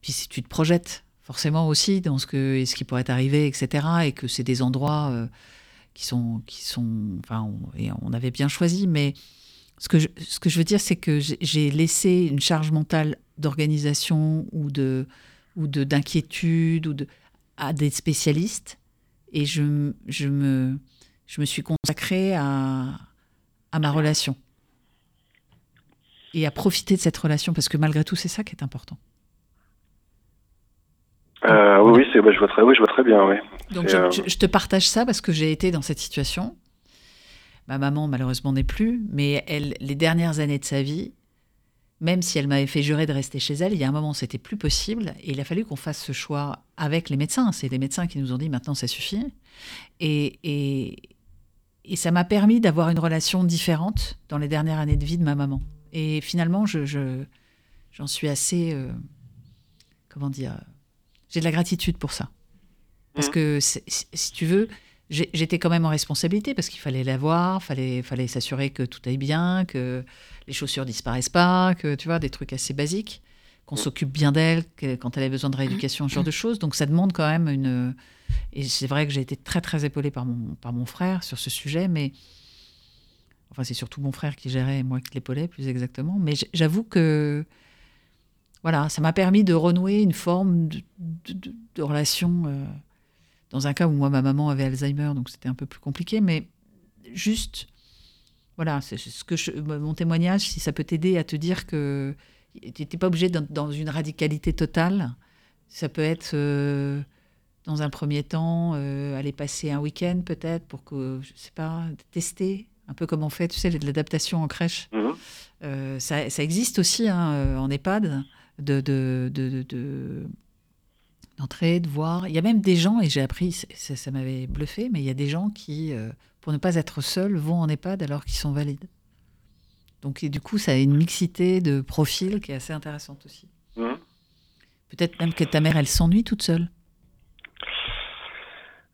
puis si tu te projettes forcément aussi dans ce, que, ce qui pourrait arriver, etc., et que c'est des endroits euh, qui sont, qui sont, enfin, on, et on avait bien choisi, mais ce que je, ce que je veux dire, c'est que j'ai laissé une charge mentale d'organisation ou de ou de d'inquiétude ou de à des spécialistes et je, je me je me suis consacrée à à ma relation et à profiter de cette relation parce que malgré tout c'est ça qui est important. Euh, oui, oui, bah, je vois très, oui, je vois très bien, oui. Donc euh, je, je, te partage ça parce que j'ai été dans cette situation Ma maman, malheureusement, n'est plus, mais elle, les dernières années de sa vie, même si elle m'avait fait jurer de rester chez elle, il y a un moment, c'était plus possible, et il a fallu qu'on fasse ce choix avec les médecins. C'est les médecins qui nous ont dit maintenant, ça suffit. Et, et, et ça m'a permis d'avoir une relation différente dans les dernières années de vie de ma maman. Et finalement, je, j'en suis assez, euh, comment dire, j'ai de la gratitude pour ça. Parce mmh. que si tu veux, j'étais quand même en responsabilité parce qu'il fallait la voir, fallait, fallait s'assurer que tout aille bien, que les chaussures disparaissent pas, que tu vois des trucs assez basiques, qu'on s'occupe bien d'elle quand elle a besoin de rééducation, ce genre de choses. Donc ça demande quand même une. Et c'est vrai que j'ai été très très épaulée par mon par mon frère sur ce sujet, mais enfin c'est surtout mon frère qui gérait et moi qui l'épaulais plus exactement. Mais j'avoue que voilà, ça m'a permis de renouer une forme de, relation. Euh, dans un cas où moi, ma maman avait Alzheimer, donc c'était un peu plus compliqué, mais juste, voilà, c'est ce que mon témoignage, si ça peut t'aider à te dire que tu n'es pas obligé dans, une radicalité totale. Ça peut être, euh, dans un premier temps, euh, aller passer un week-end peut-être pour que, je sais pas, tester un peu comme on fait, tu sais, de l'adaptation en crèche. Mmh. Euh, ça, ça, existe aussi hein, en EHPAD de, de, de, de d'entrer, de voir. Il y a même des gens, et j'ai appris, ça, m'avait bluffé, mais il y a des gens qui, euh, pour ne pas être seuls, vont en EHPAD alors qu'ils sont valides. Donc, et du coup, ça a une mixité de profils qui est assez intéressante aussi. Mmh. Peut-être même que ta mère, elle s'ennuie toute seule.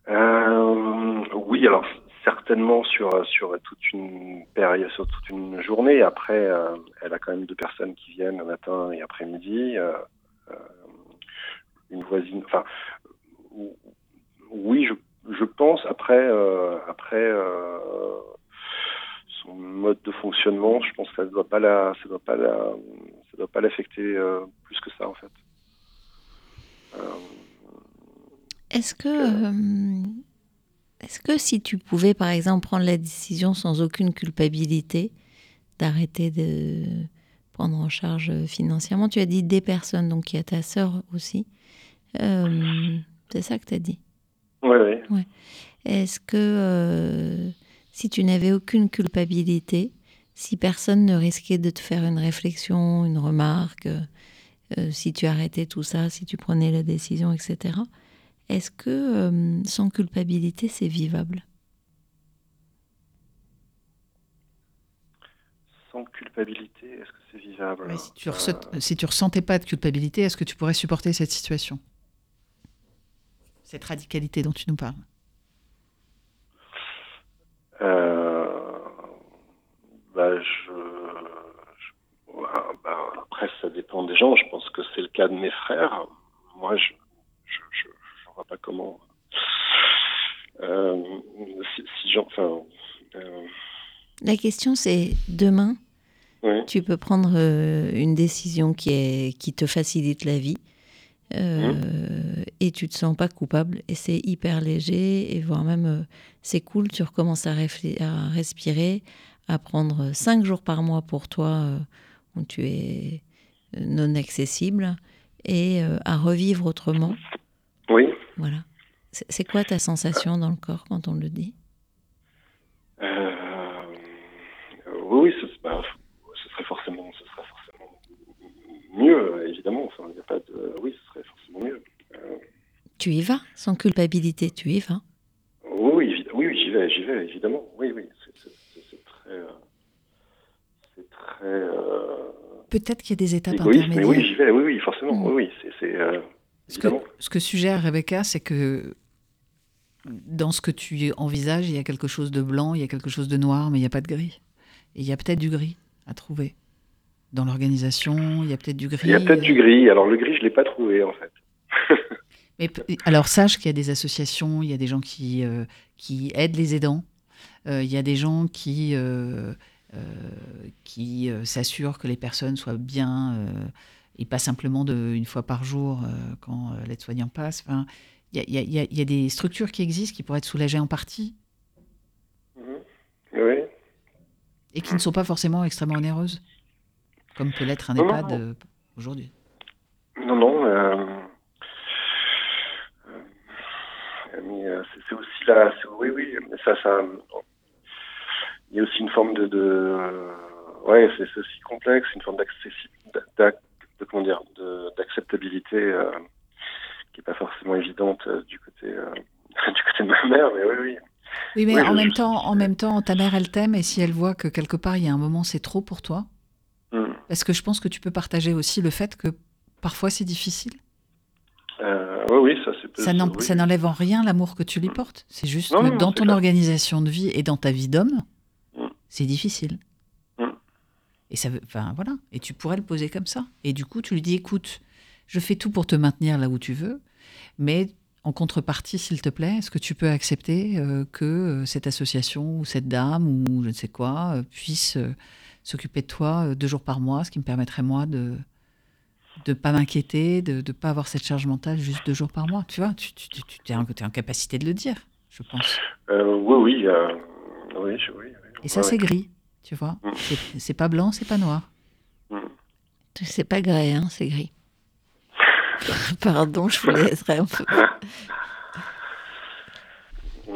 Euh, oui, alors certainement sur sur toute une période, sur toute une journée. Après, euh, elle a quand même deux personnes qui viennent le matin et après-midi une voisine. Enfin, oui, je, je pense après euh, après euh, son mode de fonctionnement, je pense que ça ne doit pas la ça doit pas la ça doit pas l'affecter euh, plus que ça en fait. Est-ce que est-ce que si tu pouvais par exemple prendre la décision sans aucune culpabilité d'arrêter de prendre en charge financièrement, tu as dit des personnes, donc il y a ta sœur aussi. Euh, c'est ça que tu as dit? Oui, oui. Ouais. Est-ce que euh, si tu n'avais aucune culpabilité, si personne ne risquait de te faire une réflexion, une remarque, euh, si tu arrêtais tout ça, si tu prenais la décision, etc., est-ce que sans culpabilité, c'est vivable? Sans culpabilité, est-ce que c'est vivable? Si, tu si tu ressentais pas de culpabilité, est-ce que tu pourrais supporter cette situation? Cette radicalité dont tu nous parles? Euh, bah, je, bah, Après, ça dépend des gens. Je pense que c'est le cas de mes frères. Moi, je ne pas comment. Euh, si, enfin, euh, La question, c'est demain, tu peux prendre une décision qui, est, qui te facilite la vie euh, et tu te sens pas coupable et c'est hyper léger et voire même euh, c'est cool tu recommences à, à, respirer à prendre cinq jours par mois pour toi euh, où tu es non accessible et à revivre autrement. Oui voilà c'est quoi ta sensation dans le corps quand on le dit? Oui ce, bah, ce serait forcément ce serait forcément mieux évidemment enfin il n'y a pas de oui tu y vas, sans culpabilité, tu y vas? Oui, oui, oui, j'y vais, j'y vais, évidemment. Oui, oui, c'est très, euh, très. euh, Peut-être qu'il y a des étapes égoïste, mais intermédiaires. oui, j'y vais, oui, oui, forcément, Mm. oui, oui, c'est. Euh, Ce que, évidemment. ce que suggère Rebecca, c'est que dans ce que tu envisages, il y a quelque chose de blanc, il y a quelque chose de noir, mais il n'y a pas de gris. Et il y a peut-être du gris à trouver. Dans l'organisation, il y a peut-être du gris. Il y a peut-être du gris. Alors, le gris, je l'ai pas trouvé, en fait. Mais alors sache qu'il y a des associations, il y a des gens qui, euh, qui aident les aidants, euh, il y a des gens qui, euh, euh, qui euh, s'assurent que les personnes soient bien, euh, et pas simplement de, une fois par jour euh, quand euh, l'aide-soignant passe. Enfin, il y a, il y y a- il y a des structures qui existent qui pourraient être soulagées en partie Oui. et qui ne sont pas forcément extrêmement onéreuses, comme peut l'être un Non, EHPAD euh, aujourd'hui. Non, non. euh, mais c'est aussi là. Oui, oui. Ça, ça. Il y a aussi une forme de. de ouais, c'est aussi complexe, une forme d'accessibilité, de comment dire, d'acceptabilité euh, qui est pas forcément évidente euh, du côté euh, du côté de ma mère. Mais oui, oui. Oui, mais Oui, en je- même je- temps, en même temps, ta mère, elle t'aime, et si elle voit que quelque part il y a un moment c'est trop pour toi, Hmm. Parce que je pense que tu peux partager aussi le fait que parfois c'est difficile? Euh, oui, oui, ça c'est. Ça oui. n'enlève en rien l'amour que tu lui portes. C'est juste Non, que non, dans ton clair. organisation de vie et dans ta vie d'homme, Mm. c'est difficile. Et ça veut, enfin voilà. Et tu pourrais le poser comme ça. Et du coup, tu lui dis, écoute, je fais tout pour te maintenir là où tu veux, mais en contrepartie, s'il te plaît, est-ce que tu peux accepter euh, que euh, cette association ou cette dame ou je ne sais quoi euh, puisse euh, s'occuper de toi deux jours par mois, ce qui me permettrait moi de de pas m'inquiéter, de ne pas avoir cette charge mentale juste deux jours par mois. Tu vois, tu, tu, tu, tu es, en, t'es en capacité de le dire, je pense. Oui, oui, oui, oui, oui. Et ça, Ouais, c'est gris, tu vois. Mm. C'est, pas blanc, c'est pas noir. ouais. C'est pas grès, hein, c'est gris. Pardon, je vous laisserai un peu. Euh,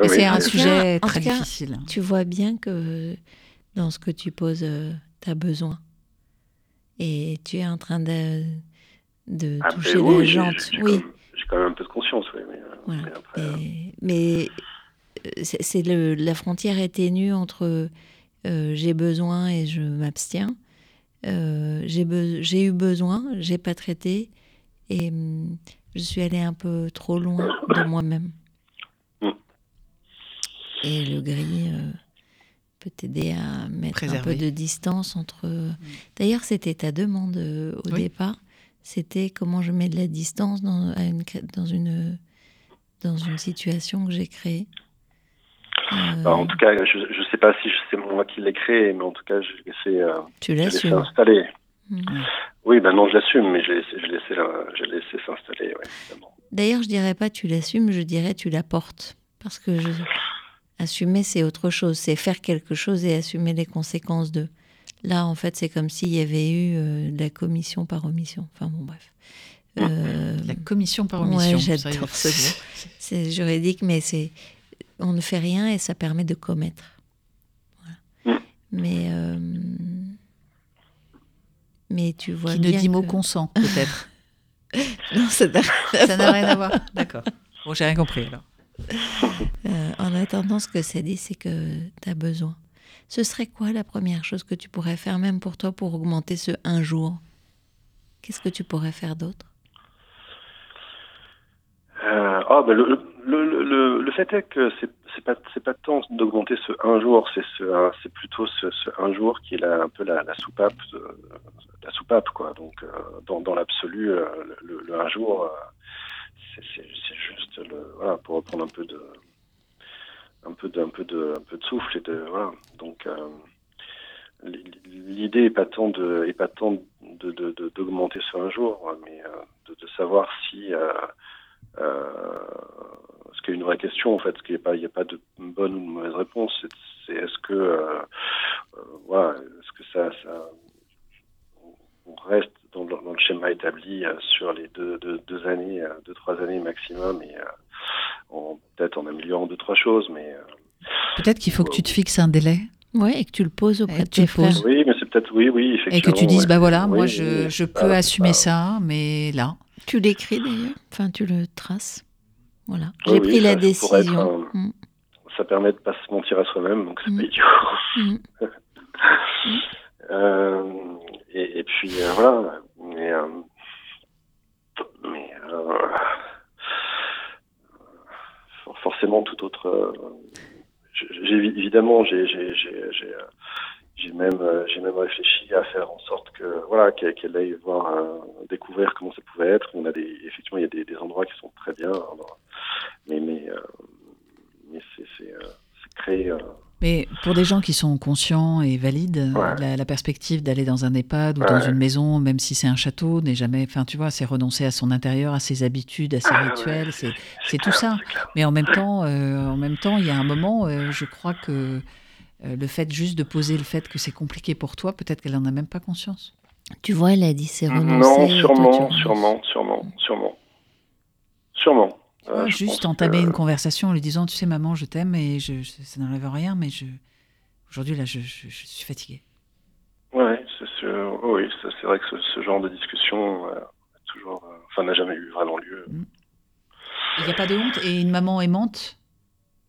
Mais c'est un sujet cas- en très cas, difficile. Tu vois bien que dans ce que tu poses, tu as besoin. Et tu es en train de, de Ah, toucher oui, j'ai- j'ai Oui, quand même- J'ai quand même un peu de conscience, oui. Mais, euh, Voilà. mais après, euh, Et- mais euh, c'est la frontière est ténue entre euh, j'ai besoin et je m'abstiens. Euh, j'ai be- eu besoin, j'ai pas traité et hum, je suis allée un peu trop loin de moi-même. Mm. Et le gris euh, peut t'aider à mettre un peu de distance entre. D'ailleurs, c'était ta demande au Oui. départ. C'était comment je mets de la distance dans, à une, dans une dans une situation que j'ai créée. Bah, en tout cas, je ne sais pas si c'est moi qui l'ai créé, mais en tout cas, je l'ai laissé, euh, tu laissé installer. Mm. Oui, ben non, je l'assume, mais je l'ai laissé, je l'ai laissé, euh, laissé s'installer. D'ailleurs, je dirais pas tu l'assumes, je dirais tu la portes. Parce que je... assumer, c'est autre chose. C'est faire quelque chose et assumer les conséquences de. Là, en fait, c'est comme s'il y avait eu euh, de la commission par omission. Enfin, bon, bref. Euh, La commission par Ouais, omission. j'adore ça, ce mot. c'est juridique, mais c'est. On ne fait rien et ça permet de commettre. Voilà. Mm. Mais. euh, Mais tu vois Qui ne bien dit mot consent, peut-être. Non, ça n'a ça n'a rien à voir. D'accord. Bon, j'ai rien compris alors. Euh, en attendant, ce que ça dit, c'est que tu as besoin. Ce serait quoi la première chose que tu pourrais faire, même pour toi, pour augmenter ce un jour? Qu'est-ce que tu pourrais faire d'autre? Euh, ah, ben le, le, le, le, fait est que c'est c'est pas c'est pas tant d'augmenter ce un jour, c'est ce c'est plutôt ce, ce un jour qui est la, un peu la, la soupape de- la soupape quoi. Donc euh, dans, dans l'absolu, euh, le, le un jour, euh, c'est c'est juste le voilà pour reprendre un peu de un peu de un peu de un peu de souffle et de voilà. Donc euh, l'idée est pas tant de est pas tant de de- de- d'augmenter ce un jour, mais euh, de, de savoir si ce qui est une vraie question en fait, ce qui est pas, il n'y a pas de bonne ou de mauvaise réponse. C'est, c'est est-ce que, euh, euh, voilà, est-ce que ça, ça, on reste dans, le- dans le schéma établi euh, sur les deux, deux, deux années, euh, deux trois années maximum, et euh, en, peut-être en améliorant deux trois choses, mais euh, Peut-être qu'il faut que tu te fixes un délai Ouais, et que tu le poses auprès Et de tes poses. oui, mais c'est peut-être oui, oui, effectivement. et que tu dises, ouais. bah voilà, moi Oui, je, oui, je peux bah, assumer bah, ça, mais là. Tu l'écris d'ailleurs, enfin tu le traces. Voilà. J'ai oui, pris la ça décision. un- Ça permet de pas se mentir à soi-même, donc c'est Mm. pas idiot. Mm. Mm. Euh, et, et puis euh, voilà. Mais, euh, mais euh, for- forcément, tout autre. j'ai évidemment, j'ai j'ai j'ai j'ai même euh, j'ai même réfléchi à faire en sorte que voilà qu'elle aille voir découvrir comment ça pouvait être. On a des effectivement il y a des, des endroits qui sont très bien, alors, mais mais euh, mais c'est créé. euh, Mais pour des gens qui sont conscients et valides, Ouais. la, la perspective d'aller dans un EHPAD ou Ouais. dans une maison, même si c'est un château, n'est jamais. Enfin, tu vois, c'est renoncer à son intérieur, à ses habitudes, à ses Ah, ouais. rituels. C'est c'est tout ça. Mais en même temps, euh, en même temps, il y a un moment, euh, je crois que euh, le fait juste de poser le fait que c'est compliqué pour toi, peut-être qu'elle en a même pas conscience. Tu vois, elle a dit c'est renoncer. Non, toi, sûrement, sûrement, sûrement, sûrement, sûrement. Euh, juste entamer que- une conversation en lui disant, tu sais, maman, je t'aime et je, je- ça n'enlève rien, mais je aujourd'hui là, je, je- je suis fatiguée. Ouais, c'est ce- oui, ça, c'est vrai que ce, ce genre de discussion euh, toujours, euh, enfin, n'a jamais eu vraiment lieu. Il n'y a pas de honte et une maman aimante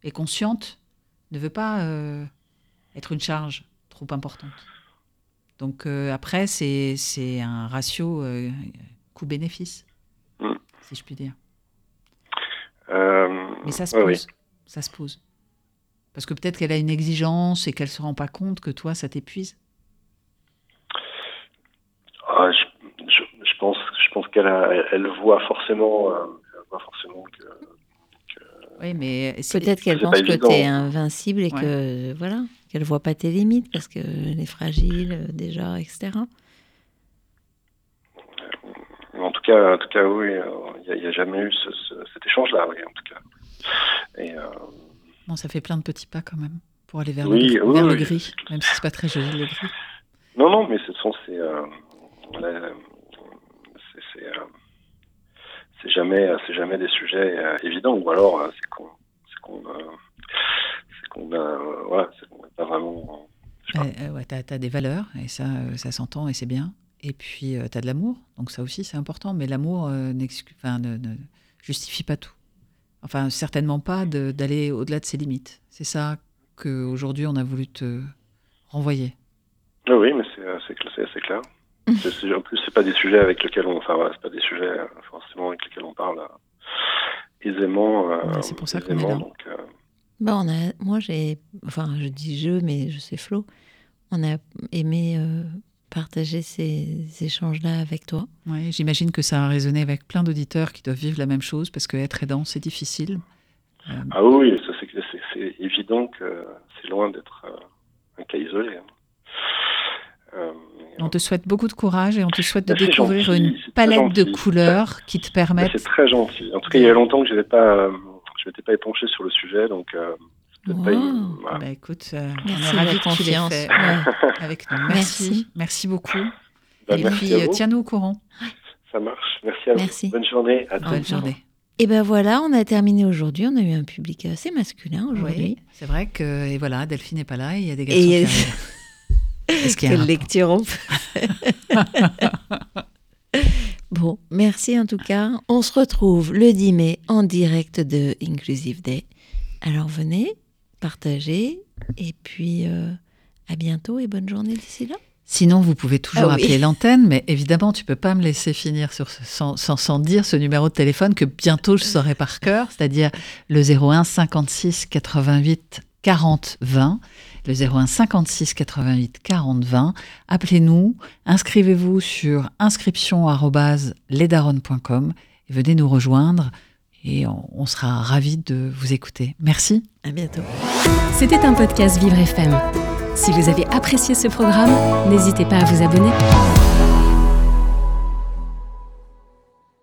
et consciente ne veut pas euh, être une charge trop importante. Donc euh, après, c'est c'est un ratio euh, coût-bénéfice, Mm. si je puis dire. Euh, Mais ça se pose. oui. Ça se pose. Parce que peut-être qu'elle a une exigence et qu'elle se rend pas compte que toi, ça t'épuise. Ah, je, je, je pense, je pense qu'elle elle, elle voit forcément, euh, elle voit forcément que. Oui, mais Peut-être qu'elle pense que tu es invincible et Ouais. que voilà, qu'elle voit pas tes limites parce qu'elle est fragile euh, déjà, etc. En tout cas, en tout cas, oui, euh, il n'y a, il y a jamais eu ce, ce- cet échange-là, oui, en tout cas. Et, euh, bon, ça fait plein de petits pas quand même pour aller vers, Oui, le, gris, oui, vers le oui. gris, même si c'est pas très joli le gris. non, non, mais ce sont ces, euh, c'est, c'est, euh, c'est jamais, c'est jamais des sujets euh, évidents, ou alors euh, c'est qu'on, euh, c'est qu'on a, euh, voilà, c'est qu'on n'a pas vraiment. Euh, euh, ouais, t'as as des valeurs et ça, euh, ça s'entend et c'est bien. Et puis tu t'as de l'amour, donc ça aussi c'est important. Mais l'amour euh, ne, ne justifie pas tout. Enfin, certainement pas d'aller au-delà de ses limites. C'est ça qu'aujourd'hui on a voulu te renvoyer. Oui, oui, mais c'est, euh, assez clair. En plus, c'est pas des sujets avec lesquels on, enfin voilà, c'est pas des sujets euh, forcément avec lesquels on parle euh, aisément. euh, c'est pour ça qu'on est là. donc, euh, Bah, on a, moi, j'ai, enfin, je dis je, mais je sais Flo, on a aimé euh, partager ces échanges-là avec toi. Ouais, J'imagine que ça a résonné avec plein d'auditeurs qui doivent vivre la même chose parce que être aidant c'est difficile. Euh, Ah oui, oui, ça c'est, c'est, c'est évident que c'est loin d'être euh, un cas isolé. hein. Euh, on te souhaite beaucoup de courage et on te souhaite de Bah, découvrir gentil, une palette de couleurs qui te bah, permettent c'est très gentil. En tout cas, il y a longtemps que je n'avais pas, euh, je m'étais pas épanché sur le sujet, donc euh, pas Wow. une- voilà. Bah, écoute, euh, on Merci est de la ravis que tu l'aies confiance. fait Ouais. avec nous. Merci. Merci. Merci, beaucoup. Bah, et merci puis, euh, tiens-nous au courant. Ça marche. Merci à vous. Merci. Bonne journée. À Bonne journée. Et ben voilà, on a terminé aujourd'hui. On a eu un public assez masculin aujourd'hui. Oui, c'est vrai que et voilà, Delphine n'est pas là il y a des garçons Et qui arrivent. Est-ce qu'il y a Quelle lecture on fait. Bon, merci en tout cas. On se retrouve le 10 mai en direct de Inclusive Day. Alors venez, partagez et puis euh, à bientôt et bonne journée d'ici là. Sinon, vous pouvez toujours Ah oui. appeler l'antenne, mais évidemment, tu peux pas me laisser finir sur ce- sans, sans, sans dire ce numéro de téléphone que bientôt je saurai par cœur, c'est-à-dire le 01 56 88 40 20. Le 01 56 88 40 20. Appelez-nous, inscrivez-vous sur inscription@lesdaronnes.com et venez nous rejoindre et on, on sera ravis de vous écouter. Merci. À bientôt. C'était un podcast Vivre FM. Si vous avez apprécié ce programme, n'hésitez pas à vous abonner.